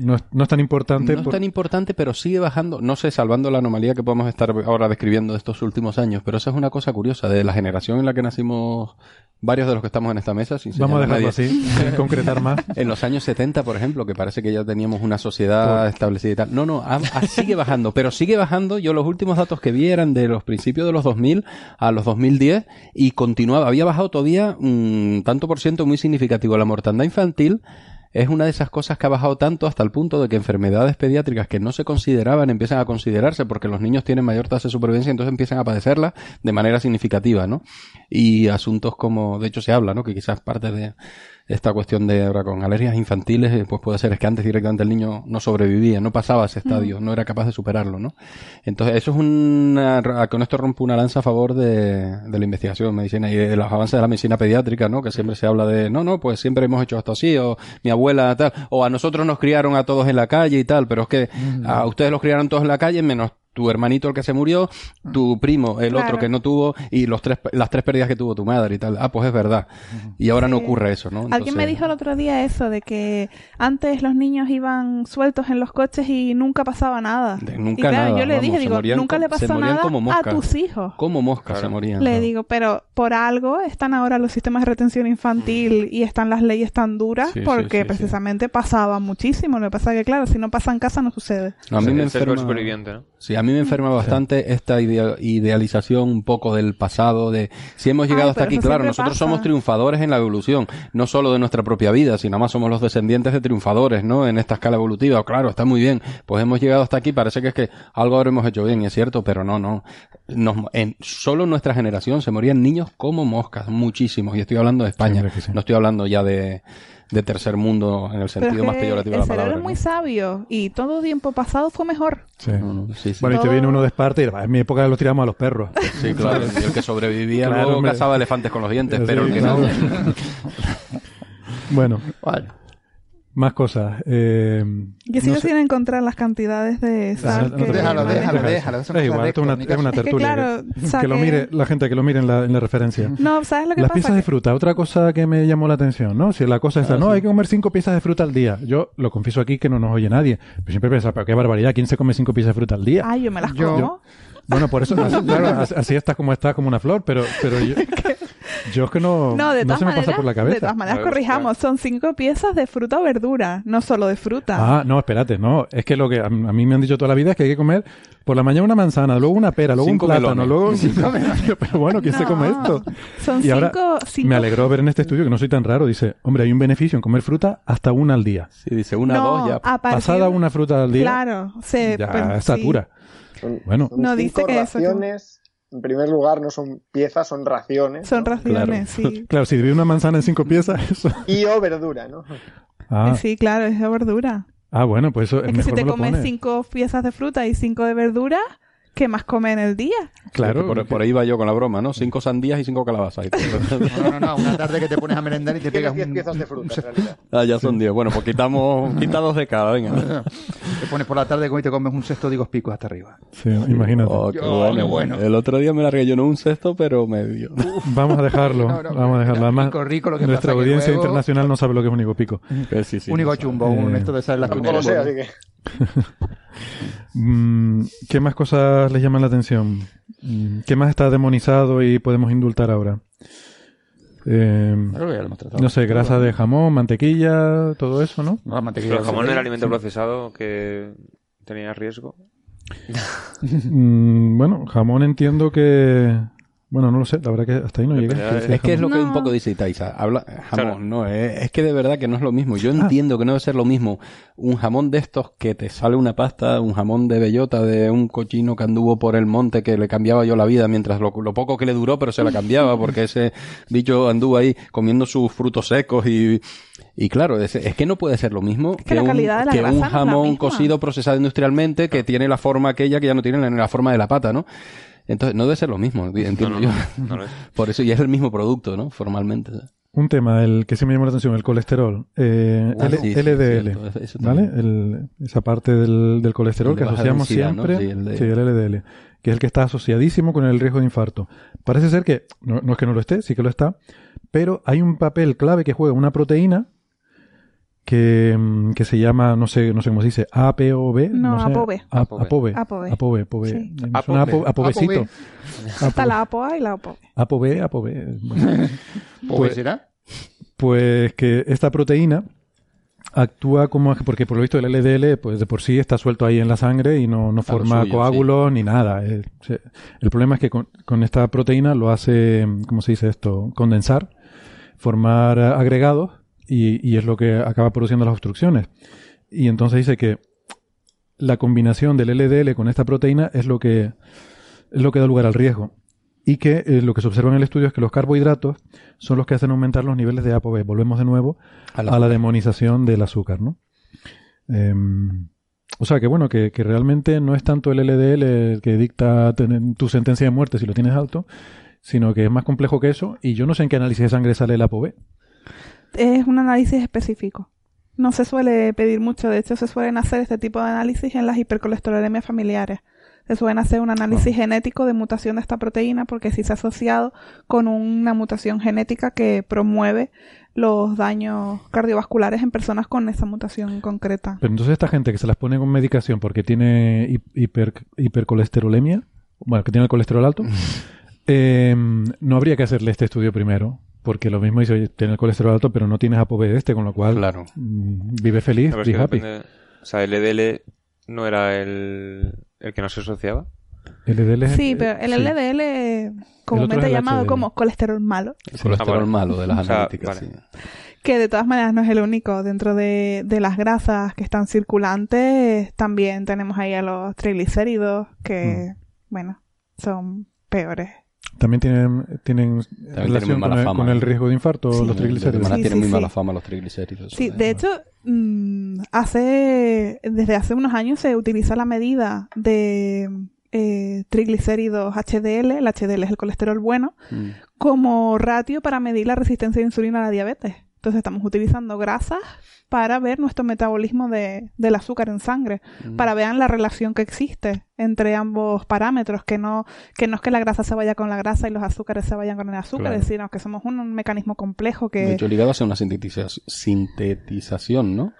no es, no es tan importante. No es tan importante, pero sigue bajando, no sé, salvando la anomalía que podemos estar ahora describiendo de estos últimos años, pero esa es una cosa curiosa, de la generación en la que nacimos varios de los que estamos en esta mesa, sin Vamos a dejarlo nadie. así, sin concretar más. En los años 70, por ejemplo, que parece que ya teníamos una sociedad establecida y tal. No, no, ha- ha- sigue bajando, pero sigue bajando. Yo los últimos datos que vi eran de los principios de los 2000 a los 2010 y continuaba, había bajado todavía un tanto por ciento muy significativo. La mortandad infantil es una de esas cosas que ha bajado tanto hasta el punto de que enfermedades pediátricas que no se consideraban empiezan a considerarse porque los niños tienen mayor tasa de supervivencia y entonces empiezan a padecerlas de manera significativa, ¿no? Y asuntos como, de hecho se habla, ¿no? Que quizás parte de esta cuestión de ahora con alergias infantiles, pues puede ser es que antes directamente el niño no sobrevivía, no pasaba ese estadio, no era capaz de superarlo, ¿no? Entonces eso es una, con esto rompo una lanza a favor de, de la investigación en medicina y de los avances de la medicina pediátrica, ¿no? Que siempre se habla de, no, no, pues siempre hemos hecho esto así, o mi abuela tal, o a nosotros nos criaron a todos en la calle y tal, pero es que a ustedes los criaron todos en la calle menos tu hermanito el que se murió, tu primo el Claro. otro que no tuvo y los tres las tres pérdidas que tuvo tu madre y tal. Ah, pues es verdad. Y ahora no ocurre eso, ¿no? Alguien me dijo el otro día eso, de que antes los niños iban sueltos en los coches y nunca pasaba nada. De- y nunca claro, nada, yo le vamos, dije, digo, nunca le pasó nada como a tus hijos. Como moscas Claro. se morían. Le ¿no? digo, pero por algo están ahora los sistemas de retención infantil y están las leyes tan duras Sí, porque sí, sí. precisamente pasaba muchísimo. Lo que pasa es que, claro, si no pasa en casa no sucede. No, a mí me enferma... superviviente, ¿no? Sí, a a mí me enferma bastante esta idea- idealización un poco del pasado, de si hemos llegado Ay, hasta aquí, claro, nosotros pasa. somos triunfadores en la evolución, no solo de nuestra propia vida, sino más somos los descendientes de triunfadores, ¿no? En esta escala evolutiva, claro, está muy bien, pues hemos llegado hasta aquí, parece que es que algo habremos hecho bien, y es cierto, pero no, no. Nos, en, solo en nuestra generación se morían niños como moscas, muchísimos, y estoy hablando de España, sí. no estoy hablando ya de, de tercer mundo en el Pero sentido es más peyorativo de el la cerebro palabra. es muy ¿no? sabio y todo tiempo pasado fue mejor. Sí. No, no, sí, sí. Bueno, y te Todo- viene uno de Esparta y en mi época los tiramos a los perros. Sí, claro. Y el que sobrevivía Claro, luego hombre. cazaba elefantes con los dientes, Sí, pero el que claro. no. Bueno, Bueno, más cosas. Eh, Yo sigo no sé- sin encontrar las cantidades de sal no que... te déjalo, déjalo, déjalo, eso no Es es igual, esto es una, es una ni Es que tertulia. claro, que, saqué- que lo mire la gente, que lo mire en la, en la referencia. No, ¿sabes lo que Las pasa? piezas de Que- fruta, otra cosa que me llamó la atención, ¿no? Si la cosa está, no, hay que comer cinco piezas de fruta al día. Yo lo confieso aquí que no nos oye nadie. Pero siempre pensaba, pero qué barbaridad, ¿quién se come cinco piezas de fruta al día? Ay, yo me las Yo- como. Bueno, por eso, así, claro, así- así estás como estás, como una flor, pero, pero yo, yo es que no, No, de todas se me pasa por la de cabeza. todas maneras corrijamos, son cinco piezas de fruta o verdura, no solo de fruta. Ah, no, espérate, no. Es que lo que a, a mí me han dicho toda la vida es que hay que comer por la mañana una manzana, luego una pera, luego Cinco un plátano, melones. luego... Pero bueno, ¿quién se come esto? Son Y ahora cinco, cinco... me alegró ver en este estudio que no soy tan raro. Dice, hombre, hay un beneficio en comer fruta hasta una al día. Sí, dice una, no, dos, ya. a partir- Pasada una fruta al día, Claro, se... ya pues, satura. Son, Bueno. son No, cinco dice que eso. En primer lugar, no son piezas, son raciones. son ¿no? raciones, sí. Claro, si divide una manzana en cinco piezas, eso... Y o verdura, ¿no? Ah, Sí, claro, es de verdura. ah, bueno, pues eso Es que mejor si te me lo comes pones. cinco piezas de fruta y cinco de verdura, ¿qué más come en el día? Claro, por, por ahí iba yo con la broma, ¿no? Cinco sandías y cinco calabazas. No, no, no, una tarde que te pones a merendar y te pegas 10 un, piezas de fruta, en realidad. ah, ya son diez. Bueno, pues quitamos, quitados de cada, venga. te pones por la tarde y te comes un cesto de higos picos hasta arriba. Sí, imagínate. Oh, qué Oh, bueno. El otro día me largué yo no un cesto, pero medio. Vamos a dejarlo, No, no, vamos a dejarlo. Además, rico, rico, lo que nuestra pasa que audiencia luego- internacional no sabe lo que es un higo pico. Eh, sí, sí, un higo no chumbo, un Eh, esto de esas las Tampoco lo sé, así que. Mm, ¿Qué más cosas les llaman la atención? Mm, ¿Qué más está demonizado y podemos indultar ahora? Eh, no sé, grasa de jamón, mantequilla, todo eso, ¿no? No, la mantequilla Pero el jamón era alimento procesado que tenía riesgo. Mm, bueno, jamón entiendo que... Bueno, no lo sé, la verdad que hasta ahí no llegué. Sí, Es que es lo que No. un poco dice Itaiza. Habla jamón, Claro. no, es, es que de verdad que no es lo mismo. Yo Ah. entiendo que no debe ser lo mismo un jamón de estos que te sale una pasta, un jamón de bellota de un cochino que anduvo por el monte que le cambiaba yo la vida mientras lo, lo poco que le duró, pero se la cambiaba porque ese bicho anduvo ahí comiendo sus frutos secos y y claro, es, es que no puede ser lo mismo que la un, de la que es jamón cocido procesado industrialmente que tiene la forma aquella que ya no tiene la, la forma de la pata, ¿no? Entonces, no debe ser lo mismo, entiendo No, no, yo. no, no lo es. Por eso, y es el mismo producto, ¿no? Formalmente. Un tema, el que sí me llamó la atención, el colesterol. Eh, Ah, L- sí, sí, LDL. cierto, eso- eso ¿Vale? El- esa parte del, del colesterol que asociamos siempre. Sí, el de- Sí, el LDL. Que es el que está asociadísimo con el riesgo de infarto. Parece ser que, no, no es que no lo esté, sí que lo está, pero hay un papel clave que juega una proteína que, mm, que se llama, no sé, no sé cómo se dice, APOB. No, sé, ApoB. Ap- ApoB. ApoB. ApoB. Sí. Suena ApoB. apo- ApoBcito. Está la APOA y la APOB. ApoB, ApoB. Bueno. ¿Pues Pues- será? Pues que esta proteína actúa como porque por lo visto el LDL pues de por sí está suelto ahí en la sangre y no, no forma suyo, coágulos ni nada. Eh, se- El problema es que con, con esta proteína lo hace, ¿cómo se dice esto? Condensar, formar eh, agregados y, y es lo que acaba produciendo las obstrucciones. Y entonces dice que la combinación del LDL con esta proteína es lo que es lo que da lugar al riesgo. Y que eh, lo que se observa en el estudio es que los carbohidratos son los que hacen aumentar los niveles de ApoB. Volvemos de nuevo a la, demonización del azúcar, ¿no? Em, o sea que bueno, que, que realmente no es tanto el LDL el que dicta ten- tu sentencia de muerte si lo tienes alto, sino que es más complejo que eso. Y yo no sé en qué análisis de sangre sale el ApoB. Es un análisis específico. No se suele pedir mucho, de hecho se suelen hacer este tipo de análisis en las hipercolesterolemias familiares. Se suelen hacer un análisis genético de mutación de esta proteína porque sí se ha asociado con una mutación genética que promueve los daños cardiovasculares en personas con esa mutación concreta. Pero entonces esta gente que se las pone con medicación porque tiene hi- hiper, hipercolesterolemia, bueno, que tiene el colesterol alto, em, no habría que hacerle este estudio primero. Porque lo mismo dice, oye, tiene el colesterol alto, pero no tienes ApoB de este, con lo cual mm, vive feliz, be happy. depende- O sea, el LDL no era el, el que no se asociaba. LDL es- Sí, pero el sí. LDL, otro comúnmente es el llamado HDL. como colesterol malo, El colesterol Ah, vale. malo de las O sea, analíticas. vale. sí. que de todas maneras no es el único. Dentro de, de las grasas que están circulantes, también tenemos ahí a los triglicéridos, que, bueno, son peores. También tienen, tienen tienen relación muy mala con el, fama, con el ¿eh? riesgo de infarto Sí. los triglicéridos. Sí, tienen sí, muy sí. mala fama los triglicéridos. Sí, eso de hecho, mm, hace, desde hace unos años se utiliza la medida de eh, triglicéridos HDL, el HDL es el colesterol bueno, Mm. como ratio para medir la resistencia de insulina a la diabetes. Entonces estamos utilizando grasas para ver nuestro metabolismo de, del azúcar en sangre, para vean la relación que existe entre ambos parámetros, que no, que no es que la grasa se vaya con la grasa y los azúcares se vayan con el azúcar, Claro. sino que somos un, un mecanismo complejo De que... hecho, ligado a ser una sintetiza- sintetización, ¿no?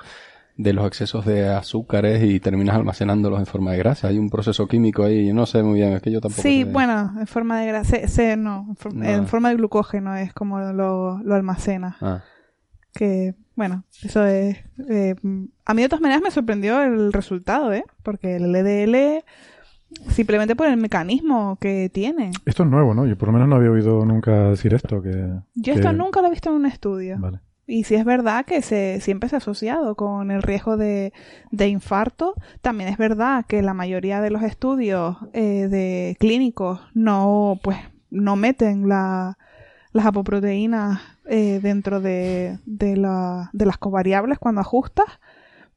De los excesos de azúcares y terminas almacenándolos en forma de grasa. Hay un proceso químico ahí, yo no sé muy bien, es que yo tampoco Sí, sé. bueno, en forma de grasa, se- se- no, en, for- No. en forma de glucógeno es como lo, lo almacena. Ah, Que, bueno, eso es... eh, a mí de todas maneras me sorprendió el resultado, ¿eh? Porque el LDL, simplemente por el mecanismo que tiene. Esto es nuevo, ¿no? Yo por lo menos no había oído nunca decir esto. Que, Yo esto que- nunca lo he visto en un estudio. Vale. Y si es verdad que se, siempre se ha asociado con el riesgo de, de infarto, también es verdad que la mayoría de los estudios eh, de clínicos no, pues, no meten la, las apoproteínas eh, dentro de, de, la, de las covariables cuando ajustas,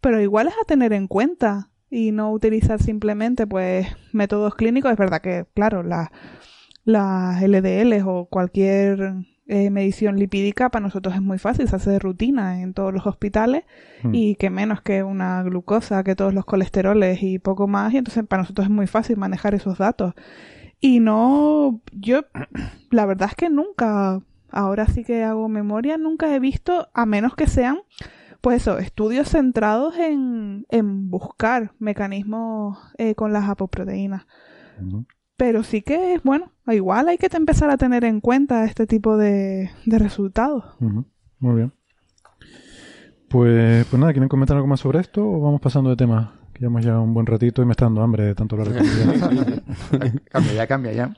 pero igual es a tener en cuenta y no utilizar simplemente pues métodos clínicos. Es verdad que, claro, las las LDLs o cualquier eh, medición lipídica para nosotros es muy fácil, se hace de rutina en todos los hospitales Mm. y que menos que una glucosa, que todos los colesteroles y poco más, y entonces para nosotros es muy fácil manejar esos datos. Y no, yo, la verdad es que nunca, ahora sí que hago memoria, nunca he visto, a menos que sean, pues eso, estudios centrados en, en buscar mecanismos eh, con las apoproteínas. Pero sí que, bueno, igual hay que empezar a tener en cuenta este tipo de, de resultados. Muy bien. Pues, pues nada, ¿quieren comentar algo más sobre esto o vamos pasando de tema? Que llevamos ya un buen ratito y me está dando hambre de tanto hablar de comida. cambia ya, cambia ya.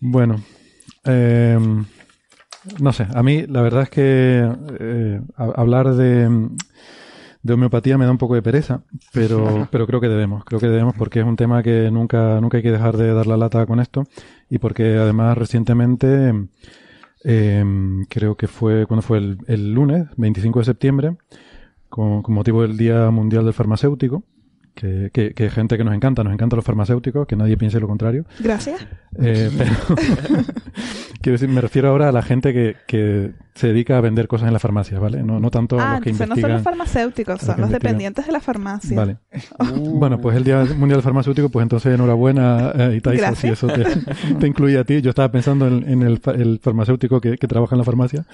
Bueno, eh, no sé, a mí la verdad es que eh, hablar de, de homeopatía me da un poco de pereza, pero, pero creo que debemos, creo que debemos porque es un tema que nunca, nunca hay que dejar de dar la lata con esto y porque además recientemente, eh, creo que fue, cuando fue el, el lunes, 25 de septiembre, con, con motivo del Día Mundial del Farmacéutico, que, que, que gente que nos encanta, nos encantan los farmacéuticos, que nadie piense lo contrario. Gracias. Eh, pero quiero decir, me refiero ahora a la gente que, que se dedica a vender cosas en las farmacias, ¿vale? No, no tanto a Ah, los que entonces no son investigan. los farmacéuticos, a los son los investigan. dependientes de la farmacia. Vale. Bueno, pues el Día Mundial del Farmacéutico, pues entonces enhorabuena, eh, Itaiza, si eso te, te incluye a ti. Yo estaba pensando en, en el, fa- el farmacéutico que, que trabaja en la farmacia,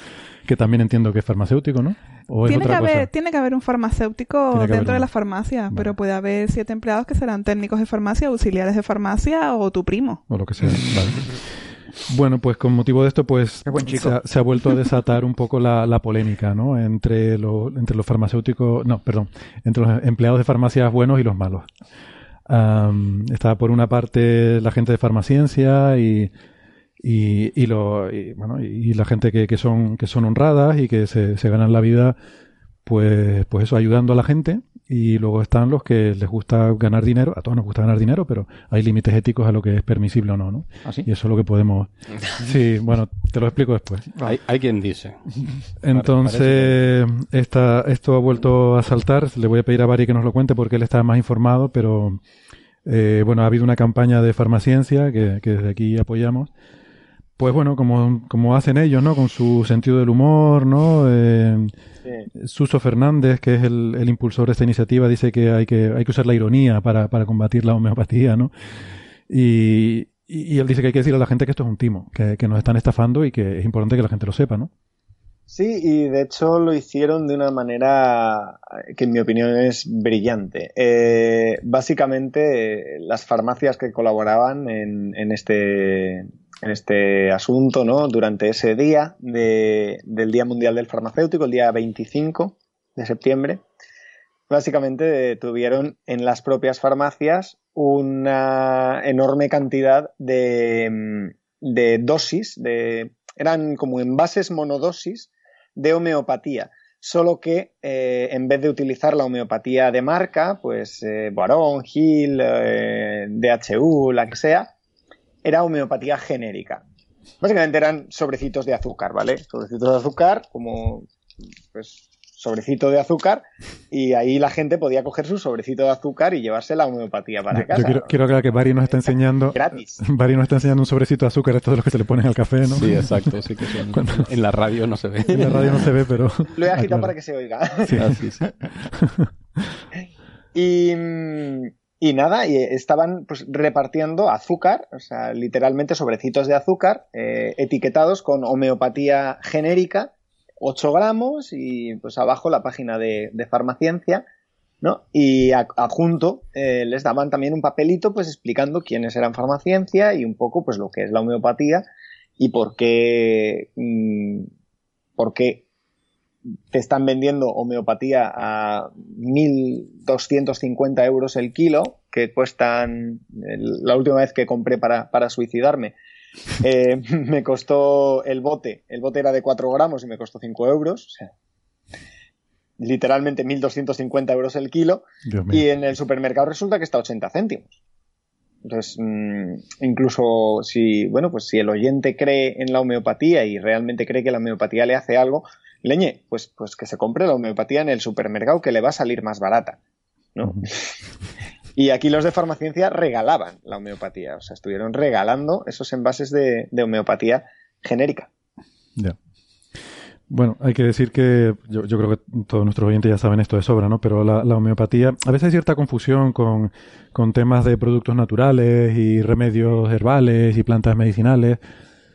que también entiendo que es farmacéutico, ¿no? ¿O es Tiene que, haber, cosa? tiene que haber un farmacéutico Tiene dentro haber de la farmacia, Vale. pero puede haber siete empleados que serán técnicos de farmacia, auxiliares de farmacia o tu primo. o lo que sea. Vale. Bueno, pues con motivo de esto, pues Qué buen chico. se ha, se ha vuelto a desatar un poco la, la polémica, ¿no? Entre, lo- entre los farmacéuticos, no, perdón, entre los empleados de farmacias buenos y los malos. Am, está por una parte la gente de farmaciencia y, y, y, lo, y, bueno, y la gente que, que son, que son honradas y que se, se ganan la vida, pues, pues eso, ayudando a la gente. Y luego están los que les gusta ganar dinero. A todos nos gusta ganar dinero, pero hay límites éticos a lo que es permisible o no, ¿no? ¿Ah, sí? Y eso es lo que podemos. Sí, bueno, te lo explico después. Hay, hay quien dice. Entonces, esta, esto ha vuelto a saltar. Le voy a pedir a Bari que nos lo cuente porque él está más informado, pero eh, bueno, ha habido una campaña de farmaciencia que, que desde aquí apoyamos. Pues bueno, como, como hacen ellos, ¿no? Con su sentido del humor, ¿no? Eh, Suso Fernández, que es el, el impulsor de esta iniciativa, dice que hay que, hay que usar la ironía para, para combatir la homeopatía, ¿no? Y, y, y él dice que hay que decirle a la gente que esto es un timo, que, que nos están estafando y que es importante que la gente lo sepa, ¿no? Sí, y de hecho lo hicieron de una manera que en mi opinión es brillante. Eh, básicamente, las farmacias que colaboraban en, en este, en este asunto, ¿no? Durante ese día de- del Día Mundial del Farmacéutico, el día 25 de septiembre, básicamente tuvieron en las propias farmacias una enorme cantidad de, dosis, de, eran como envases monodosis de homeopatía. Solo que eh, en vez de utilizar la homeopatía de marca, pues eh, Boarón, Gil, eh, DHU, la que sea, era homeopatía genérica. Básicamente eran sobrecitos de azúcar, ¿vale? Sobrecitos de azúcar, como pues sobrecito de azúcar y ahí la gente podía coger su sobrecito de azúcar y llevarse la homeopatía para Yo, casa. yo quiero, quiero aclarar que Barry nos está enseñando. Gratis. Barry nos está enseñando un sobrecito de azúcar, esto de los que se le ponen al café, ¿no? Sí, exacto. Sí que son- Cuando- En la radio no se ve. En la radio no se ve, pero. Lo he agitado claro. para que se oiga. Sí. Ah, sí, sí. Y, y nada, y estaban pues repartiendo azúcar, o sea, literalmente sobrecitos de azúcar, eh, etiquetados con homeopatía genérica, 8 gramos, y pues abajo la página de, de farmaciencia, ¿no? Y adjunto eh, les daban también un papelito pues explicando quiénes eran farmaciencia y un poco pues lo que es la homeopatía y por qué, mm, por qué te están vendiendo homeopatía a 1.250 euros el kilo, que cuestan, la última vez que compré para, para suicidarme, eh, me costó el bote, el bote era de 4 gramos y me costó 5 euros, o sea, literalmente 1.250 euros el kilo, y en el supermercado resulta que está a 80 céntimos. Entonces, mm, incluso si, bueno, pues si el oyente cree en la homeopatía y realmente cree que la homeopatía le hace algo, leñe, pues, pues que se compre la homeopatía en el supermercado que le va a salir más barata, ¿no? Y aquí los de farmaciencia regalaban la homeopatía, o sea, estuvieron regalando esos envases de, de homeopatía genérica. Ya. Bueno, hay que decir que yo, yo creo que todos nuestros oyentes ya saben esto de sobra, ¿no? Pero la, la homeopatía, a veces hay cierta confusión con, con temas de productos naturales y remedios herbales y plantas medicinales.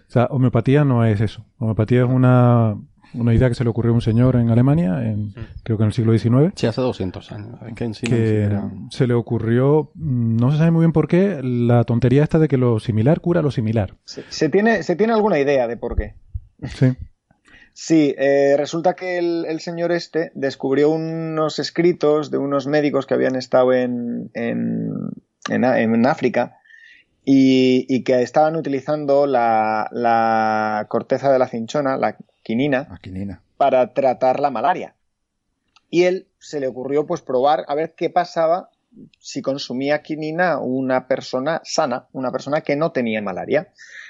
O sea, homeopatía no es eso. Homeopatía es una, una idea que se le ocurrió a un señor en Alemania, en, creo que en el siglo XIX, Sí, hace 200 años. Que en sí no que era- se le ocurrió, mm, no se sabe muy bien por qué, la tontería esta de que lo similar cura lo similar. Se, se tiene, se tiene alguna idea de por qué. Sí. Sí, eh, resulta que el, el señor este descubrió unos escritos de unos médicos que habían estado en, en, en, África y, y que estaban utilizando la, la corteza de la cinchona, la quinina, La quinina. para tratar la malaria. Y él se le ocurrió pues probar a ver qué pasaba si consumía quinina una persona sana, una persona que no tenía malaria.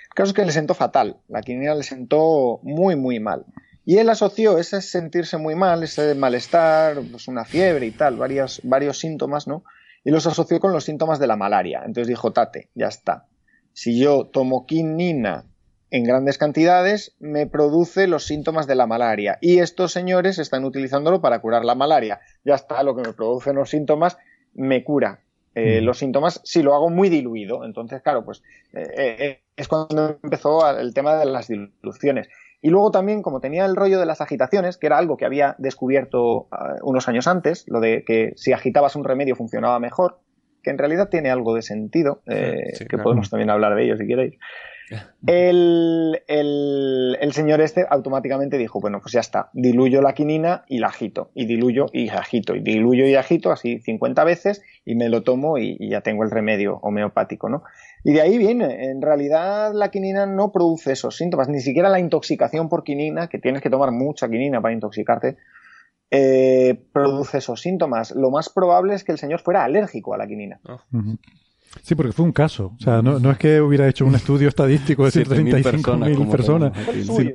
El caso es que le sentó fatal, la quinina le sentó muy muy mal. Y él asoció ese sentirse muy mal, ese malestar, pues una fiebre y tal, varios, varios síntomas, ¿no? Y los asoció con los síntomas de la malaria. Entonces dijo, tate, ya está. Si yo tomo quinina en grandes cantidades, me produce los síntomas de la malaria. Y estos señores están utilizándolo para curar la malaria. Ya está, lo que me producen los síntomas me cura. eh, Mm. los síntomas si lo hago muy diluido. Entonces, claro, pues eh, eh, es cuando empezó el tema de las diluciones. Y luego también, como tenía el rollo de las agitaciones, que era algo que había descubierto ah, unos años antes, lo de que si agitabas un remedio funcionaba mejor, que en realidad tiene algo de sentido, que podemos también hablar de ello si queréis. El, el- el señor este automáticamente dijo, bueno, pues ya está, diluyo la quinina y la agito, y diluyo y agito, y diluyo y agito así 50 veces y me lo tomo y, y ya tengo el remedio homeopático, ¿no? Y de ahí viene, en realidad la quinina no produce esos síntomas, ni siquiera la intoxicación por quinina, que tienes que tomar mucha quinina para intoxicarte, eh, produce esos síntomas. Lo más probable es que el señor fuera alérgico a la quinina. Sí, porque fue un caso. O sea, no, no es que hubiera hecho un estudio estadístico de decir 7.000 35.000 personas, Sí, sí.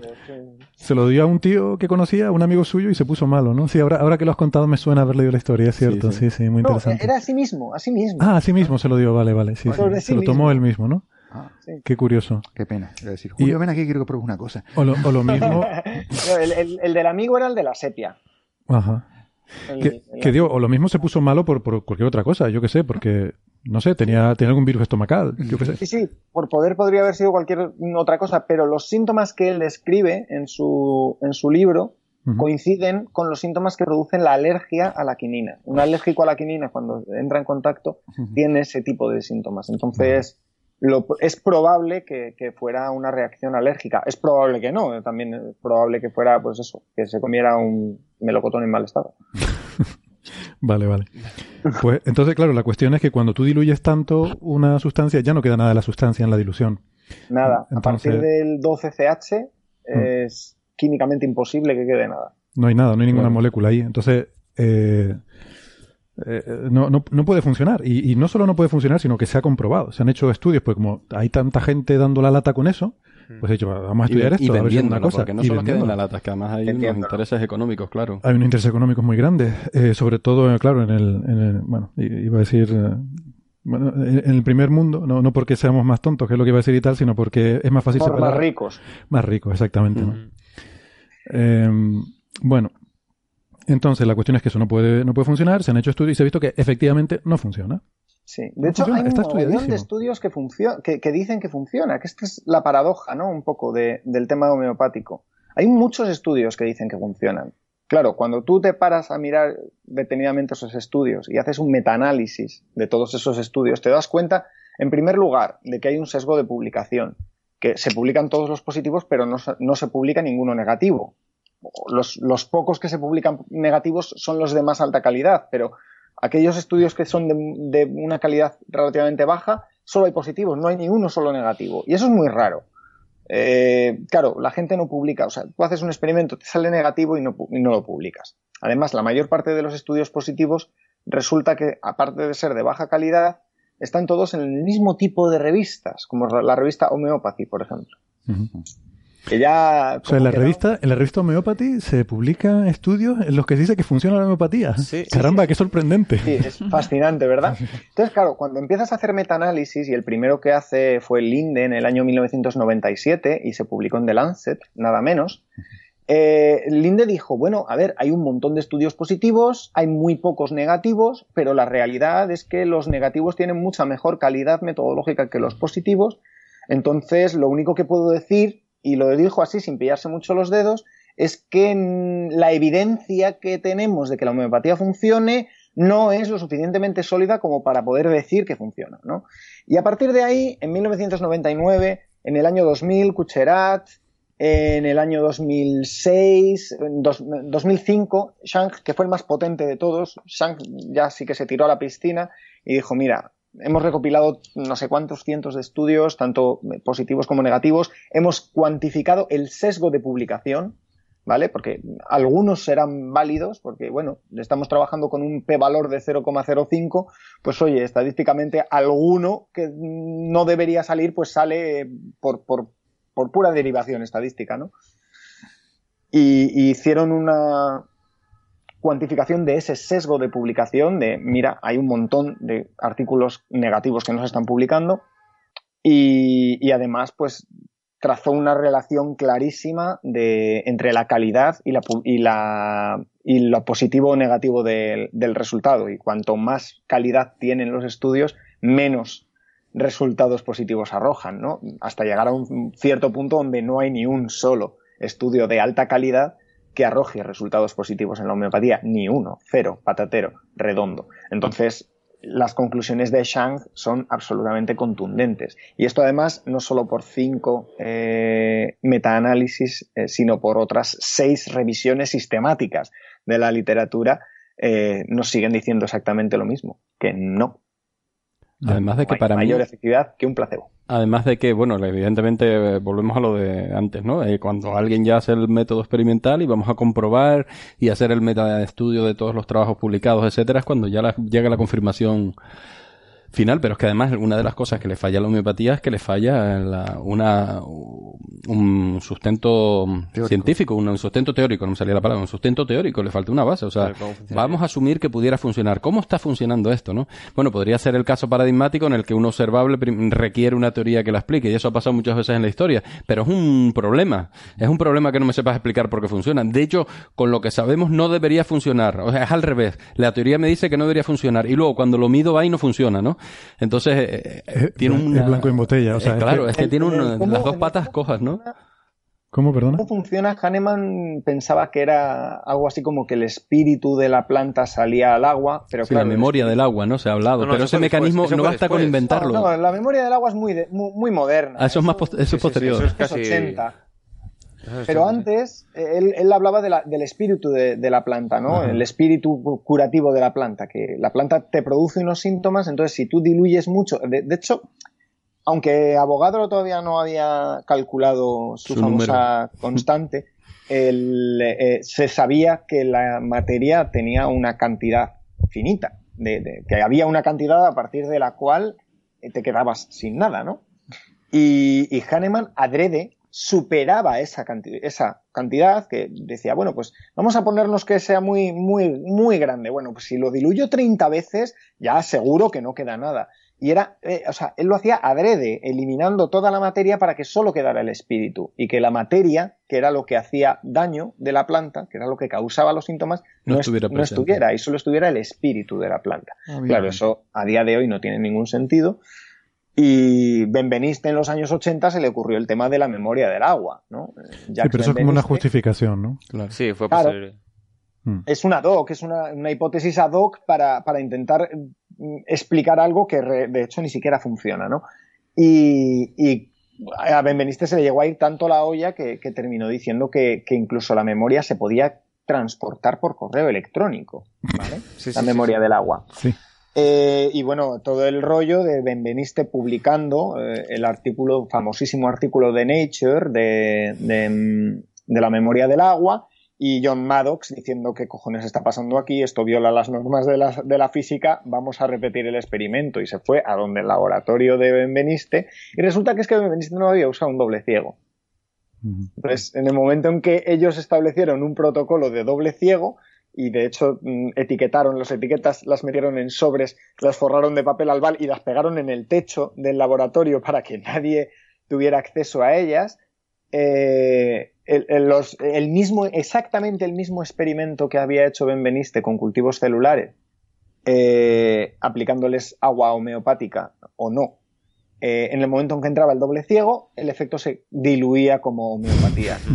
se lo dio a un tío que conocía, un amigo suyo, y se puso malo, ¿no? Sí, ahora, ahora que lo has contado me suena haber leído la historia, es cierto. Sí, Sí, sí, muy No, interesante. era así mismo, así mismo. Ah, a sí mismo se lo dio, vale, vale. Sí, sí. Se sí lo tomó mismo. él mismo, ¿no? Ah, Sí. Qué curioso. qué pena. A decir, Y- Julio, ven aquí, quiero que pruebes una cosa. O lo, o lo mismo. El, el- el del amigo era el de la sepia. Ajá. El- Que, el- que dio, o lo mismo se puso malo por, por cualquier otra cosa, yo qué sé, porque, no sé, tenía, tenía algún virus estomacal, yo qué sé. Sí, sí, por poder podría haber sido cualquier otra cosa, pero los síntomas que él describe en su, en su libro coinciden con los síntomas que producen la alergia a la quinina. Un alérgico a la quinina, cuando entra en contacto, tiene ese tipo de síntomas. Entonces, lo- es probable que, que fuera una reacción alérgica. Es probable que no, también es probable que fuera, pues eso, que se comiera un melocotón en mal estado. Vale, vale. Pues entonces, claro, la cuestión es que cuando tú diluyes tanto una sustancia, ya no queda nada de la sustancia en la dilución. Nada, a partir del 12CH es químicamente imposible que quede nada. No hay nada, no hay ninguna molécula ahí. Entonces, eh, eh, no, no, no puede funcionar. Y, y no solo no puede funcionar, sino que se ha comprobado. Se han hecho estudios, pues como hay tanta gente dando la lata con eso, pues he dicho, vamos a Y, estudiar y esto, a ver si cosa. porque no Y solo queda en vendiéndolo. la lata, es que además hay unos intereses económicos, claro. Hay unos intereses económicos muy grandes, eh, sobre todo, eh, claro, en el, en el- bueno, iba a decir, eh, bueno, en el primer mundo, no, no porque seamos más tontos, que es lo que iba a decir y tal, sino porque es más fácil Por separar. más ricos. Más ricos, exactamente. ¿no? Eh, bueno, entonces la cuestión es que eso no puede, no puede funcionar, se han hecho estudios y se ha visto que efectivamente no funciona. Sí, No de hecho funciona, hay un montón de estudios que, que, que dicen que funciona, que esta es la paradoja, ¿no? Un poco de- del tema homeopático. Hay muchos estudios que dicen que funcionan. Claro, cuando tú te paras a mirar detenidamente esos estudios y haces un metaanálisis de todos esos estudios, te das cuenta, en primer lugar, de que hay un sesgo de publicación, que se publican todos los positivos, pero no, se- no se publica ninguno negativo. Los, los pocos que se publican negativos son los de más alta calidad, pero aquellos estudios que son de, una calidad relativamente baja, solo hay positivos, no hay ni uno solo negativo. Y eso es muy raro. Eh, claro, la gente no publica, o sea, tú haces un experimento, te sale negativo y no, y no lo publicas. Además, la mayor parte de los estudios positivos resulta que, aparte de ser de baja calidad, están todos en el mismo tipo de revistas, como la revista Homeopathy, por ejemplo. Ya. O sea, en la revista, en la revista Homeopathy se publican estudios en los que se dice que funciona la homeopatía. Sí, sí, Caramba, qué sorprendente. Sí, es fascinante, ¿verdad? Entonces, claro, cuando empiezas a hacer metaanálisis, y el primero que hace fue Linde en el año 1997 y se publicó en The Lancet, nada menos, eh, Linde dijo, bueno, a ver, hay un montón de estudios positivos, hay muy pocos negativos, pero la realidad es que los negativos tienen mucha mejor calidad metodológica que los positivos, entonces lo único que puedo decir, y lo dijo así sin pillarse mucho los dedos, es que la evidencia que tenemos de que la homeopatía funcione no es lo suficientemente sólida como para poder decir que funciona, ¿no? Y a partir de ahí, en 1999, en el año 2000, Kucherat, en el año 2006, en dos- 2005, Shang, que fue el más potente de todos, Shang ya sí que se tiró a la piscina y dijo, mira, hemos recopilado no sé cuántos cientos de estudios, tanto positivos como negativos, hemos cuantificado el sesgo de publicación, ¿vale? Porque algunos serán válidos, porque, bueno, estamos trabajando con un p-valor de 0,05, pues oye, estadísticamente alguno que no debería salir, pues sale por, por, por pura derivación estadística, ¿no? Y, y hicieron una cuantificación de ese sesgo de publicación, de, mira, hay un montón de artículos negativos que no se están publicando, y, y además, pues trazó una relación clarísima de, entre la calidad y, la, y, la, y lo positivo o negativo del, del resultado. Y cuanto más calidad tienen los estudios, menos resultados positivos arrojan, ¿no? Hasta llegar a un cierto punto donde no hay ni un solo estudio de alta calidad que arroje resultados positivos en la homeopatía, ni uno, cero, patatero, redondo. Entonces, las conclusiones de Shang son absolutamente contundentes. Y esto además no solo por cinco eh, metaanálisis, eh, sino por otras seis revisiones sistemáticas de la literatura, eh, nos siguen diciendo exactamente lo mismo, que no. Además de que para mí... mayor efectividad que un placebo. Además de que, bueno, evidentemente eh, volvemos a lo de antes, ¿no? Eh, cuando alguien ya hace el método experimental y vamos a comprobar y hacer el metaestudio de todos los trabajos publicados, etcétera, es cuando ya la- llega la confirmación final, pero es que además una de las cosas que le falla a la homeopatía es que le falla la- una, un sustento científico, un sustento teórico, no me salía la palabra, un sustento teórico, le falta una base, o sea, vamos a asumir que pudiera funcionar. ¿Cómo está funcionando esto, no? Bueno, podría ser el caso paradigmático en el que un observable requiere una teoría que la explique, y eso ha pasado muchas veces en la historia, pero es un problema, es un problema que no me sepas explicar por qué funciona. De hecho, con lo que sabemos no debería funcionar, o sea, es al revés. La teoría me dice que no debería funcionar, y luego cuando lo mido va y no funciona, ¿no? Entonces, eh, eh, tiene es una... blanco en botella, o sea, Eh, es claro, que- es que tiene el una- cómo- las dos patas cojas, ¿no? ¿Cómo, perdona? ¿Cómo funciona? Hahnemann pensaba que era algo así como que el espíritu de la planta salía al agua, pero Sí, claro, la memoria del agua, ¿no? Se ha hablado, No, no, pero ese después, mecanismo no basta con inventarlo. No, no, la memoria del agua es muy, de- muy, muy moderna. Ah, eso es más eso es Sí, sí, sí, posterior. eso es Eso es casi... 80. Pero antes, eh, él, él hablaba de la- del espíritu de, de la planta, ¿no? Ajá. El espíritu cu- curativo de la planta, que la planta te produce unos síntomas, entonces si tú diluyes mucho, de, de hecho, aunque Abogado todavía no había calculado su, Su famosa constante, el, eh, se sabía que la materia tenía una cantidad finita, de, de- que había una cantidad a partir de la cual eh, te quedabas sin nada, ¿no? Y, y Hahnemann adrede superaba esa, canti- esa cantidad que decía, bueno, pues vamos a ponernos que sea muy, muy, muy grande. Bueno, pues si lo diluyo 30 veces, ya seguro que no queda nada. Y era, eh, o sea, él lo hacía adrede, eliminando toda la materia para que solo quedara el espíritu. Y que la materia, que era lo que hacía daño de la planta, que era lo que causaba los síntomas, No no, estuviera est- no estuviera, y solo estuviera el espíritu de la planta. Ah. Claro, eso a día de hoy no tiene ningún sentido. Y Benveniste en los años 80 se le ocurrió el tema de la memoria del agua, ¿no? Eh, Sí, Jacques pero eso es como una justificación, ¿no? Claro. Sí, fue Claro. Mm. Es una doc, es una, una hipótesis ad hoc para, para intentar mm, explicar algo que re- de hecho ni siquiera funciona, ¿no? Y, y a Benveniste se le llegó a ir tanto la olla que, que terminó diciendo que, que incluso la memoria se podía transportar por correo electrónico, ¿vale? Sí, la sí, memoria sí, sí. del agua. Sí. Eh, y bueno, todo el rollo de Benveniste publicando eh, el artículo, famosísimo artículo de Nature de, de, mm, de la memoria del agua, y John Maddox diciendo qué cojones está pasando aquí, esto viola las normas de la, de la física, vamos a repetir el experimento. Y se fue a donde el laboratorio de Benveniste, y resulta que es que Benveniste no había usado un doble ciego. Entonces, en el momento en que ellos establecieron un protocolo de doble ciego, y de hecho mm, etiquetaron las etiquetas, las metieron en sobres, las forraron de papel albal y las pegaron en el techo del laboratorio para que nadie tuviera acceso a ellas, eh, el, el- los- el mismo, exactamente el mismo experimento que había hecho Benveniste con cultivos celulares, eh, aplicándoles agua homeopática o no, eh, en el momento en que entraba el doble ciego, el efecto se diluía como homeopatía.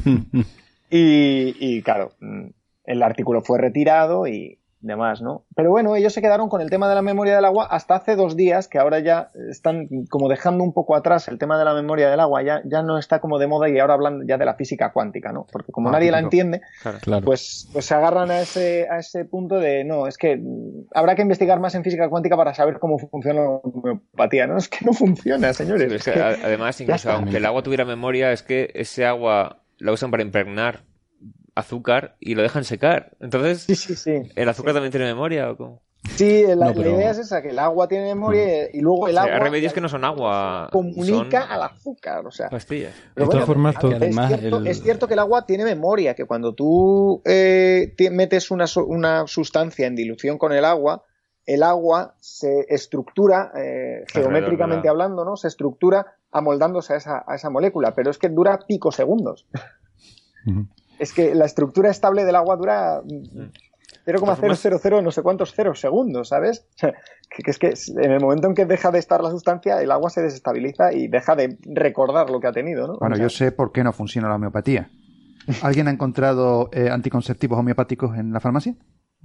Y, y, claro, mm, el artículo fue retirado y demás, ¿no? Pero bueno, ellos se quedaron con el tema de la memoria del agua hasta hace dos días, que ahora ya están como dejando un poco atrás el tema de la memoria del agua, ya, ya no está como de moda y ahora hablan ya de la física cuántica, ¿no? Porque como Ah, nadie la entiende, Claro. Pues, pues se agarran a ese, a ese punto de, no, es que habrá que investigar más en física cuántica para saber cómo funciona la homeopatía, ¿no? Es que no funciona, señores. Sí, es que, Es que- a- además, incluso aunque el agua tuviera memoria, es que ese agua la usan para impregnar azúcar y lo dejan secar. Entonces, Sí, sí, sí. ¿el azúcar también tiene memoria o cómo? Sí, la, No, la pero- idea es esa, que el agua tiene memoria y luego el O sea, agua hay remedios que no son agua, comunica son al azúcar, o sea. pastillas. Pero De todas formas, todo- Además, es, cierto, el- es cierto que el agua tiene memoria, que cuando tú eh, metes una, una sustancia en dilución con el agua, el agua se estructura, eh, geométricamente la- hablando, ¿no? Se estructura amoldándose a esa, a esa molécula, pero es que dura picosegundos. Ujú. Es que la estructura estable del agua dura mm, 0,000 no sé cuántos ceros segundos, ¿sabes? Que, que es que en el momento en que deja de estar la sustancia, el agua se desestabiliza y deja de recordar lo que ha tenido, ¿no? Bueno, O sea, yo sé por qué no funciona la homeopatía. ¿Alguien ha encontrado eh, anticonceptivos homeopáticos en la farmacia?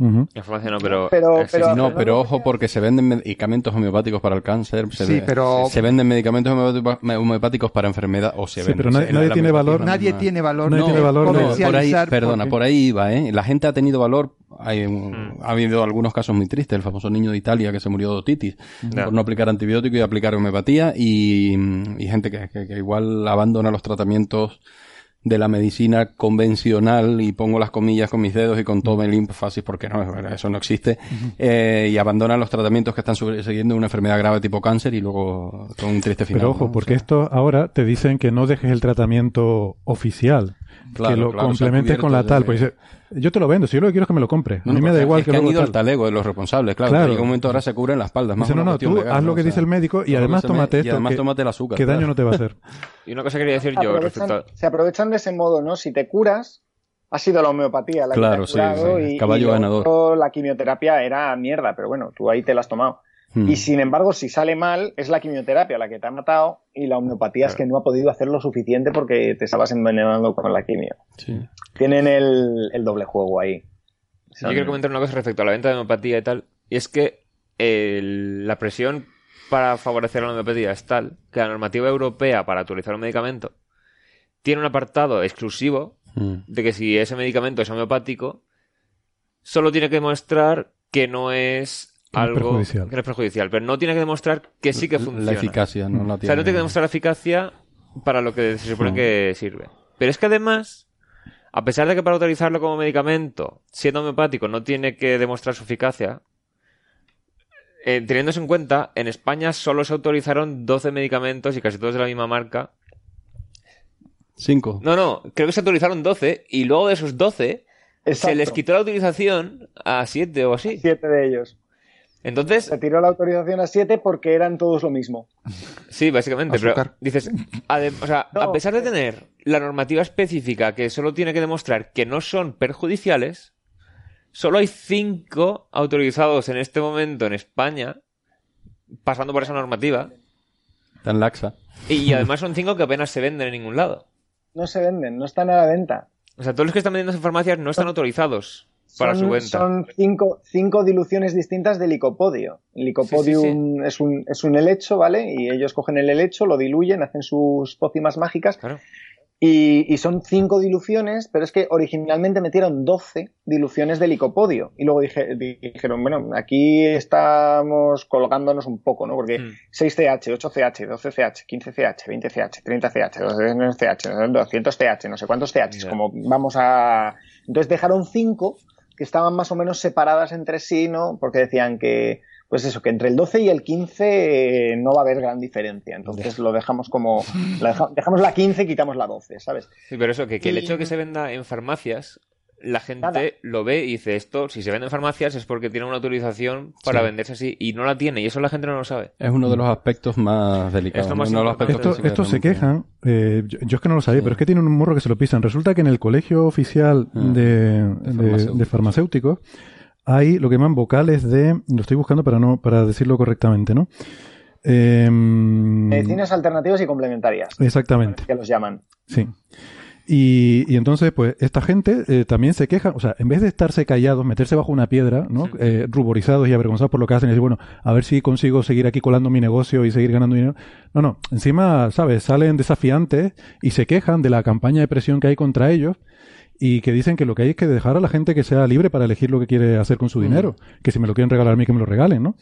No, pero... Pero- sí, pero- sí. No, pero ojo porque se venden medicamentos homeopáticos para el cáncer, se, Sí, ve- pero- se venden medicamentos homeopáticos- para enfermedad o se Sí, venden. pero nadie- tiene valor- Nadie tiene valor Nadie tiene valor No, por ahí, comercializar perdona, porque- por ahí iba, ¿eh? La gente ha tenido valor. Hay Mm. Ha habido algunos casos muy tristes. El famoso niño de Italia que se murió de otitis Ya. por no aplicar antibiótico y aplicar homeopatía. Y, y gente que, que- que igual abandona los tratamientos de la medicina convencional y pongo las comillas con mis dedos y con todo el énfasis porque no, eso no existe eh, y abandona los tratamientos que están siguiendo una enfermedad grave tipo cáncer y luego con un triste final. Pero ojo, ¿no? porque O sea, esto ahora te dicen que no dejes el tratamiento oficial, Claro, que lo claro, complementes con la tal. Pues yo te lo vendo, si yo lo que quiero es que me lo compre. No, a mí me da porque igual es que que han luego ido al tal. talego de los responsables, claro. Claro. En algún momento ahora se cubren las espaldas. Más Dice, no, no, cuestión tú legal, haz lo que O dice el médico y además que me- tómate Y esto. además que- tómate el azúcar. ¿Qué daño no te va a hacer? Y una cosa que quería decir yo aprovechan, respecto a... se aprovechan de ese modo, ¿no? Si te curas, ha sido la homeopatía la Claro, que te ha sí, curado sí, y, caballo y lo ganador. la quimioterapia era mierda, pero bueno, tú ahí te la has tomado. Hmm. Y sin embargo, si sale mal, es la quimioterapia la que te ha matado y la homeopatía es que no ha podido hacer lo suficiente porque te estabas envenenando con la quimio. Sí. Tienen el, el doble juego ahí. Yo quiero comentar una cosa respecto a la venta de homeopatía y tal, y es que el- la presión para favorecer la homeopatía es tal que la normativa europea para actualizar un medicamento tiene un apartado exclusivo Mm. de que si ese medicamento es homeopático, solo tiene que demostrar que no es Es algo perjudicial. que no es perjudicial, pero no tiene que demostrar que sí que funciona. La eficacia, no la O tiene. sea, no tiene que demostrar la eficacia para lo que se supone No. que sirve. Pero es que además, a pesar de que para autorizarlo como medicamento, siendo homeopático, no tiene que demostrar su eficacia, eh, teniendo eso en cuenta, en España solo se autorizaron 12 medicamentos y casi todos de la misma marca. Cinco. No, no, creo que se autorizaron 12 y luego de esos 12 se les quitó la autorización a 7 o así. Siete de ellos. Entonces, Se tiró la autorización a siete porque eran todos lo mismo. Sí, básicamente, pero dices, adem- o sea, No. a pesar de tener la normativa específica que solo tiene que demostrar que no son perjudiciales, solo hay cinco autorizados en este momento en España, pasando por esa normativa, Tan laxa. y además son cinco que apenas se venden en ningún lado. No se venden, no están a la venta. O sea, todos los que están vendiendo en farmacias no están autorizados para son, su venta. Son cinco, cinco diluciones distintas de licopodio. El licopodium Es, un, es un helecho, ¿vale? Y ellos cogen el helecho, lo diluyen, hacen sus pócimas mágicas. Claro. Y, y son cinco diluciones, pero es que originalmente metieron 12 diluciones de licopodio. Y luego dije, dijeron, bueno, aquí estamos colgándonos un poco, ¿no? Porque Mm. 6CH, 8CH, 12CH, 15CH, 20CH, 30CH, 200CH, 200CH, no sé cuántos CH, Ya. como vamos a... Entonces dejaron cinco que estaban más o menos separadas entre sí, ¿no? Porque decían que, pues eso, que entre el 12 y el 15 eh, no va a haber gran diferencia. Entonces lo dejamos como... la deja- dejamos la 15 y quitamos la 12, ¿sabes? Sí, pero eso, que, que el Y- hecho de que se venda en farmacias, la gente Nada. lo ve y dice esto, si se vende en farmacias es porque tiene una autorización para Sí. venderse así, y no la tiene, y eso la gente no lo sabe. Es uno de los aspectos más delicados. Es lo más uno de los importante. aspectos Esto- estos se quejan, eh, yo, yo es que no lo sabía, Sí. pero es que tienen un morro que se lo pisan. Resulta que en el colegio oficial Ah, de, de de- farmacéuticos. de farmacéuticos hay lo que llaman vocales de, lo estoy buscando para no para decirlo correctamente, ¿no? Em, Medicinas alternativas y complementarias, exactamente, que los llaman. sí. Y, y entonces, pues, esta gente eh, también se queja, o sea, en vez de estarse callados, meterse bajo una piedra, ¿no? Sí. Eh, ruborizados y avergonzados por lo que hacen y decir, bueno, a ver si consigo seguir aquí colando mi negocio y seguir ganando dinero. No, no, encima, ¿sabes? Salen desafiantes y se quejan de la campaña de presión que hay contra ellos y que dicen que lo que hay es que dejar a la gente que sea libre para elegir lo que quiere hacer con su dinero. Que si me lo quieren regalar a mí, que me lo regalen, ¿no?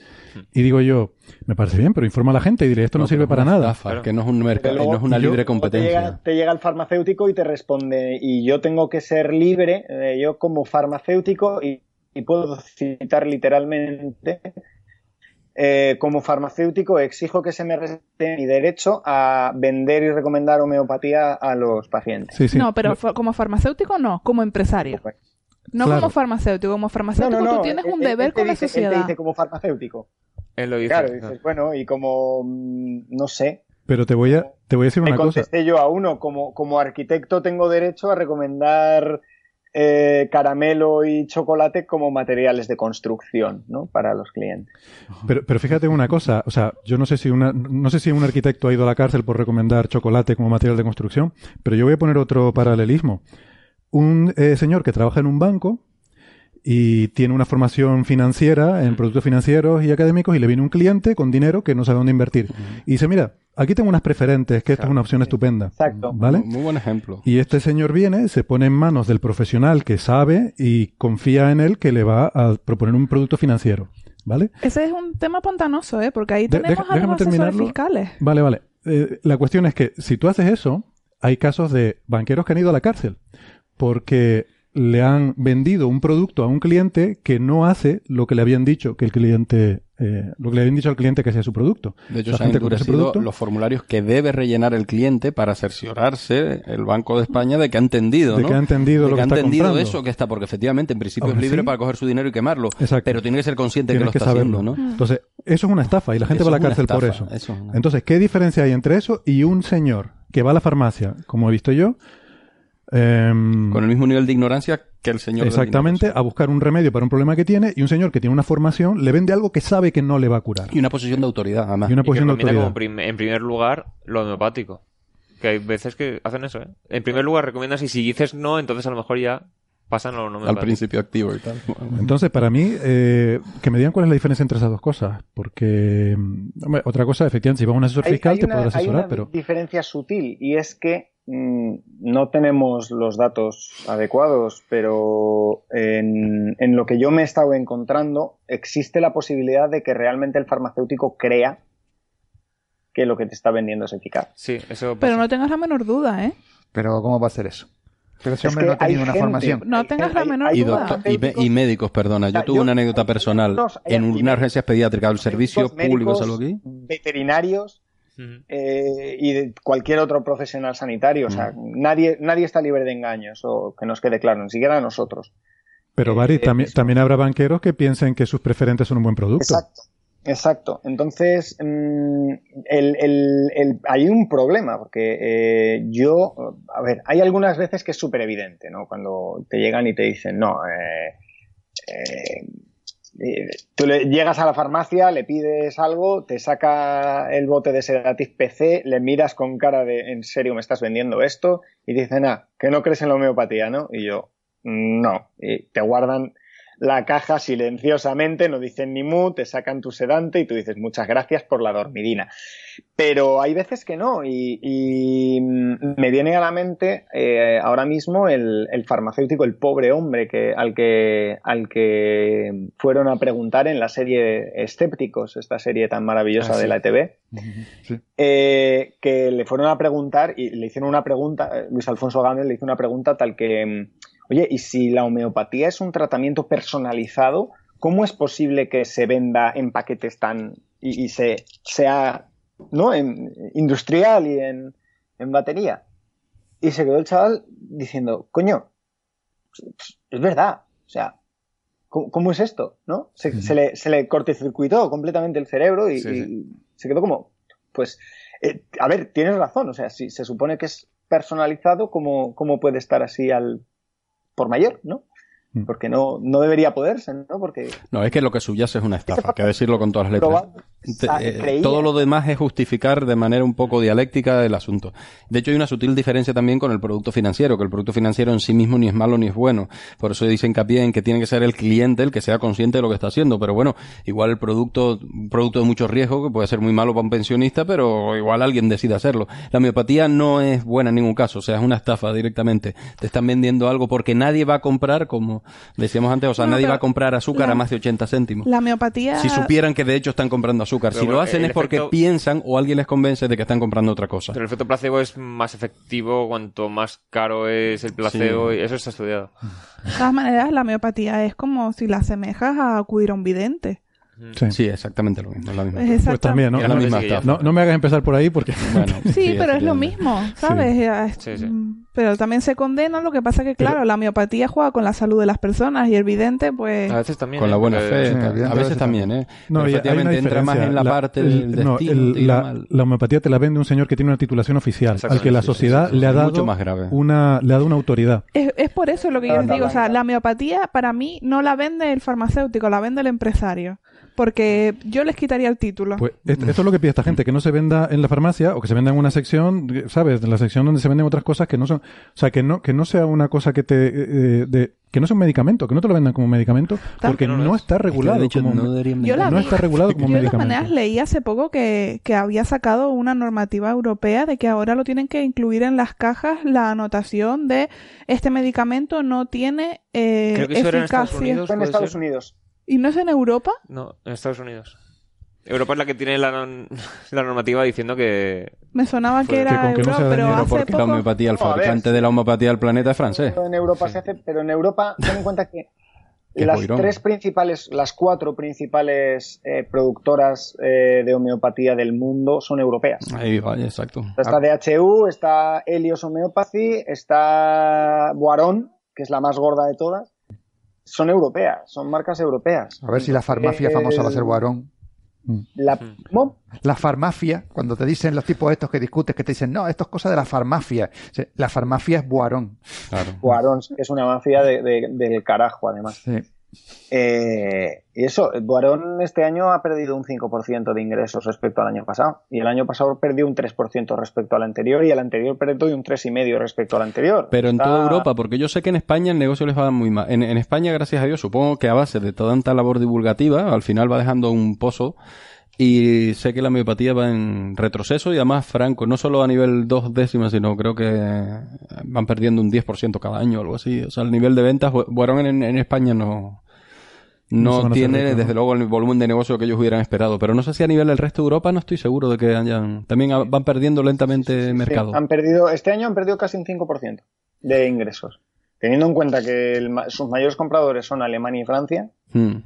Y digo yo, me parece bien, pero informa a la gente y dile, esto no, sirve para nada. estafa, Claro. que no es un mercado, no es una libre Te competencia. llega, te llega el farmacéutico y te responde, y yo tengo que ser libre, eh, yo como farmacéutico, y, y puedo citar literalmente, eh, como farmacéutico exijo que se me respete mi derecho a vender y recomendar homeopatía a los pacientes. Sí, sí. No, pero como farmacéutico no, como empresario. No Claro. como farmacéutico, como farmacéutico tú tienes él- un él- deber él con la dice- él te sociedad. dice como farmacéutico. Él lo dice. Claro, claro. dices, bueno, y como, mm, no sé, Pero te voy a, te voy a decir una cosa. contesté yo a uno, como, como arquitecto tengo derecho a recomendar eh, caramelo y chocolate como materiales de construcción, ¿no? Para los clientes. Pero, pero fíjate una cosa, o sea, yo no sé si una, no sé si un arquitecto ha ido a la cárcel por recomendar chocolate como material de construcción, pero yo voy a poner otro paralelismo. Un eh, señor que trabaja en un banco y tiene una formación financiera en productos financieros y académicos y le viene un cliente con dinero que no sabe dónde invertir. Y dice, mira, aquí tengo unas preferentes, que esta es una opción estupenda. Exacto. ¿Vale? Muy buen ejemplo. Y este señor viene, se pone en manos del profesional que sabe y confía en él que le va a proponer un producto financiero. ¿Vale? Ese es un tema pantanoso, ¿eh? Porque ahí tenemos a los asesores terminarlo. fiscales. Vale, vale. Eh, la cuestión es que si tú haces eso, hay casos de banqueros que han ido a la cárcel porque le han vendido un producto a un cliente que no hace lo que le habían dicho que el cliente, eh, lo que le habían dicho al cliente que sea su producto. De hecho, La se han gente compra ese endurecido producto. los formularios que debe rellenar el cliente para cerciorarse el Banco de España de que ha entendido, De ¿no? que ha entendido De lo que ha está entendido comprando. eso que está, porque efectivamente en principio Ahora es libre sí. para coger su dinero y quemarlo. Exacto. Pero tiene que ser consciente que lo que está haciendo. ¿no? Entonces, eso es una estafa y la gente Eso va a la cárcel por eso. eso es una- Entonces, ¿qué diferencia hay entre eso y un señor que va a la farmacia, como he visto yo? Em, Con el mismo nivel de ignorancia que el señor Exactamente, a buscar un remedio para un problema que tiene y un señor que tiene una formación le vende algo que sabe que no le va a curar. Y una posición de autoridad, además. Y una Y que posición de recomienda autoridad. como prim- en primer lugar lo homeopático. Que hay veces que hacen eso, ¿eh? En primer lugar recomiendas y si dices no, entonces a lo mejor ya pasan a lo no Al principio activo y tal. Entonces, para mí, eh, que me digan cuál es la diferencia entre esas dos cosas. Porque, hombre, otra cosa, efectivamente, si vas a un asesor Hay, fiscal hay te una, podrá hay asesorar, una pero... diferencia sutil y es que no tenemos los datos adecuados, pero en, en lo que yo me he estado encontrando, existe la posibilidad de que realmente el farmacéutico crea que lo que te está vendiendo es eficaz. Sí, eso Pero no tengas la menor duda, ¿eh? Pero ¿cómo va a ser eso? Pero ese Es hombre que no ha tenido una gente- formación. No tengas la menor hay duda. doctor- y, médicos, perdona. Yo sea, tuve yo- una anécdota personal. Médicos, En aquí una urgencias pediátricas del servicio médicos, público, médicos, ¿sabes lo que? veterinarios. Eh, y de cualquier otro profesional sanitario. O sea, nadie, nadie está libre de engaños, o que nos quede claro, ni siquiera nosotros. Pero, Bari, eh, también, también habrá banqueros que piensen que sus preferentes son un buen producto. Exacto. Exacto. Entonces, mm, el, el- el- hay un problema, porque eh, yo, a ver, hay algunas veces que es súper evidente, ¿no? Cuando te llegan y te dicen, no, eh, tú le, llegas a la farmacia, le pides algo, te saca el bote de Sedatif PC, le miras con cara de, ¿en serio me estás vendiendo esto? Y dicen, ah, que no crees en la homeopatía, ¿no? Y yo, no. Y te guardan la caja silenciosamente, no dicen ni mu, te sacan tu sedante y tú dices muchas gracias por la dormidina. Pero hay veces que no y, y, mm, me viene a la mente eh, ahora mismo el, el farmacéutico, el pobre hombre que, al, que, al que fueron a preguntar en la serie Escépticos, esta serie tan maravillosa Ah, sí. de la ETV, Sí. eh, que le fueron a preguntar y le hicieron una pregunta, eh, Luis Alfonso Gámez le hizo una pregunta tal que, mm, oye, ¿y si la homeopatía es un tratamiento personalizado, cómo es posible que se venda en paquetes tan y, y se sea no en industrial y en, en batería? Y se quedó el chaval diciendo, coño, es verdad, o sea, ¿cómo, cómo es esto? ¿No? Se, se le, se le cortocircuitó completamente el cerebro y, Sí, sí. y se quedó como, pues, eh, a ver, tienes razón, o sea, si se supone que es personalizado, ¿cómo, cómo puede estar así al por mayor, ¿no? Mm. Porque no, no debería poderse, ¿no? Porque No, es que lo que subyace es una estafa, hay que decirlo con todas las letras. Eh, todo lo demás es justificar de manera un poco dialéctica el asunto. De hecho, hay una sutil diferencia también con el producto financiero, que el producto financiero en sí mismo ni es malo ni es bueno. Por eso dice hincapié en que tiene que ser el cliente el que sea consciente de lo que está haciendo. Pero bueno, igual el producto, un producto de mucho riesgo, que puede ser muy malo para un pensionista, pero igual alguien decide hacerlo. La homeopatía no es buena en ningún caso, o sea, es una estafa directamente. Te están vendiendo algo porque nadie va a comprar, como decíamos antes, o sea, No, nadie va a comprar azúcar la- a más de 80 céntimos. La homeopatía... Si supieran que de hecho están comprando azúcar. Pero si bueno, lo hacen es porque efecto- piensan o alguien les convence de que están comprando otra cosa. Pero el efecto placebo es más efectivo cuanto más caro es el placebo. Sí. Y eso está estudiado. De todas maneras, la homeopatía es como si la asemejas a acudir a un vidente. Sí. Sí, exactamente lo mismo. es la misma Es cosa. Pues también, ¿no? Es la Mira, misma sí, ya. estafa. No, no me hagas empezar por ahí porque... Bueno, Sí, pero es lo mismo, ¿sabes? Eh, Sí, sí. mm, Pero también se condena, lo que pasa que, Pero- claro, la homeopatía juega con la salud de las personas y el vidente, pues... A veces también. Con ¿eh? la buena Porque- fe. Sí, tal. evidente, a a veces veces también, ¿eh? No, Pero y hay una entra más en la, parte del el- no, destino. el- la, la homeopatía te la vende un señor que tiene una titulación oficial, al que la sociedad sí, sí. le ha dado mucho más grave. una le ha dado una autoridad. Es, es por eso lo que yo les Bata digo, o sea, la homeopatía para mí no la vende el farmacéutico, la vende el empresario. Porque yo les quitaría el título. Pues est- esto es lo que pide esta gente, que no se venda en la farmacia o que se venda en una sección, ¿sabes? En la sección donde se venden otras cosas que no son, o sea, que no que no sea una cosa que te eh, de que no sea un medicamento, que no te lo vendan como medicamento, porque no es. está Es que, regulado de hecho, como no Yo la no vi. está regulado como Yo de todas medicamento. maneras leí hace poco que, que había sacado una normativa europea de que ahora lo tienen que incluir en las cajas la anotación de este medicamento no tiene eh, Creo que eso era en Estados eficacia. Unidos. Fue en ¿puede Estados? Unidos. ¿Y no es en Europa? No, en Estados Unidos. Europa es la que tiene la, non- la normativa diciendo que. Me sonaba que Que era con que no Europa, sea pero dañino, hace Porque la poco... homeopatía, el No, fabricante de la homeopatía del planeta es francés. en Europa se hace, pero en Europa ten en cuenta que las boirón. tres principales, las cuatro principales eh, productoras eh, de homeopatía del mundo son europeas. Ahí vaya, exacto. Está DHU, está Helios Homeopathy, está Boarón, que es la más gorda de todas. Son europeas, son marcas europeas. A ver si la farmacia Eh, famosa va a ser Guarón. La, ¿cómo? La farmacia, cuando te dicen los tipos estos que discutes, que te dicen, no, esto es cosa de la farmacia. O sea, La farmacia es Buarón. Claro. Boarón es una mafia de- de- del carajo, además. Sí. Eh, y eso, Boarón este año ha perdido un 5% de ingresos respecto al año pasado. Y el año pasado perdió un 3% respecto al anterior y el anterior perdió un 3,5% respecto al anterior. Pero en toda Europa, porque yo sé que en España el negocio les va muy mal. En, en España, gracias a Dios, supongo que a base de tanta labor divulgativa, al final va dejando un pozo. Y sé que la homeopatía va en retroceso y además, Franco, no solo a nivel dos décimas, sino creo que van perdiendo un 10% cada año o algo así. O sea, el nivel de ventas, bueno, en, en España no, No tiene, desde luego, el volumen de negocio que ellos hubieran esperado. Pero no sé si a nivel del resto de Europa no estoy seguro de que hayan... También van perdiendo lentamente mercado. Sí, han perdido, este año han perdido casi un 5% de ingresos. Teniendo en cuenta que el ma- sus mayores compradores son Alemania y Francia, Hmm.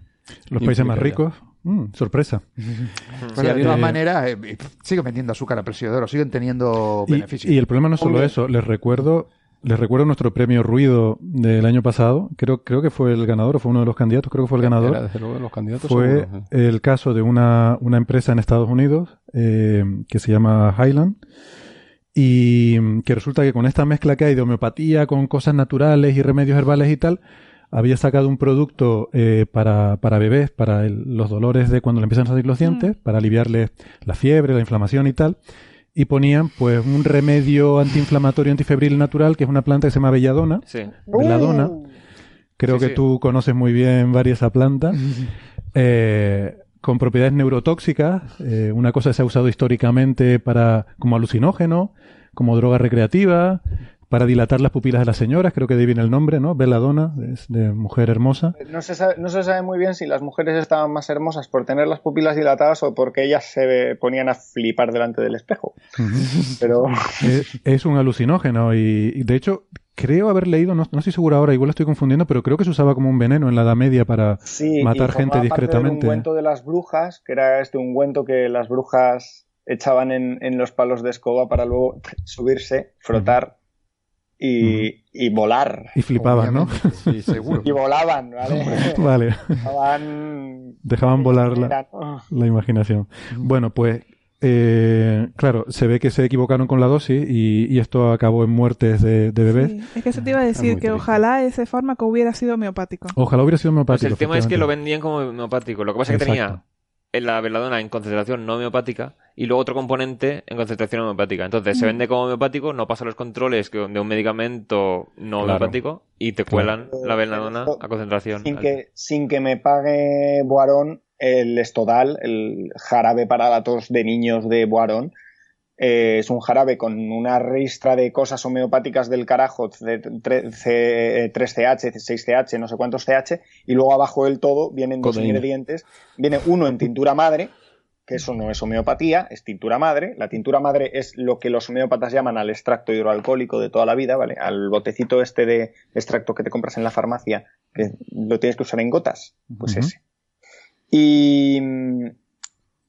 Los países más ricos, mm, sorpresa. Pero de eh, todas maneras, eh, eh, siguen vendiendo azúcar a precio de oro, siguen teniendo beneficios. y el problema no es solo Hombre. eso, les recuerdo, les recuerdo nuestro premio Ruido del año pasado, creo, creo que fue el ganador, o fue uno de los candidatos, creo que fue el ganador. Era, desde luego, de los candidatos fue seguro, el caso de una, una empresa en Estados Unidos eh, que se llama Highland y mm, que resulta que con esta mezcla que hay de homeopatía con cosas naturales y remedios herbales y tal, había sacado un producto eh, para, para bebés, para el- los dolores de cuando le empiezan a salir los dientes, para aliviarles la fiebre, la inflamación y tal. Y ponían pues un remedio antiinflamatorio antifebril natural, que es una planta que se llama belladona. Sí. Belladona. Creo Sí, que sí. tú conoces muy bien varias esa planta. Eh, con propiedades neurotóxicas, eh, una cosa que se ha usado históricamente para como alucinógeno, como droga recreativa, para dilatar las pupilas de las señoras, creo que de ahí viene el nombre, ¿no? Belladona, es de mujer hermosa. no se, sabe, no se sabe muy bien si las mujeres estaban más hermosas por tener las pupilas dilatadas o porque ellas se ponían a flipar delante del espejo. Pero es, es un alucinógeno y, y, de hecho creo haber leído, no, no estoy seguro ahora, igual estoy confundiendo, pero creo que se usaba como un veneno en la Edad Media para sí, matar y gente discretamente. ungüento de las brujas, que era este ungüento que las brujas echaban en, en los palos de escoba para luego subirse, frotar y, y volar. Y flipaban, ¿no? Sí, seguro. Y volaban, ¿vale? vale, dejaban volar la, Eran- la imaginación. Bueno, pues eh, claro, se ve que se equivocaron con la dosis y, y esto acabó en muertes de, de bebés. Sí, Es que eso te iba a decir, muy que triste. ojalá ese fármaco hubiera sido homeopático. Ojalá hubiera sido Pues homeopático. el tema es que lo vendían como homeopático. Lo que pasa es que Exacto. tenía en la veladona en concentración no homeopática y luego otro componente en concentración homeopática. Entonces se vende como homeopático, no pasa los controles que- de un medicamento no Claro. homeopático y te cuelan la veladona a concentración. sin que, sin que me pague Boarón el Estodal, el jarabe para la tos de niños de Boarón. Eh, es un jarabe con una ristra de cosas homeopáticas del carajo, C- tre- C- 3CH, 6CH, no sé cuántos CH, y luego abajo del todo vienen dos Codeína. ingredientes. Viene uno en tintura madre, que eso no es homeopatía, es tintura madre. La tintura madre es lo que los homeópatas llaman al extracto hidroalcohólico de toda la vida, ¿vale? Al botecito este de extracto que te compras en la farmacia, que lo tienes que usar en gotas, pues ese. Y,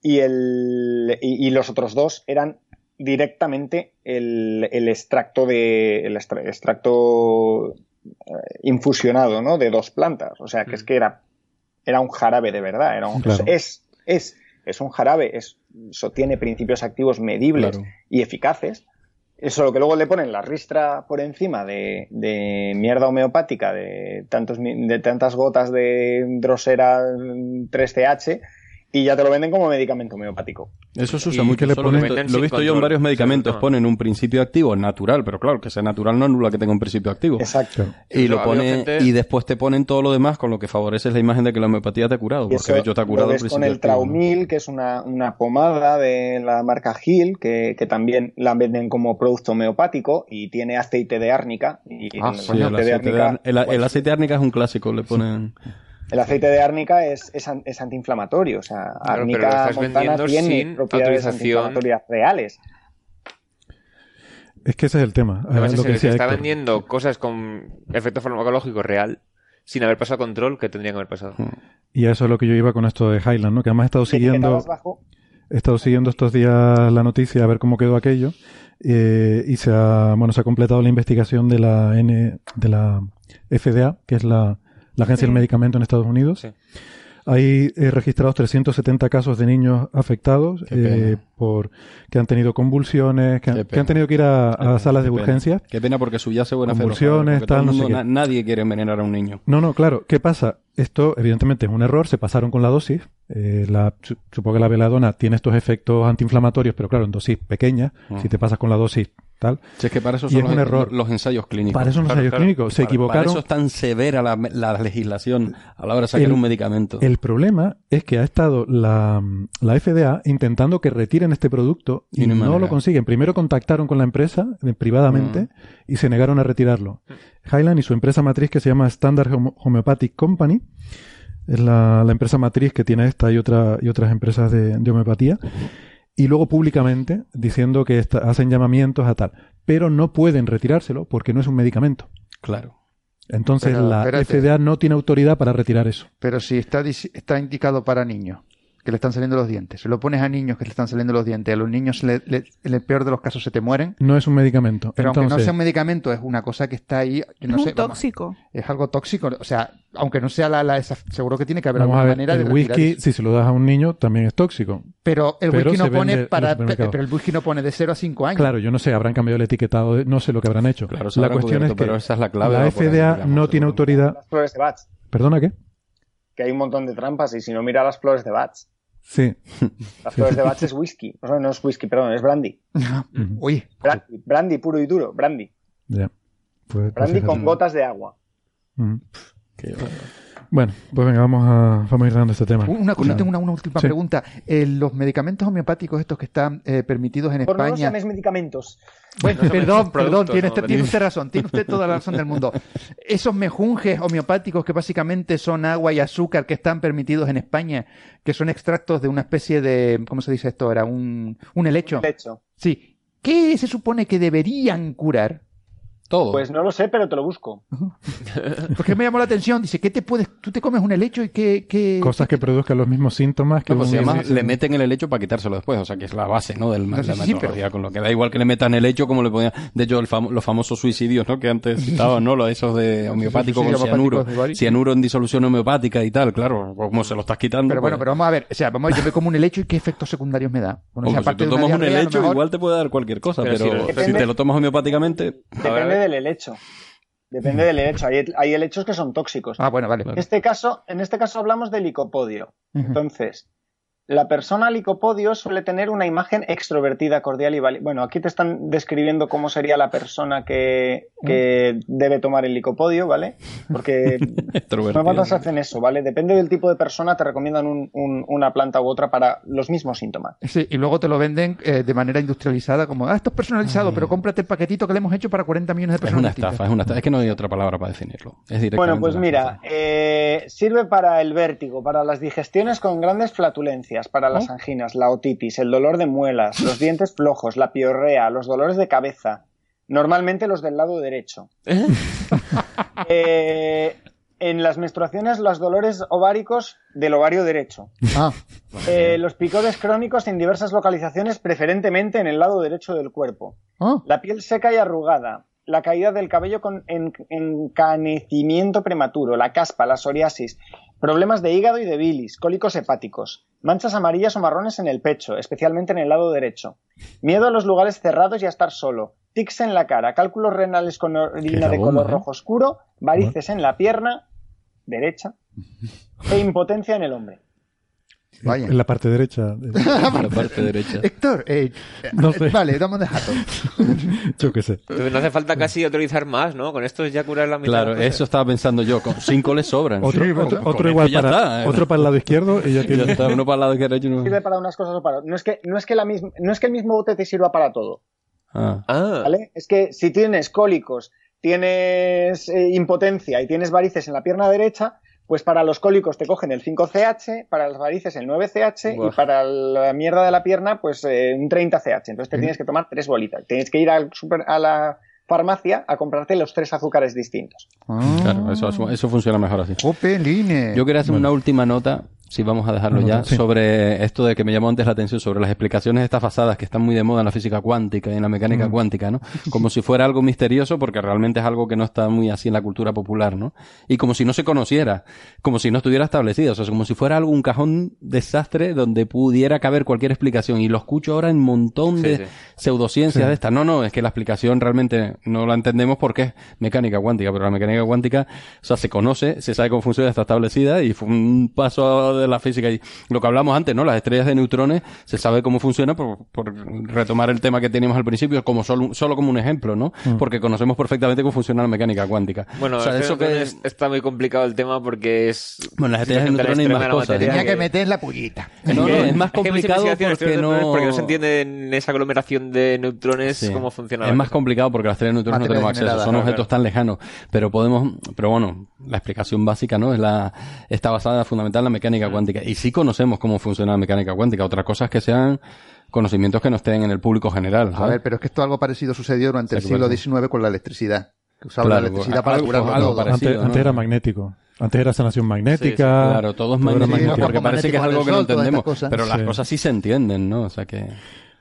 y, el, y, y los otros dos eran directamente el, el extracto de el extra- extracto eh, infusionado, ¿no? De dos plantas. O sea, que es que era, era un jarabe de verdad. Era un, Claro. es, es, es un jarabe, es, eso tiene principios activos medibles Claro. y eficaces. Eso lo que luego le ponen la ristra por encima de, de mierda homeopática, de, tantos, de tantas gotas de drosera 3CH, y ya te lo venden como medicamento homeopático. Eso se usa mucho. que le ponen- lo he visto- yo en varios medicamentos. Ponen un principio activo natural, pero claro, que sea natural no anula que tenga un principio activo. Exacto. Y lo Claro, había pone, gente- y después te ponen todo lo demás, con lo que favoreces la imagen de que la homeopatía te ha curado, porque eso de hecho te ha curado el principio con el activo, ¿no? Traumil, que es una, una pomada de la marca Hill, que, que también la venden como producto homeopático y tiene aceite de árnica. Y Ah, Sí, el, aceite de, el- pues, el aceite de árnica es un clásico, le ponen... el aceite de árnica es, es, an- es antiinflamatorio. O sea, Claro, pero lo árnica estás montana vendiendo tiene sin propiedades autorización. antiinflamatorias reales. Es que ese es el tema. Es lo que que decía está Héctor. vendiendo cosas con efecto farmacológico real sin haber pasado control que tendrían que haber pasado. Y a eso es lo que yo iba con esto de Highland, ¿no? Que además he estado siguiendo, he estado siguiendo estos días la noticia a ver cómo quedó aquello. eh, y se ha, bueno, se ha completado la investigación de la N, de la FDA, que es la, la Agencia Sí. del Medicamento en Estados Unidos. Sí. Hay eh, registrados 370 casos de niños afectados eh, por que han tenido convulsiones, que, han- que tenido que ir a, a Qué salas de pena. urgencia. Qué pena porque subyace buena Convulsiones, tal, no sé na- Nadie quiere envenenar a un niño. No, no, claro. ¿Qué pasa? Esto, evidentemente, es un error. Se pasaron con la dosis. Eh, la, su- supongo que la veladona tiene estos efectos antiinflamatorios, pero claro, en dosis pequeñas. Mm. Si te pasas con la dosis, tal. Si es que para eso Y son es un los, error. los ensayos clínicos. Para eso son los Claro, ensayos claro. clínicos. Se Para- equivocaron. Para eso es tan severa la, la legislación a la hora de sacar El- un medicamento. El problema es que ha estado la, la FDA intentando que retiren este producto y, Y no lo consiguen. Primero contactaron con la empresa eh, privadamente y se negaron a retirarlo. Highland y su empresa matriz que se llama Standard Homeopathic Company es la, la empresa matriz que tiene esta y, otra, y otras empresas de, de homeopatía. Y luego públicamente diciendo que hacen llamamientos a tal. Pero no pueden retirárselo porque no es un medicamento. Claro. Entonces Pero, la espérate. FDA no tiene autoridad para retirar eso. Pero si está, está indicado para niños, que le están saliendo los dientes, se lo pones a niños que le están saliendo los dientes, a los niños le- le- en el peor de los casos se te mueren, No es un medicamento. pero aunque no sea un medicamento, es una cosa que está ahí, yo no es sé, un vamos, tóxico. es algo tóxico, o sea, aunque no sea la, la esa- seguro que tiene que haber vamos a alguna ver, manera el de retirar whisky, eso. si se lo das a un niño, también es tóxico. Pero el pero whisky no pone para, pero el whisky no pone de 0 a 5 años. Claro, yo no sé, habrán cambiado el etiquetado, de- no sé lo que habrán hecho. Claro, se la habrán cuestión cubierto, es que pero esa es la clave, la FDA digamos, no tiene autoridad. Las flores de Bach, ¿Perdona qué? que hay un montón de trampas y si no mira las flores de Bach. Sí. Las flores de Bach es whisky. O sea, no es whisky, perdón, es brandy. Uy, Brandy, brandy puro y duro, brandy. Ya. Pues- pues Brandy con gotas de agua. Ujú. Qué- Bueno, pues venga, vamos a, vamos a ir dando este tema. una Nada. tengo una, una última Sí. pregunta. Eh, los medicamentos homeopáticos estos que están eh, permitidos en Por no los España. llaméis medicamentos. Bueno, No perdón, perdón, tiene, ¿no? usted, tiene usted razón, tiene usted toda la razón del mundo. Esos mejunjes homeopáticos que básicamente son agua y azúcar que están permitidos en España, que son extractos de una especie de, ¿cómo se dice esto? Era un, un helecho. De hecho, Sí. ¿Qué se supone que deberían curar? Todo. pues no lo sé, pero te lo busco. Porque me llamó la atención, dice, ¿qué te puedes, tú te comes un helecho y qué, qué- Cosas que produzcan los mismos síntomas que No, pues un- además sí, sí. le meten el helecho para quitárselo después, o sea que es la base, ¿no? Del, No, de sí, la sí, sí, metodología, pero- con lo que da igual que le metan el hecho como le ponían, de hecho el famo- los famosos suicidios, ¿no? Que antes estaban, ¿no? Los esos de homeopático sí, con homeopáticos cianuro, cianuro en disolución homeopática y tal, claro, como se lo estás quitando. Pero bueno, pues- pero vamos a ver, o sea, vamos a ver, yo me como un helecho y qué efectos secundarios me da. Bueno, o sea, si tú de tomas un helecho, mejor- igual te puede dar cualquier cosa, Pero pero, si lo- si Depende- te lo tomas homeopáticamente, Depende del helecho. Depende del helecho. Hay, hay helechos que son tóxicos. Ah, bueno, vale. En este caso, en este caso hablamos de licopodio. Entonces, la persona licopodio suele tener una imagen extrovertida, cordial y vali- Bueno, aquí te están describiendo cómo sería la persona que, que debe tomar el licopodio, ¿vale? Porque no cuantas hacen eso, ¿vale? Depende del tipo de persona, te recomiendan un- un- una planta u otra para los mismos síntomas. Sí, y luego te lo venden eh, de manera industrializada, como, ah, esto es personalizado, pero cómprate el paquetito que le hemos hecho para 40 millones de Es personas. una distintas. estafa, es una estafa. Es que no hay otra palabra para definirlo. Es Bueno, pues una mira, eh, sirve para el vértigo, para las digestiones con grandes flatulencias, para las ¿Oh? anginas, la otitis, el dolor de muelas, los dientes flojos, la piorrea, los dolores de cabeza, normalmente los del lado derecho. Eh, en las menstruaciones, los dolores ováricos del ovario derecho. Ah, Eh, los picodes crónicos en diversas localizaciones, preferentemente en el lado derecho del cuerpo. ah, La piel seca y arrugada, la caída del cabello con en- encanecimiento prematuro, la caspa, la psoriasis, problemas de hígado y de bilis, cólicos hepáticos, manchas amarillas o marrones en el pecho, especialmente en el lado derecho, miedo a los lugares cerrados y a estar solo, tics en la cara, cálculos renales con orina de color ¿eh? rojo oscuro, varices en la pierna derecha e impotencia en el hombre. Vaya. En la parte derecha. de- la parte derecha. Héctor, eh, No sé. vale, damos de jato. Yo qué sé. Entonces no hace falta casi autorizar más, ¿no? Con esto ya curar la mitad. Claro, eso estaba pensando yo. Con cinco le sobran. Otro, Sí, otro, con otro esto igual ya para, está, ¿eh? otro para el lado izquierdo y ya Ya tiene. está, uno para el lado izquierdo y uno... Sirve para unas cosas o para no es que no es que la misma no es que el mismo bote te sirva para todo. Ah. Ah, ¿Vale? Es que si tienes cólicos, tienes eh, impotencia y tienes varices en la pierna derecha, pues para los cólicos te cogen el 5CH, para las varices el 9CH Buah. y para la mierda de la pierna pues eh, un 30CH. Entonces te tienes que tomar tres bolitas. Tienes que ir al super- a la farmacia a comprarte los tres azúcares distintos. Ah, Claro, eso, eso funciona mejor así. Jopeline. Yo quería hacer una última nota, si vamos a dejarlo ya, sí. sobre esto de que me llamó antes la atención, sobre las explicaciones estas basadas que están muy de moda en la física cuántica y en la mecánica Mm. cuántica, ¿no? Como si fuera algo misterioso, porque realmente es algo que no está muy así en la cultura popular, ¿no? Y como si no se conociera, como si no estuviera establecido, o sea, como si fuera algo, un cajón desastre donde pudiera caber cualquier explicación. Y lo escucho ahora en un montón Sí, de sí. pseudociencias Sí. de estas. No, no, es que la explicación realmente no la entendemos porque es mecánica cuántica, pero la mecánica cuántica, o sea, se conoce, se sabe cómo funciona, está establecida y fue un paso de la física y lo que hablamos antes, ¿no? Las estrellas de neutrones se sabe cómo funciona por, por retomar el tema que teníamos al principio, como solo, solo como un ejemplo, ¿no? Mm. Porque conocemos perfectamente cómo funciona la mecánica cuántica. Bueno, o sea, es eso que que es- está muy complicado el tema porque es... Bueno, las estrellas de neutrones y más de cosas, materia Tenía que meter la pullita. No, no, es más que complicado investigaciones porque de neutrones, no... porque no se entiende en esa aglomeración de neutrones Sí. cómo funciona Es más cosa. complicado porque las estrellas de neutrones no Materia tenemos acceso, son claro, objetos tan lejanos. Pero podemos, pero bueno, la explicación básica, ¿no? Es la, está basada fundamental en la mecánica cuántica. Y sí conocemos cómo funciona la mecánica cuántica. Otra cosa es que sean conocimientos que no estén en el público general. A ver, pero es que esto algo parecido sucedió durante el siglo. XIX con la electricidad. Que usaban Claro, la electricidad para algo- curarlo algo todo. parecido. Antes, ¿no? antes era magnético. Antes era sanación magnética. Sí, sí, Claro, todo es magnético, magnético. porque parece que es algo que no entendemos. cosas. Pero las Sí. cosas sí se entienden, ¿no? O sea que...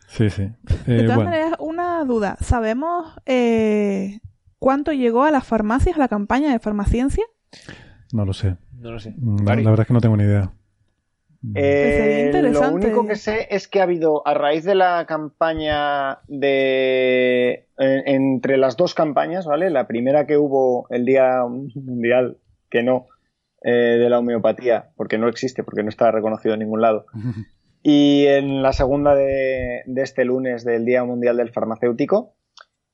Sí, sí. De Eh, todas bueno, maneras, una duda. ¿Sabemos eh, cuánto llegó a las farmacias la campaña de farmaciencia? no lo sé. No lo sé. Mm, la verdad es que no tengo ni idea. Eh, sería lo único que sé es que ha habido, a raíz de la campaña de. en- entre las dos campañas, ¿vale? La primera que hubo el Día Mundial, que no, eh, de la homeopatía, porque no existe, porque no está reconocido en ningún lado. Y en la segunda de, de este lunes del Día Mundial del Farmacéutico,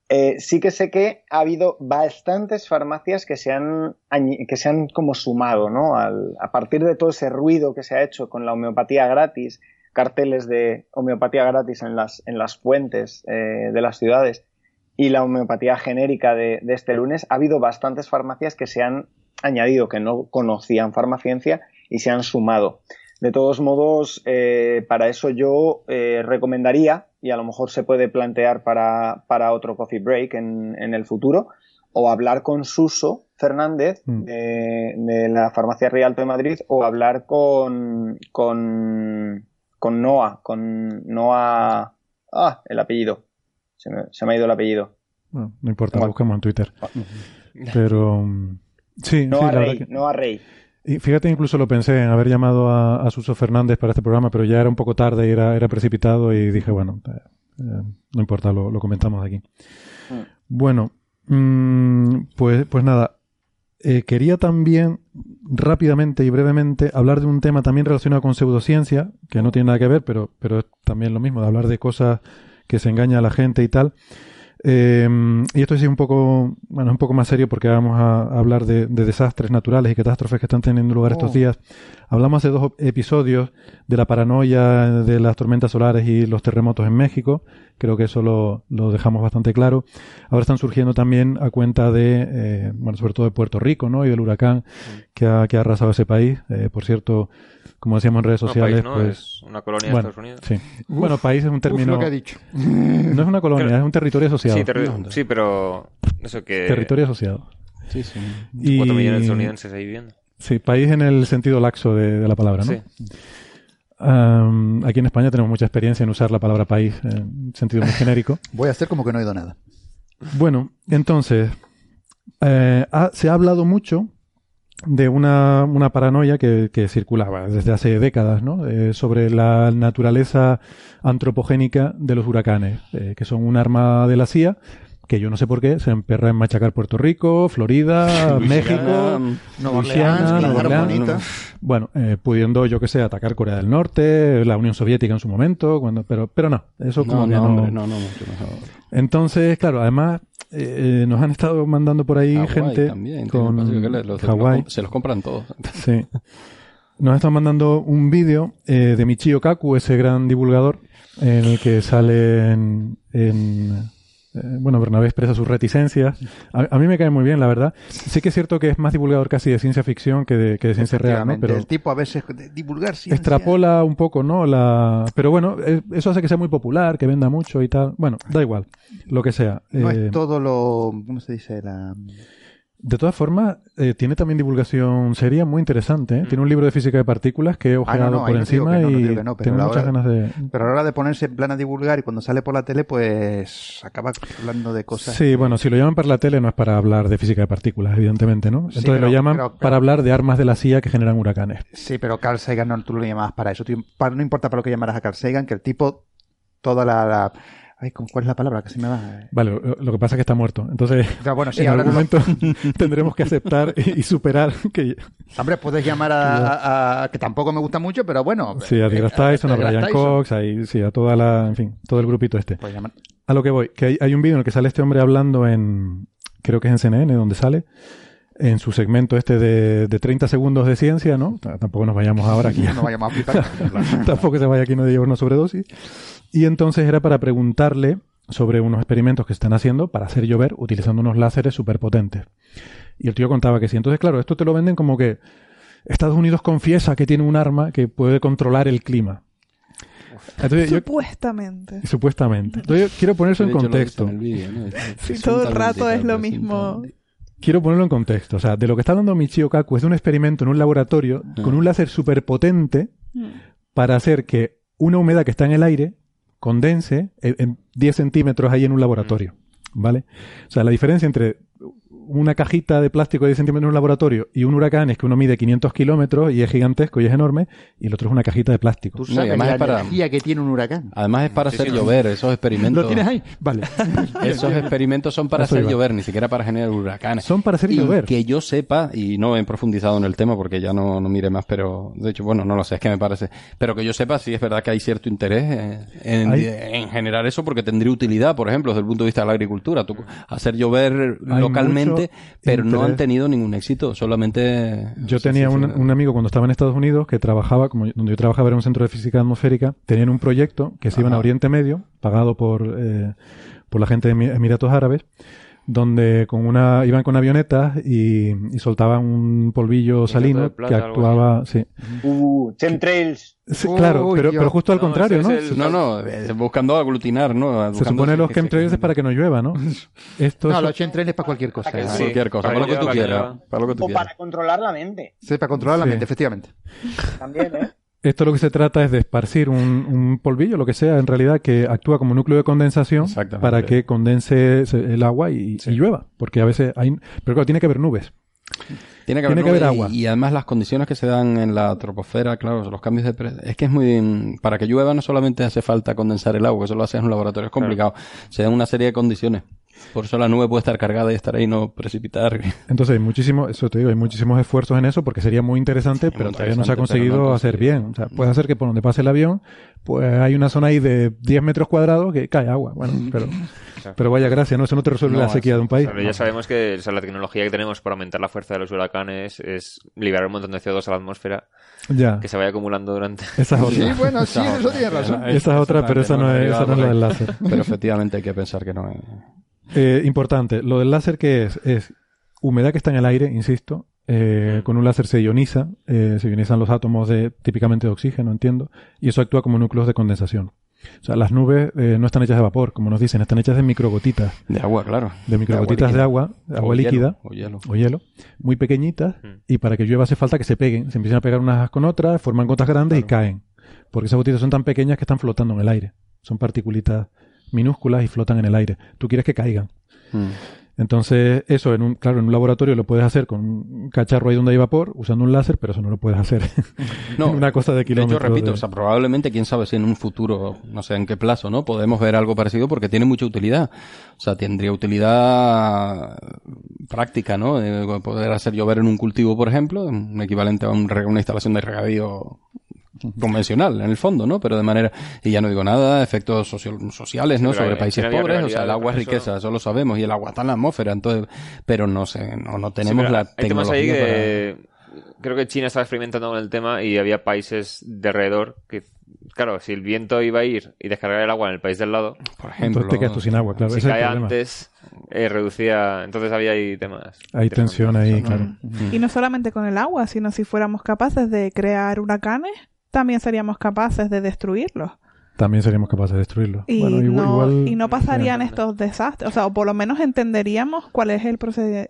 eh, sí que sé que ha habido bastantes farmacias que se han, que se han como sumado, ¿no? Al- a partir de todo ese ruido que se ha hecho con la homeopatía gratis, carteles de homeopatía gratis en las, en las fuentes eh, de las ciudades y la homeopatía genérica de, este lunes, ha habido bastantes farmacias que se han añadido, que no conocían farmaciencia y se han sumado. De todos modos, eh, para eso yo recomendaría, y a lo mejor se puede plantear para, para otro coffee break en, en el futuro, o hablar con Suso Fernández Mm. de, de la Farmacia Rialto de Madrid, o hablar con, con, con Noah, con Noah, ah, el apellido, se me, se me ha ido el apellido. Bueno, no importa, Bueno. buscamos en Twitter. Pero mm, sí, sí, Noah verdad Rey, que- Noah Rey. Y fíjate, incluso lo pensé en haber llamado a, a Suso Fernández para este programa, pero ya era un poco tarde y era, era precipitado y dije, bueno, eh, eh, no importa, lo, lo comentamos aquí. Mm. Bueno, mm, pues, pues nada, eh, quería también rápidamente y brevemente hablar de un tema también relacionado con pseudociencia, que no tiene nada que ver, pero, pero es también lo mismo, de hablar de cosas que se engaña a la gente y tal. Eh, y esto sí es un poco, bueno, es un poco más serio porque vamos a, a hablar de, de desastres naturales y catástrofes que están teniendo lugar estos Oh. días. Hablamos hace dos episodios de la paranoia de las tormentas solares y los terremotos en México. Creo que eso lo, lo dejamos bastante claro. Ahora están surgiendo también a cuenta de, eh, bueno, sobre todo de Puerto Rico, ¿no? Y del huracán que ha, que ha arrasado ese país. Eh, por cierto, como decíamos en redes No, sociales, país, ¿no? pues... Es una colonia bueno, de Estados Unidos. sí. bueno, país es un término... Uf, lo que ha dicho. No es una colonia, Pero- es un territorio asociado. Sí, terri- sí, pero eso que... Territorio asociado. Sí, sí. Y- Cuatro millones de estadounidenses ahí viviendo. Sí, país en el sentido laxo de, de la palabra, ¿no? Sí. Aquí en España tenemos mucha experiencia en usar la palabra país en sentido muy genérico. Voy a hacer como que no he oído nada. Bueno, entonces, eh, ha- se ha hablado mucho de una, una paranoia que, que circulaba desde hace décadas, ¿no? Eh, sobre la naturaleza antropogénica de los huracanes, eh, que son un arma de la CIA que yo no sé por qué se emperra en machacar Puerto Rico, Florida, México, Nueva Orleans, Nueva Orleans. Bueno, eh, pudiendo, yo que sé, atacar Corea del Norte, la Unión Soviética en su momento, cuando, pero, pero no, eso como No, que no, no. hombre, no, no, mucho mejor. Entonces, claro, además eh, eh, nos han estado mandando por ahí Hawái gente también, con que los- Hawái. Se los compran todos. Sí. Nos están mandando un vídeo eh, de Michio Kaku, ese gran divulgador, en el que sale en... eh, bueno, Bernabé expresa sus reticencias. A, a mí me cae muy bien, la verdad. Sí que es cierto que es más divulgador casi de ciencia ficción que de, que de ciencia real, ¿no? Pero El tipo a veces de divulgar ciencia. extrapola un poco, ¿no? La... Pero bueno, eh, eso hace que sea muy popular, que venda mucho y tal. Bueno, da igual, lo que sea. No Eh, es todo lo... ¿Cómo se dice? La... De todas formas, eh, tiene también divulgación seria muy interesante. ¿eh? Tiene un libro de física de partículas que he Ah, ojeado no, no, por encima no, y pero tengo muchas hora- ganas de... Pero a la hora de ponerse en plan a divulgar y cuando sale por la tele, pues acaba hablando de cosas. Sí, bueno, si lo llaman para la tele no es para hablar de física de partículas, evidentemente, ¿no? Sí, Entonces pero- lo llaman pero- pero- para hablar de armas de la CIA que generan huracanes. Sí, pero Carl Sagan no, tú lo llamabas para eso. Tú- para- no importa para lo que llamaras a Carl Sagan, que el tipo, toda la, la- Ay, ¿con ¿cuál es la palabra que se me va? Vale, lo, lo que pasa es que está muerto. Entonces, Ya, bueno, sí, en algún no- momento tendremos que aceptar y, y superar que Hombre, puedes llamar a, a- a- que tampoco me gusta mucho, pero bueno. sí, a Degrasse Tyson, a Degrasse Brian Tyson. Cox, ahí, sí, a toda la, en fin, todo el grupito este. Llamar. A lo que voy, que hay, hay un vídeo en el que sale este hombre hablando en, creo que es en CNN, donde sale, en su segmento este de, de 30 segundos de ciencia, ¿no? Tampoco nos vayamos ahora aquí. No vayamos a flipar. Tampoco se vaya aquí no llevar una sobredosis. Y entonces era para preguntarle sobre unos experimentos que están haciendo para hacer llover utilizando unos láseres superpotentes. Y el tío contaba que sí. Entonces, claro, esto te lo venden como que Estados Unidos confiesa que tiene un arma que puede controlar el clima. Entonces, yo- Supuestamente. supuestamente. Entonces, yo quiero poner eso en contexto. en el vídeo, ¿no? Sí, todo el rato es lo mismo. Quiero ponerlo en contexto. O sea, de lo que está hablando Michio Kaku es de un experimento en un laboratorio con un láser superpotente Mm. para hacer que una humedad que está en el aire condense en, en 10 centímetros ahí en un laboratorio. ¿Vale? O sea, la diferencia entre una cajita de plástico de 10 centímetros en un laboratorio y un huracán es que uno mide 500 kilómetros y es gigantesco y es enorme y el otro es una cajita de plástico. Tú No, y sabes además la es para- energía que tiene un huracán. Además es para Sí, hacer sí. llover, esos experimentos. ¿Lo tienes ahí? Vale. Esos experimentos son para Eso hacer iba. llover, ni siquiera para generar huracanes. Son para hacer y llover. que yo sepa, y no he profundizado en el tema porque ya no, no mire más, pero de hecho, bueno, no lo sé, es que me parece. Pero que yo sepa, sí es verdad que hay cierto interés en, generar eso porque tendría utilidad, por ejemplo, desde el punto de vista de la agricultura. Tú, hacer llover Hay localmente, pero no han tenido ningún éxito, solamente. Yo tenía sí, un, sí. un amigo cuando estaba en Estados Unidos que trabajaba, como yo- donde yo trabajaba era un centro de física atmosférica, tenían un proyecto que se iban a Ajá. Oriente Medio, pagado por, eh, por la gente de Emi- Emiratos Árabes, donde con una iban con avionetas y, y soltaban un polvillo salino plata, que actuaba, sí. Uh, chemtrails. Sí, claro, pero, pero justo al No, contrario, ¿no? el- No, no, buscando aglutinar, ¿no? Se supone los chemtrails es para que no llueva, ¿no? Esto No, es- los chemtrails es para cualquier cosa. Para. Cualquier cosa, Para para lo que tú quieras. para que Para lo que tú O quieras. para controlar la mente. Sí, para controlar la mente, efectivamente. También, ¿eh? Esto lo que se trata es de esparcir un, un polvillo, lo que sea, en realidad, que actúa como núcleo de condensación para que condense se- el agua y, y llueva. Porque a veces hay... Pero claro, tiene que haber nubes. Tiene que haber, Tiene que haber nubes agua. Y, y además las condiciones que se dan en la troposfera, claro, los cambios de... pre- Es que es muy... Para que llueva no solamente hace falta condensar el agua, que eso lo haces en un laboratorio, es complicado. Se dan una serie de condiciones. Por eso la nube puede estar cargada y estar ahí y no precipitar. Entonces hay muchísimo, eso te digo, hay muchísimos esfuerzos en eso porque sería muy interesante, pero todavía no se ha conseguido no hacer bien. O sea, puede hacer que por donde pase el avión, pues hay una zona ahí de 10 metros cuadrados que cae agua. Bueno, pero, pero vaya gracia, ¿no? Eso no te resuelve No, la sequía de un país. Pero ya sabemos que o sea, la tecnología que tenemos para aumentar la fuerza de los huracanes es liberar un montón de CO2 a la atmósfera Ya, que se vaya acumulando durante... esa es Sí, otra. bueno, sí, eso tienes razón. Esa es otra, pero esa no es, esa no es la del láser. Pero efectivamente hay que pensar que no es... Eh, importante, lo del láser que es, es humedad que está en el aire, insisto, eh, con un láser se ioniza, eh, se ionizan los átomos de típicamente de oxígeno, entiendo, y eso actúa como núcleos de condensación. O sea, las nubes eh, no están hechas de vapor, como nos dicen, están hechas de microgotitas, De agua, claro. de microgotitas de agua, agua O líquida hielo, o hielo. o hielo, muy pequeñitas, Mm. y para que llueva hace falta que se peguen, se empiezan a pegar unas con otras, forman gotas grandes y caen, porque esas gotitas son tan pequeñas que están flotando en el aire, son particulitas minúsculas y flotan en el aire. Tú quieres que caigan. Mm. Entonces, eso, en un, claro, en un laboratorio lo puedes hacer con un cacharro ahí donde hay vapor, usando un láser, pero eso no lo puedes hacer en una cosa de De kilómetros. hecho, repito, de- o sea, probablemente, quién sabe si en un futuro, no sé en qué plazo, ¿no? Podemos ver algo parecido porque tiene mucha utilidad. O sea, tendría utilidad práctica, ¿no? Eh, poder hacer llover en un cultivo, por ejemplo, un equivalente a un una instalación de regadío convencional, en el fondo, ¿no? Pero de manera, y ya no digo nada, efectos socio- sociales, ¿no? Pero Sobre países pobres, o sea, el agua es eso. riqueza, eso lo sabemos, y el agua está en la atmósfera, entonces, pero no sé, no, no tenemos Sí, la hay temas ahí tecnología para... que creo que China estaba experimentando con el tema y había países de alrededor que, claro, si el viento iba a ir y descargar el agua en el país del lado, Por ejemplo, Entonces te quedas tú sin agua, claro. si ese es el cae antes, eh, reducía. Entonces había ahí temas. Hay tensión ahí, claro. Y no solamente con el agua, sino si fuéramos capaces de crear huracanes, también seríamos capaces de destruirlos. También seríamos capaces de destruirlo. Y, bueno, igual, no, igual- y no pasarían estos desastres. O sea, o por lo menos entenderíamos cuál es el,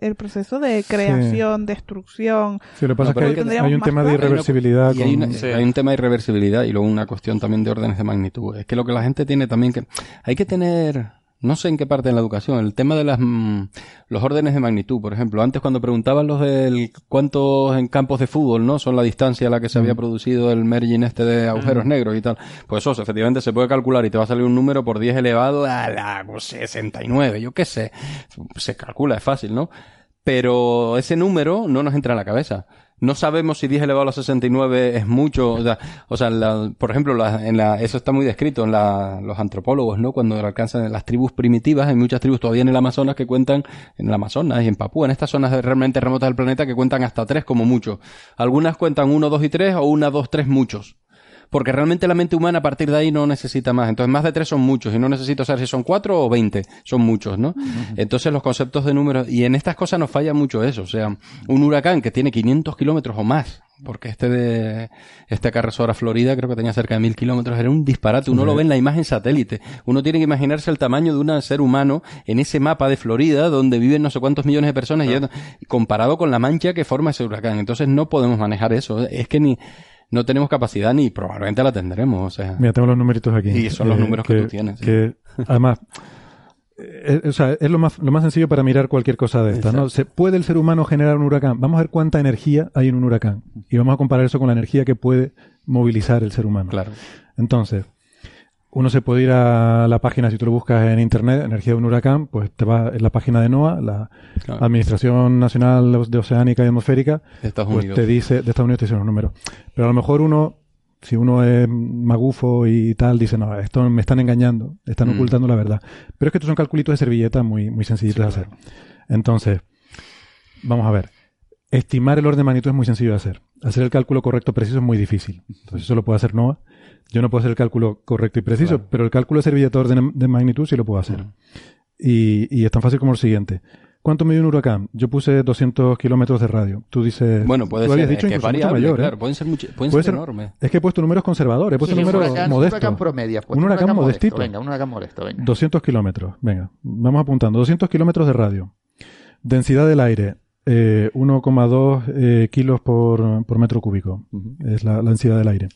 el proceso de creación, destrucción. Sí, lo que pasa No, es que hay, un tema de irreversibilidad. Y hay, con- una- Sí. hay un tema de irreversibilidad y luego una cuestión también de órdenes de magnitud. Es que lo que la gente tiene también que... Hay que tener no sé en qué parte de la educación, el tema de las mm, los órdenes de magnitud, por ejemplo, antes cuando preguntaban los del cuántos en campos de fútbol, ¿no? Son la distancia a la que se había producido el merging este de agujeros negros y tal. Pues eso, efectivamente se puede calcular y te va a salir un número por 10 elevado a la pues, 69, yo qué sé. Se calcula, es fácil, ¿no? Pero ese número no nos entra en la cabeza. No sabemos si 10 elevado a la 69 es mucho. O sea, o sea la- por ejemplo, la- en la, eso está muy descrito en la, los antropólogos, ¿no? Cuando alcanzan las tribus primitivas, hay muchas tribus todavía en el Amazonas que cuentan, en el Amazonas y en Papúa, en estas zonas realmente remotas del planeta que cuentan hasta tres como mucho. Algunas cuentan uno, dos y tres o una, dos, tres muchos. Porque realmente la mente humana a partir de ahí no necesita más. Entonces más de tres son muchos y no necesito saber si son cuatro o veinte. Son muchos, ¿no? Entonces los conceptos de números... Y en estas cosas nos falla mucho eso. O sea, un huracán que tiene 500 kilómetros o más. Porque este de este carresor a Florida creo que tenía cerca de mil kilómetros. Era un disparate. Uno lo ve en la imagen satélite. Uno tiene que imaginarse el tamaño de un ser humano en ese mapa de Florida donde viven no sé cuántos millones de personas y- y comparado con la mancha que forma ese huracán. Entonces no podemos manejar eso. Es que ni no tenemos capacidad ni probablemente la tendremos. O sea, Mira, tengo los numeritos aquí. Y son los números que tú tienes, sí. Además, eh, o sea, es lo más, lo más sencillo para mirar cualquier cosa de esta, ¿no? ¿Se ¿Puede el ser humano generar un huracán? Vamos a ver cuánta energía hay en un huracán. Y vamos a comparar eso con la energía que puede movilizar el ser humano. Claro. Entonces, uno se puede ir a la página, si tú lo buscas en internet, energía de un huracán, pues te va en la página de NOAA, la Claro. Administración Nacional de Oceánica y Atmosférica, Estados pues Unidos. te dice, de Estados Unidos te dice los números. Pero a lo mejor uno, si uno es magufo y tal, dice, no, esto me están engañando, están Mm. ocultando la verdad. Pero es que estos son calculitos de servilleta muy, muy sencillitos de hacer. Entonces, vamos a ver. Estimar el orden de magnitud es muy sencillo de hacer. Hacer el cálculo correcto preciso es muy difícil. Entonces eso lo puede hacer NOAA. Yo no puedo hacer el cálculo correcto y preciso, Claro. pero el cálculo de servilleta de magnitud sí lo puedo hacer. Y, y es tan fácil como lo siguiente. ¿Cuánto mide un huracán? Yo puse 200 kilómetros de radio. Tú dices... Bueno, puede tú ser, habías dicho es que variable, mayor, ¿eh? claro, pueden ser, mucho- pueden Puede ser enormes. Es que he puesto números conservadores, he puesto Sí, números huracán, un modestos. huracán promedio. pues, Un huracán modestito. Venga, un huracán modesto, venga. 200 kilómetros, venga, vamos apuntando. 200 kilómetros de radio. Densidad del aire, eh, 1,2 eh, kilos por, por metro cúbico. Es la, la densidad del aire.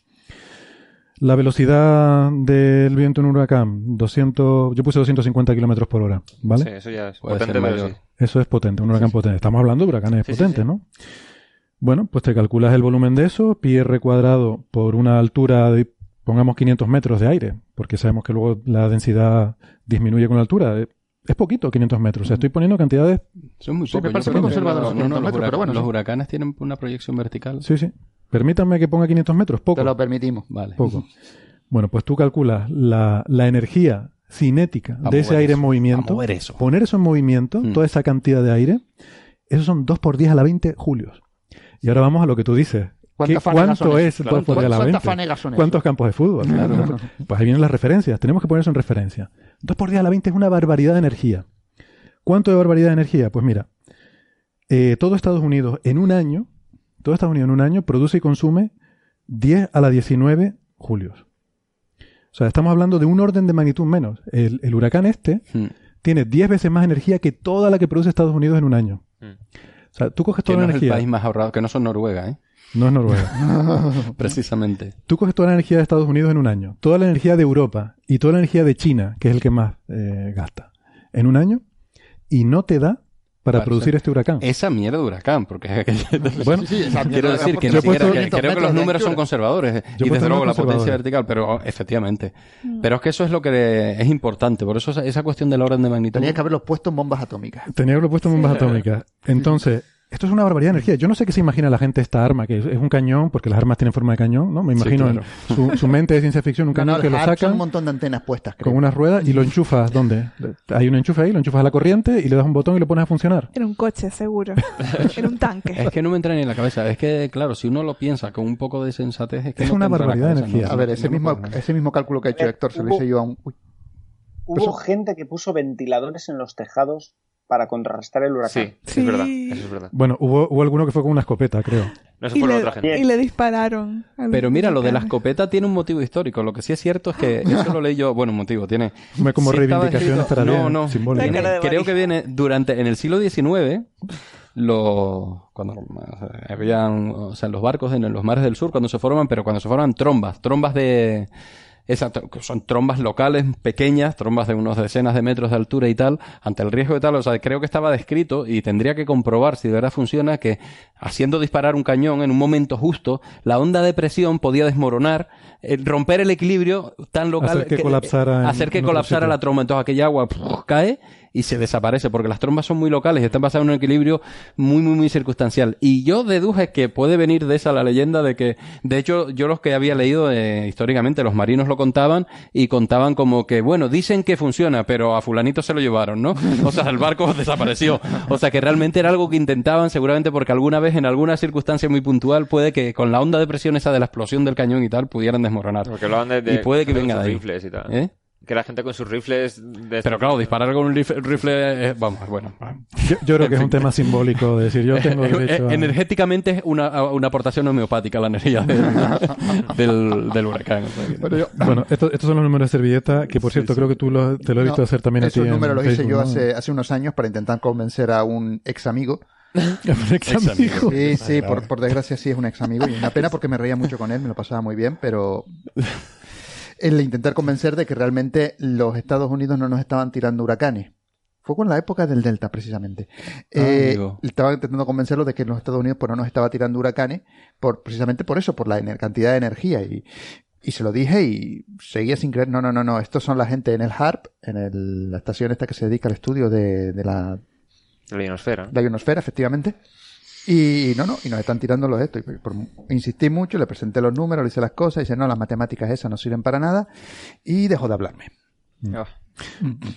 La velocidad del viento en un huracán, 200, yo puse 250 kilómetros por hora, ¿vale? Sí, eso ya es Puede potente, pero sí. Eso es potente, un huracán potente. Estamos hablando de huracanes potentes, sí. ¿no? Bueno, pues te calculas el volumen de eso, pi r cuadrado por una altura de, pongamos 500 metros de aire, porque sabemos que luego la densidad disminuye con la altura. Eh, Es poquito, 500 metros. O sea, estoy poniendo cantidades... Son muy Sí, me parece muy que conservador no, los no, no, 500 los, metros, pero bueno, los huracanes tienen una proyección vertical. Sí, sí. Permítanme que ponga 500 metros, poco. Te lo permitimos. Vale. Poco. Bueno, pues tú calculas la, la energía cinética A de ese aire eso, en movimiento. a eso. Poner eso en movimiento, Mm. toda esa cantidad de aire, esos son 2 por 10 a la 20 julios. Y ahora vamos a lo que tú dices. ¿Qué- ¿Cuántas fanegas ¿Cuánto son es esas? 2 por 10 a la ¿Cuántas 20? fanegas son ¿Cuántos campos de fútbol? Claro. pues ahí vienen las referencias. Tenemos que poner eso en referencia. 2 por 10 a la 20 es una barbaridad de energía. ¿Cuánto de barbaridad de energía? Pues mira, eh, todo Estados Unidos en un año, todo Estados Unidos en un año produce y consume 10 a la 19 julios. O sea, estamos hablando de un orden de magnitud menos. El, el huracán este Hmm. tiene 10 veces más energía que toda la que produce Estados Unidos en un año. Mm. O sea, tú coges Que toda no la es el energía. país más ahorrado, que no son Noruega, ¿eh? No es Noruega. Precisamente. Tú coges toda la energía de Estados Unidos en un año, toda la energía de Europa y toda la energía de China, que es el que más eh, gasta, en un año, y no te da para producir o sea, este huracán. Esa mierda de huracán, porque... Bueno, Sí, sí, esa Quiero decir que, ni siquiera- que- creo que 500 los números son conservadores. Yo he y desde luego la potencia vertical, pero efectivamente. Pero es que eso es lo que es importante. Por eso esa, esa cuestión del orden de magnitud. Tenías que haberlo puesto en bombas atómicas. Tenía que haberlo puesto en bombas atómicas. Entonces, esto es una barbaridad de energía. Yo no sé qué se imagina la gente esta arma, que es, es un cañón, porque las armas tienen forma de cañón, ¿no? Me Sí, imagino claro. en su, su mente de ciencia ficción, un cañón no, que lo sacan un montón de antenas puestas, creo. con unas ruedas y lo enchufas, ¿dónde? Hay un enchufe ahí, lo enchufas a la corriente y le das un botón y lo pones a funcionar. Era un coche, seguro. Era un tanque. Es que no me entra ni en la cabeza. Es que, claro, si uno lo piensa con un poco de sensatez, es que Es no una en barbaridad de energía. ¿no? A ver, ese mismo, ese mismo cálculo que ha hecho Eh, Héctor se lo hice yo a un... Uy, Hubo gente que puso ventiladores en los tejados para contrarrestar el huracán. Sí, sí, es verdad. Sí. Eso es verdad. Bueno, hubo, hubo alguno que fue con una escopeta, creo. No, eso Y fue la le, otra gente. y le dispararon. Pero mira, lo de la escopeta tiene un motivo histórico. Lo que sí es cierto es que eso lo leí yo. Bueno, un motivo tiene. Como Sí reivindicación escrito- No, no. Viene- creo que viene durante en el siglo XIX. Los cuando o sea, habían, o sea, los barcos en los mares del sur cuando se forman, pero cuando se forman trombas, trombas de Que son trombas locales pequeñas, trombas de unos decenas de metros de altura y tal, ante el riesgo de tal, o sea, creo que estaba descrito y tendría que comprobar si de verdad funciona que haciendo disparar un cañón en un momento justo, la onda de presión podía desmoronar, eh, romper el equilibrio tan local Hacer que colapsara en- hacer que colapsara la tromba, entonces aquella agua cae y se desaparece, porque las trombas son muy locales y están basadas en un equilibrio muy, muy, muy circunstancial. Y yo deduje que puede venir de esa la leyenda de que, de hecho, yo los que había leído eh, históricamente, los marinos lo contaban y contaban como que, bueno, dicen que funciona, pero a fulanito se lo llevaron, ¿no? O sea, el barco desapareció. O sea, que realmente era algo que intentaban, seguramente porque alguna vez, en alguna circunstancia muy puntual, puede que con la onda de presión esa de la explosión del cañón y tal, pudieran desmoronar. Porque hablaban de, de y puede que venga de ahí. y tal. ¿Eh? Que la gente con sus rifles... De Pero claro, disparar con un rifle, rifle es- vamos, bueno. Yo, yo creo que es un tema simbólico de decir, yo tengo derecho a... Energéticamente es una, una aportación homeopática a la energía del, del, del huracán. Bueno, yo- Bueno, estos, estos son los números de servilleta, que por cierto creo que tú lo- te lo he visto No, hacer también a ti Esos en números los hice yo ¿no? hace, hace unos años para intentar convencer a un ex amigo. Un ex amigo. Sí, sí, por, por desgracia sí es un ex amigo. Y una pena porque me reía mucho con él, me lo pasaba muy bien, pero el intentar convencer de que realmente los Estados Unidos no nos estaban tirando huracanes. Fue con la época del Delta, precisamente. Eh, amigo. estaba intentando convencerlo de que los Estados Unidos pues, no nos estaba tirando huracanes, por, precisamente por eso, por la cantidad de energía. Y, y se lo dije y seguía sin creer. No, no, no, no. Estos son la gente en el HARP, en el- la estación esta que se dedica al estudio de, de la, La ionosfera. la ionosfera, efectivamente. Y no, no, y nos están tirando los estos. Y por- insistí mucho, le presenté los números, le hice las cosas, y dice, no, las matemáticas esas no sirven para nada, y dejó de hablarme. Ah.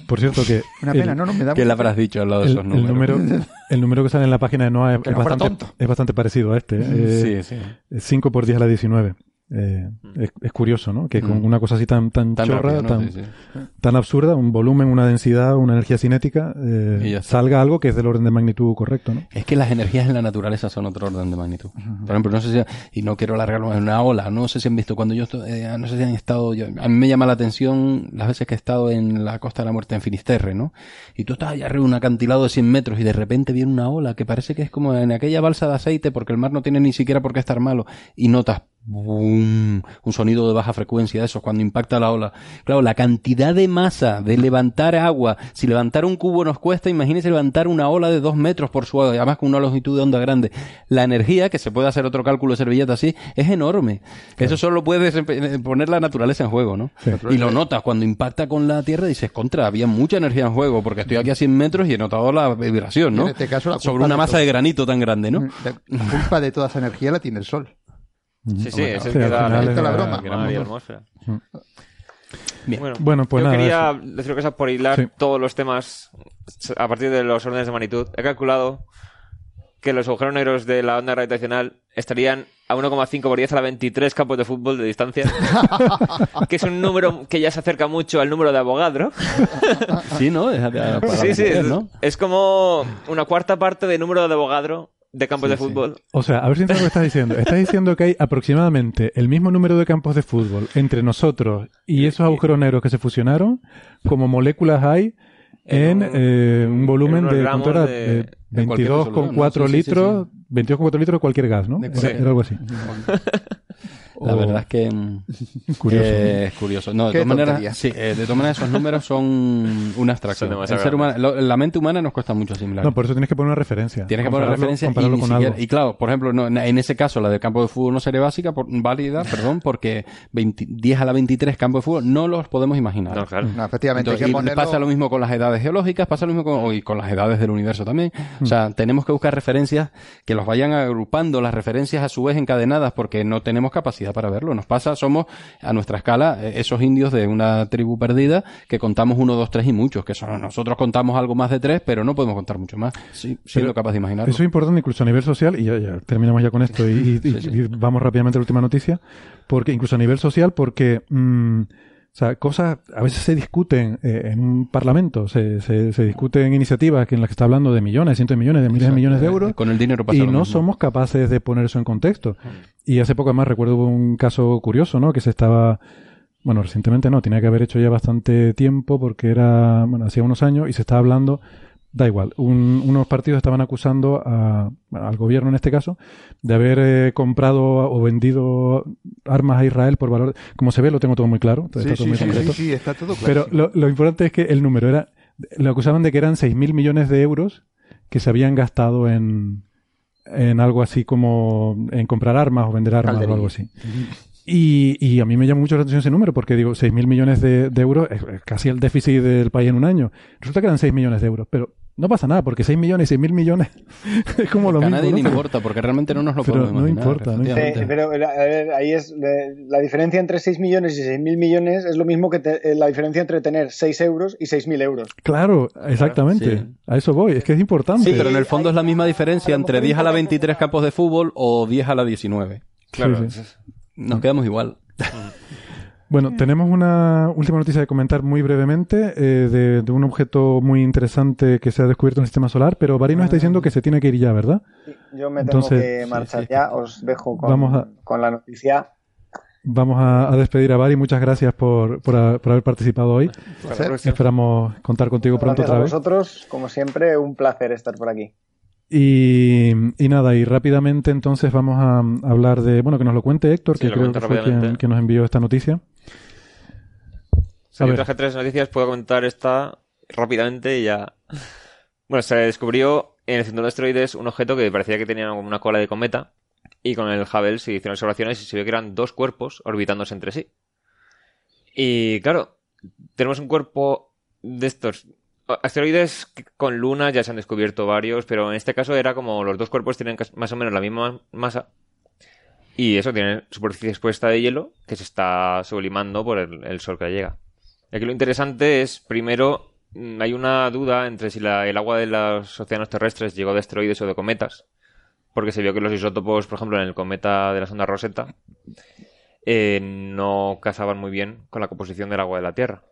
Por cierto que... Una el- pena, no, no, me da ¿Qué le habrás dicho al lado de el, esos el números? número, el número que sale en la página de NOAA es, es no bastante, tonto. es bastante parecido a este. ¿eh? sí, sí. Eh, 5 por 10 a la 19. Eh, es, es curioso, ¿no? Que con Mm. una cosa así tan, tan, Tan chorra, rápido, ¿no? tan, Sí, sí. tan absurda, un volumen, una densidad, una energía cinética, eh, salga algo que es del orden de magnitud correcto, ¿no? Es que las energías en la naturaleza son otro orden de magnitud. Por ejemplo, no sé si, y no quiero alargarlo en una ola, no sé si han visto cuando yo, estoy- eh, no sé si han estado, yo- a mí me llama la atención las veces que he estado en la Costa de la Muerte en Finisterre, ¿no? Y tú estás allá arriba en un acantilado de 100 metros y de repente viene una ola que parece que es como en aquella balsa de aceite porque el mar no tiene ni siquiera por qué estar malo y notas ¡bum! un sonido de baja frecuencia de esos cuando impacta la ola. Claro, la cantidad de masa de levantar agua, si levantar un cubo nos cuesta, imagínese levantar una ola de dos metros por su además con una longitud de onda grande. La energía, que se puede hacer otro cálculo de servilleta así, es enorme. Eso solo puede desempe- poner la naturaleza en juego, ¿no? Sí. Y lo notas cuando impacta con la Tierra dices, contra, había mucha energía en juego, porque estoy aquí a 100 metros y he notado la vibración, ¿no? en este caso, la Sobre una de masa todo- de granito tan grande, ¿no? La, la culpa de toda esa energía la tiene el Sol. Sí, sí, es el Sí, que da la la, broma. atmósfera. Bien. Bueno, Bueno, pues yo nada, quería decir una cosa por hilar Sí. todos los temas a partir de los órdenes de magnitud. He calculado que los agujeros negros de la onda gravitacional estarían a 1,5 por 10 a la 23 campos de fútbol de distancia, que es un número que ya se acerca mucho al número de Avogadro. Sí, ¿no? Para- Sí, sí, es, ¿no? es como una cuarta parte del número de Avogadro de campos de sí. fútbol. O sea, a ver si entiendo lo que estás diciendo. Estás diciendo que hay aproximadamente el mismo número de campos de fútbol entre nosotros y esos agujeros negros que se fusionaron, como moléculas hay en, En un- eh, un volumen en de, de- Eh, cualquier 22,4 resolución, ¿no? Sí, sí, sí, litros, 22,4 litros de cualquier gas, ¿no? Era algo así. La O- verdad es que mm, Curioso. eh, es curioso. No, de todas maneras, sí, eh, de todas maneras esos números son una abstracción. Son demasiado El ser humano, lo- la mente humana nos cuesta mucho asimilar. No, por eso tienes que poner una referencia. Tienes que poner referencia y, compararlo ni con siquiera- algo. y claro, por ejemplo, no, en ese caso la del campo de fútbol no sería básica, por- válida, perdón, porque 20 10 a la 23 campos de fútbol no los podemos imaginar. No, claro. No, efectivamente, Entonces, hay y que ponerlo... pasa lo mismo con las edades geológicas, pasa lo mismo con, y con las edades del universo también. O sea, tenemos que buscar referencias que los vayan agrupando, las referencias a su vez encadenadas, porque no tenemos capacidad para verlo. Nos pasa, somos a nuestra escala eh, esos indios de una tribu perdida que contamos uno, dos, tres y muchos, que son nosotros contamos algo más de tres, pero no podemos contar mucho más. Sí, siendo capaz de imaginarlo. Eso es importante incluso a nivel social, y ya, ya terminamos ya con esto y, y- y- y vamos rápidamente a la última noticia, porque incluso a nivel social, porque mm, o sea, cosas a veces se discuten eh, en un parlamento, se, se, se discuten iniciativas que en las que está hablando de millones, cientos de millones, de miles de millones de euros, Con el dinero pasa y lo no mismo. somos capaces de poner eso en contexto. Y hace poco además recuerdo un caso curioso, ¿no? Que se estaba, bueno, recientemente no, tenía que haber hecho ya bastante tiempo porque era, bueno, hacía unos años y se estaba hablando da igual. Un- unos partidos estaban acusando a- al gobierno, en este caso, de haber eh, comprado o vendido armas a Israel por valor. Como se ve, lo tengo todo muy claro. Sí, está todo sí, muy sí, concreto. sí, sí, está todo Pero clarísimo. lo, lo importante es que el número era. Lo acusaban de que eran 6.000 millones de euros que se habían gastado en, en algo así como en comprar armas o vender armas o algo así. Y, y a mí me llama mucho la atención ese número porque digo, 6.000 millones de, de euros es, es casi el déficit del país en un año. Resulta que eran 6 millones de euros, pero no pasa nada porque 6 millones y 6.000 millones es como lo Que a mismo. nadie ¿no? le importa, porque realmente no nos lo Pero podemos no imaginar. importa, no Eh, efectivamente. pero a ver, ahí es eh, la diferencia entre 6 millones y 6.000 millones es lo mismo que te- eh, la diferencia entre tener 6 euros y 6.000 euros. Claro, exactamente. sí. A eso voy. Es que es importante. Sí, pero en el fondo es la misma diferencia entre mejor 10 a la importante 23 campos de fútbol o 10 a la 19. Claro. Sí, Nos quedamos igual. Bueno, tenemos una última noticia de comentar muy brevemente eh, de, de un objeto muy interesante que se ha descubierto en el sistema solar, pero Bari nos está diciendo que se tiene que ir ya, ¿verdad? Yo me Entonces, tengo que marchar sí. ya, os dejo con, Vamos a- con la noticia. Vamos a, a despedir a Bari. Muchas gracias por, por, ha- por haber participado hoy. Esperamos contar contigo pronto Gracias otra a vez. vosotros, como siempre, un placer estar por aquí. Y, y nada, y rápidamente entonces vamos a, a hablar de, bueno, que nos lo cuente Héctor, Sí, que creo que fue quien nos envió esta noticia. Sí, yo traje tres noticias, puedo comentar esta rápidamente y ya. Bueno, se descubrió en el cinturón de asteroides un objeto que parecía que tenía como una cola de cometa y con el Hubble se hicieron observaciones y se vio que eran dos cuerpos orbitándose entre sí. Y claro, tenemos un cuerpo de estos asteroides con lunas ya se han descubierto varios, pero en este caso era como los dos cuerpos tienen más o menos la misma masa y eso tiene superficie expuesta de hielo que se está sublimando por el, el sol que le llega. Aquí lo interesante es, primero, mm, hay una duda entre si la- el agua de los océanos terrestres llegó de asteroides o de cometas, porque se vio que los isótopos, por ejemplo, en el cometa de la sonda Rosetta, eh, no casaban muy bien con la composición del agua de la Tierra.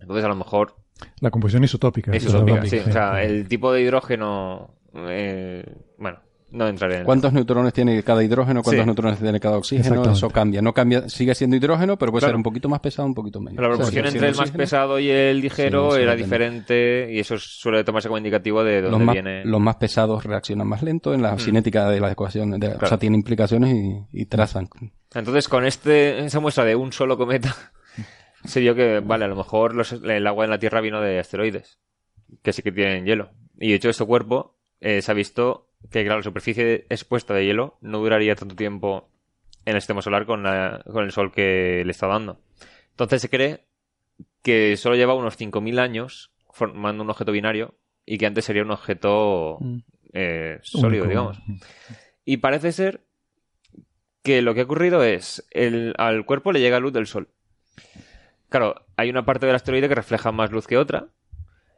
Entonces, a lo mejor La composición isotópica. isotópica, sí. O sea, el tipo de hidrógeno, eh, bueno, no entraré en ¿Cuántos neutrones tiene cada hidrógeno? ¿Cuántos Sí. neutrones tiene cada oxígeno? Eso cambia. No cambia, sigue siendo hidrógeno, pero puede Claro. ser un poquito más pesado, un poquito menos. La proporción O sea, entre el más oxígeno, pesado y el ligero Sí, era diferente y eso suele tomarse como indicativo de Los dónde más, viene. los más pesados reaccionan más lento en la Mm. cinética de la ecuación. de- O Claro. sea, tiene implicaciones y, y trazan. Entonces, con este esa muestra de un solo cometa, se vio que, vale, a lo mejor los- el agua en la Tierra vino de asteroides, que sí que tienen hielo. Y de hecho, este cuerpo eh, se ha visto que, claro, la superficie expuesta de hielo no duraría tanto tiempo en el sistema solar con, la- con el sol que le está dando. Entonces se cree que solo lleva unos 5.000 años formando un objeto binario y que antes sería un objeto Mm. eh, sólido, digamos. Y parece ser que lo que ha ocurrido es, el, al cuerpo le llega luz del sol. Claro, hay una parte del asteroide que refleja más luz que otra.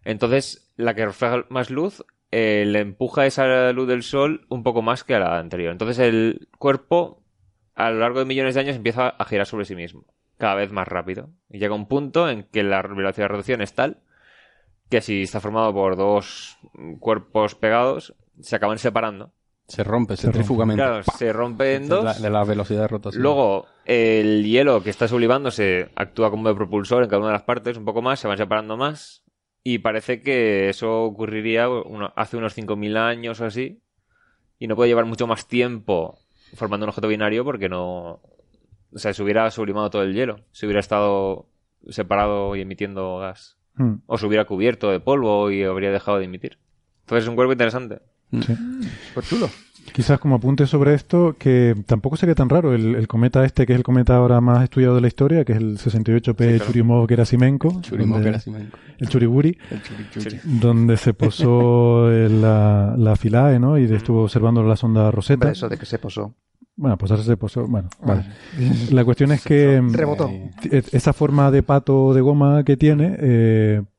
Entonces, la que refleja más luz eh, le empuja esa luz del sol un poco más que a la anterior. Entonces, el cuerpo, a lo largo de millones de años, empieza a girar sobre sí mismo. Cada vez más rápido. Y llega un punto en que la velocidad de rotación es tal que si está formado por dos cuerpos pegados, se acaban separando. Se rompe, Se centrífugamente. Claro, se rompe en de dos. la, de la velocidad de rotación. Luego, el hielo que está sublimándose actúa como de propulsor en cada una de las partes, un poco más, se van separando más. Y parece que eso ocurriría hace unos 5.000 años o así. Y no puede llevar mucho más tiempo formando un objeto binario porque no. O sea, se hubiera sublimado todo el hielo. Se hubiera estado separado y emitiendo gas. Mm, O se hubiera cubierto de polvo y habría dejado de emitir. Entonces es un cuerpo interesante. sí. Pues chulo. Quizás como apunte sobre esto, que tampoco sería tan raro el, el cometa este, que es el cometa ahora más estudiado de la historia, que es el 68P Sí, claro. Gerasimenko. el Churiburi, El churi- churi. Donde se posó la, la Philae, ¿no? Y estuvo observando la sonda Rosetta. Eso de que se posó. Bueno, posarse se posó, bueno, vale. La cuestión es que mm, Rebotó. E- esa forma de pato de goma que tiene, eh, pues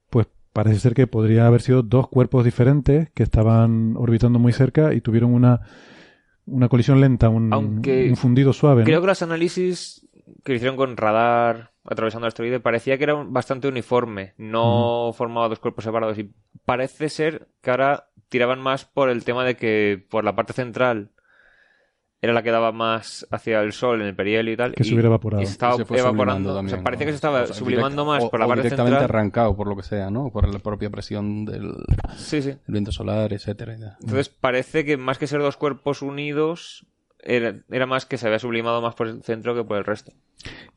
parece ser que podría haber sido dos cuerpos diferentes que estaban orbitando muy cerca y tuvieron una, una colisión lenta, un, Aunque un fundido suave. ¿no? Creo que los análisis que hicieron con radar atravesando el asteroide parecía que era bastante uniforme, no formaba dos cuerpos separados y parece ser que ahora tiraban más por el tema de que por la parte central era la que daba más hacia el sol en el perihelio y tal. Que se y- hubiera evaporado. y se estaba Se fue evaporando. o sea, también, parece ¿no? que se estaba O sea, sublimando direct- más o- por la o parte directamente central. arrancado, por lo que sea, ¿no? Por la propia presión del Sí, sí. el viento solar, etcétera. Entonces parece que más que ser dos cuerpos unidos, era, era más que se había sublimado más por el centro que por el resto.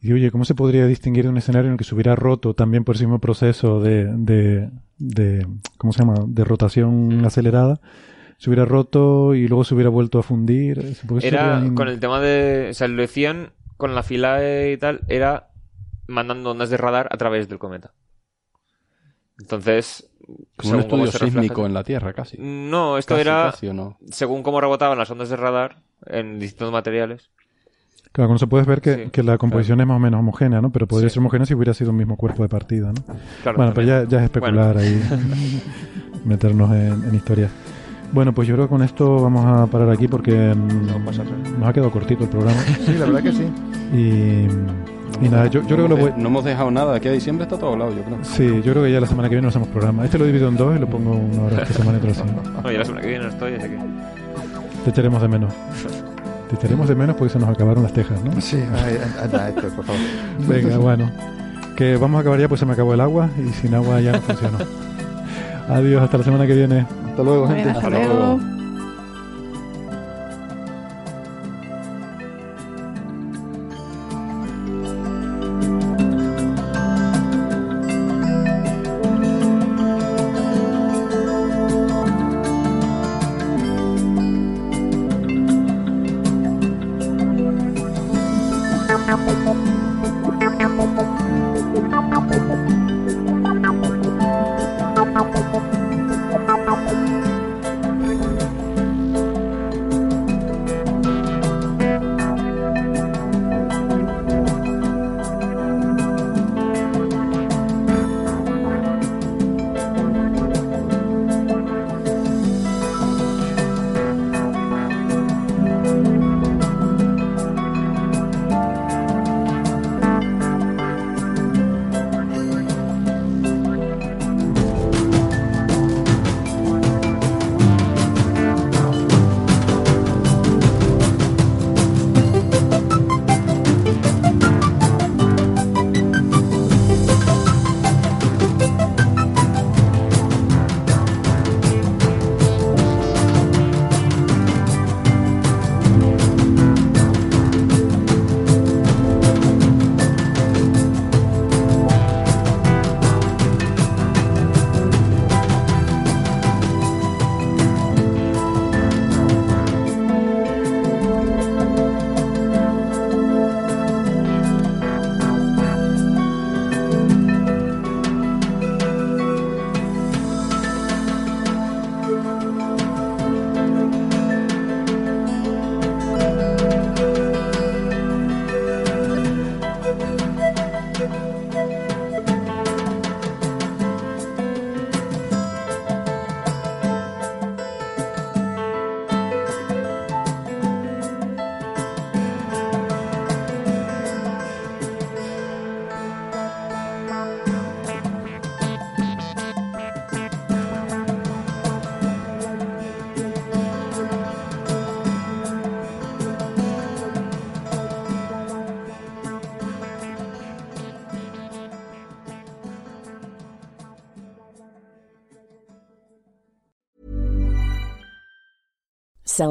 Y oye, ¿cómo se podría distinguir de un escenario en el que se hubiera roto también por ese mismo proceso de, de, de ¿cómo se llama? De rotación acelerada? Se hubiera roto y luego se hubiera vuelto a fundir. Eso Era con el tema de. O sea, lo decían con la fila y tal, era mandando ondas de radar a través del cometa. Entonces. Como un estudio sísmico en la Tierra, casi. No, esto Casi, era. casi, ¿o no? Según cómo rebotaban las ondas de radar en distintos materiales. Claro, cuando se puede ver que, Sí, que la composición es más o menos homogénea, ¿no? Pero podría Sí. ser homogénea si hubiera sido un mismo cuerpo de partida, ¿no? Claro, bueno, pero ya, también. ya es especular ahí, meternos en, en historias. Bueno, pues yo creo que con esto vamos a parar aquí porque mm, pasa nos ha quedado cortito el programa. Sí, la verdad que sí. Y, y nada, yo, yo creo que lo voy... No hemos dejado nada. Aquí a diciembre está todo hablado, yo creo. Sí, yo creo que ya la semana que viene no hacemos programa. Este lo divido en dos y lo pongo una hora esta semana y otra así. No, ya la semana que viene no estoy, así que. Te echaremos de menos. Te echaremos de menos porque se nos acabaron las tejas, ¿no? Sí, ay, anda, esto, por favor. Venga, bueno. Que vamos a acabar ya, pues se me acabó el agua y sin agua ya no funcionó. Adiós, hasta la semana que viene. Hasta luego, gente. Bueno, hasta Hasta luego. luego.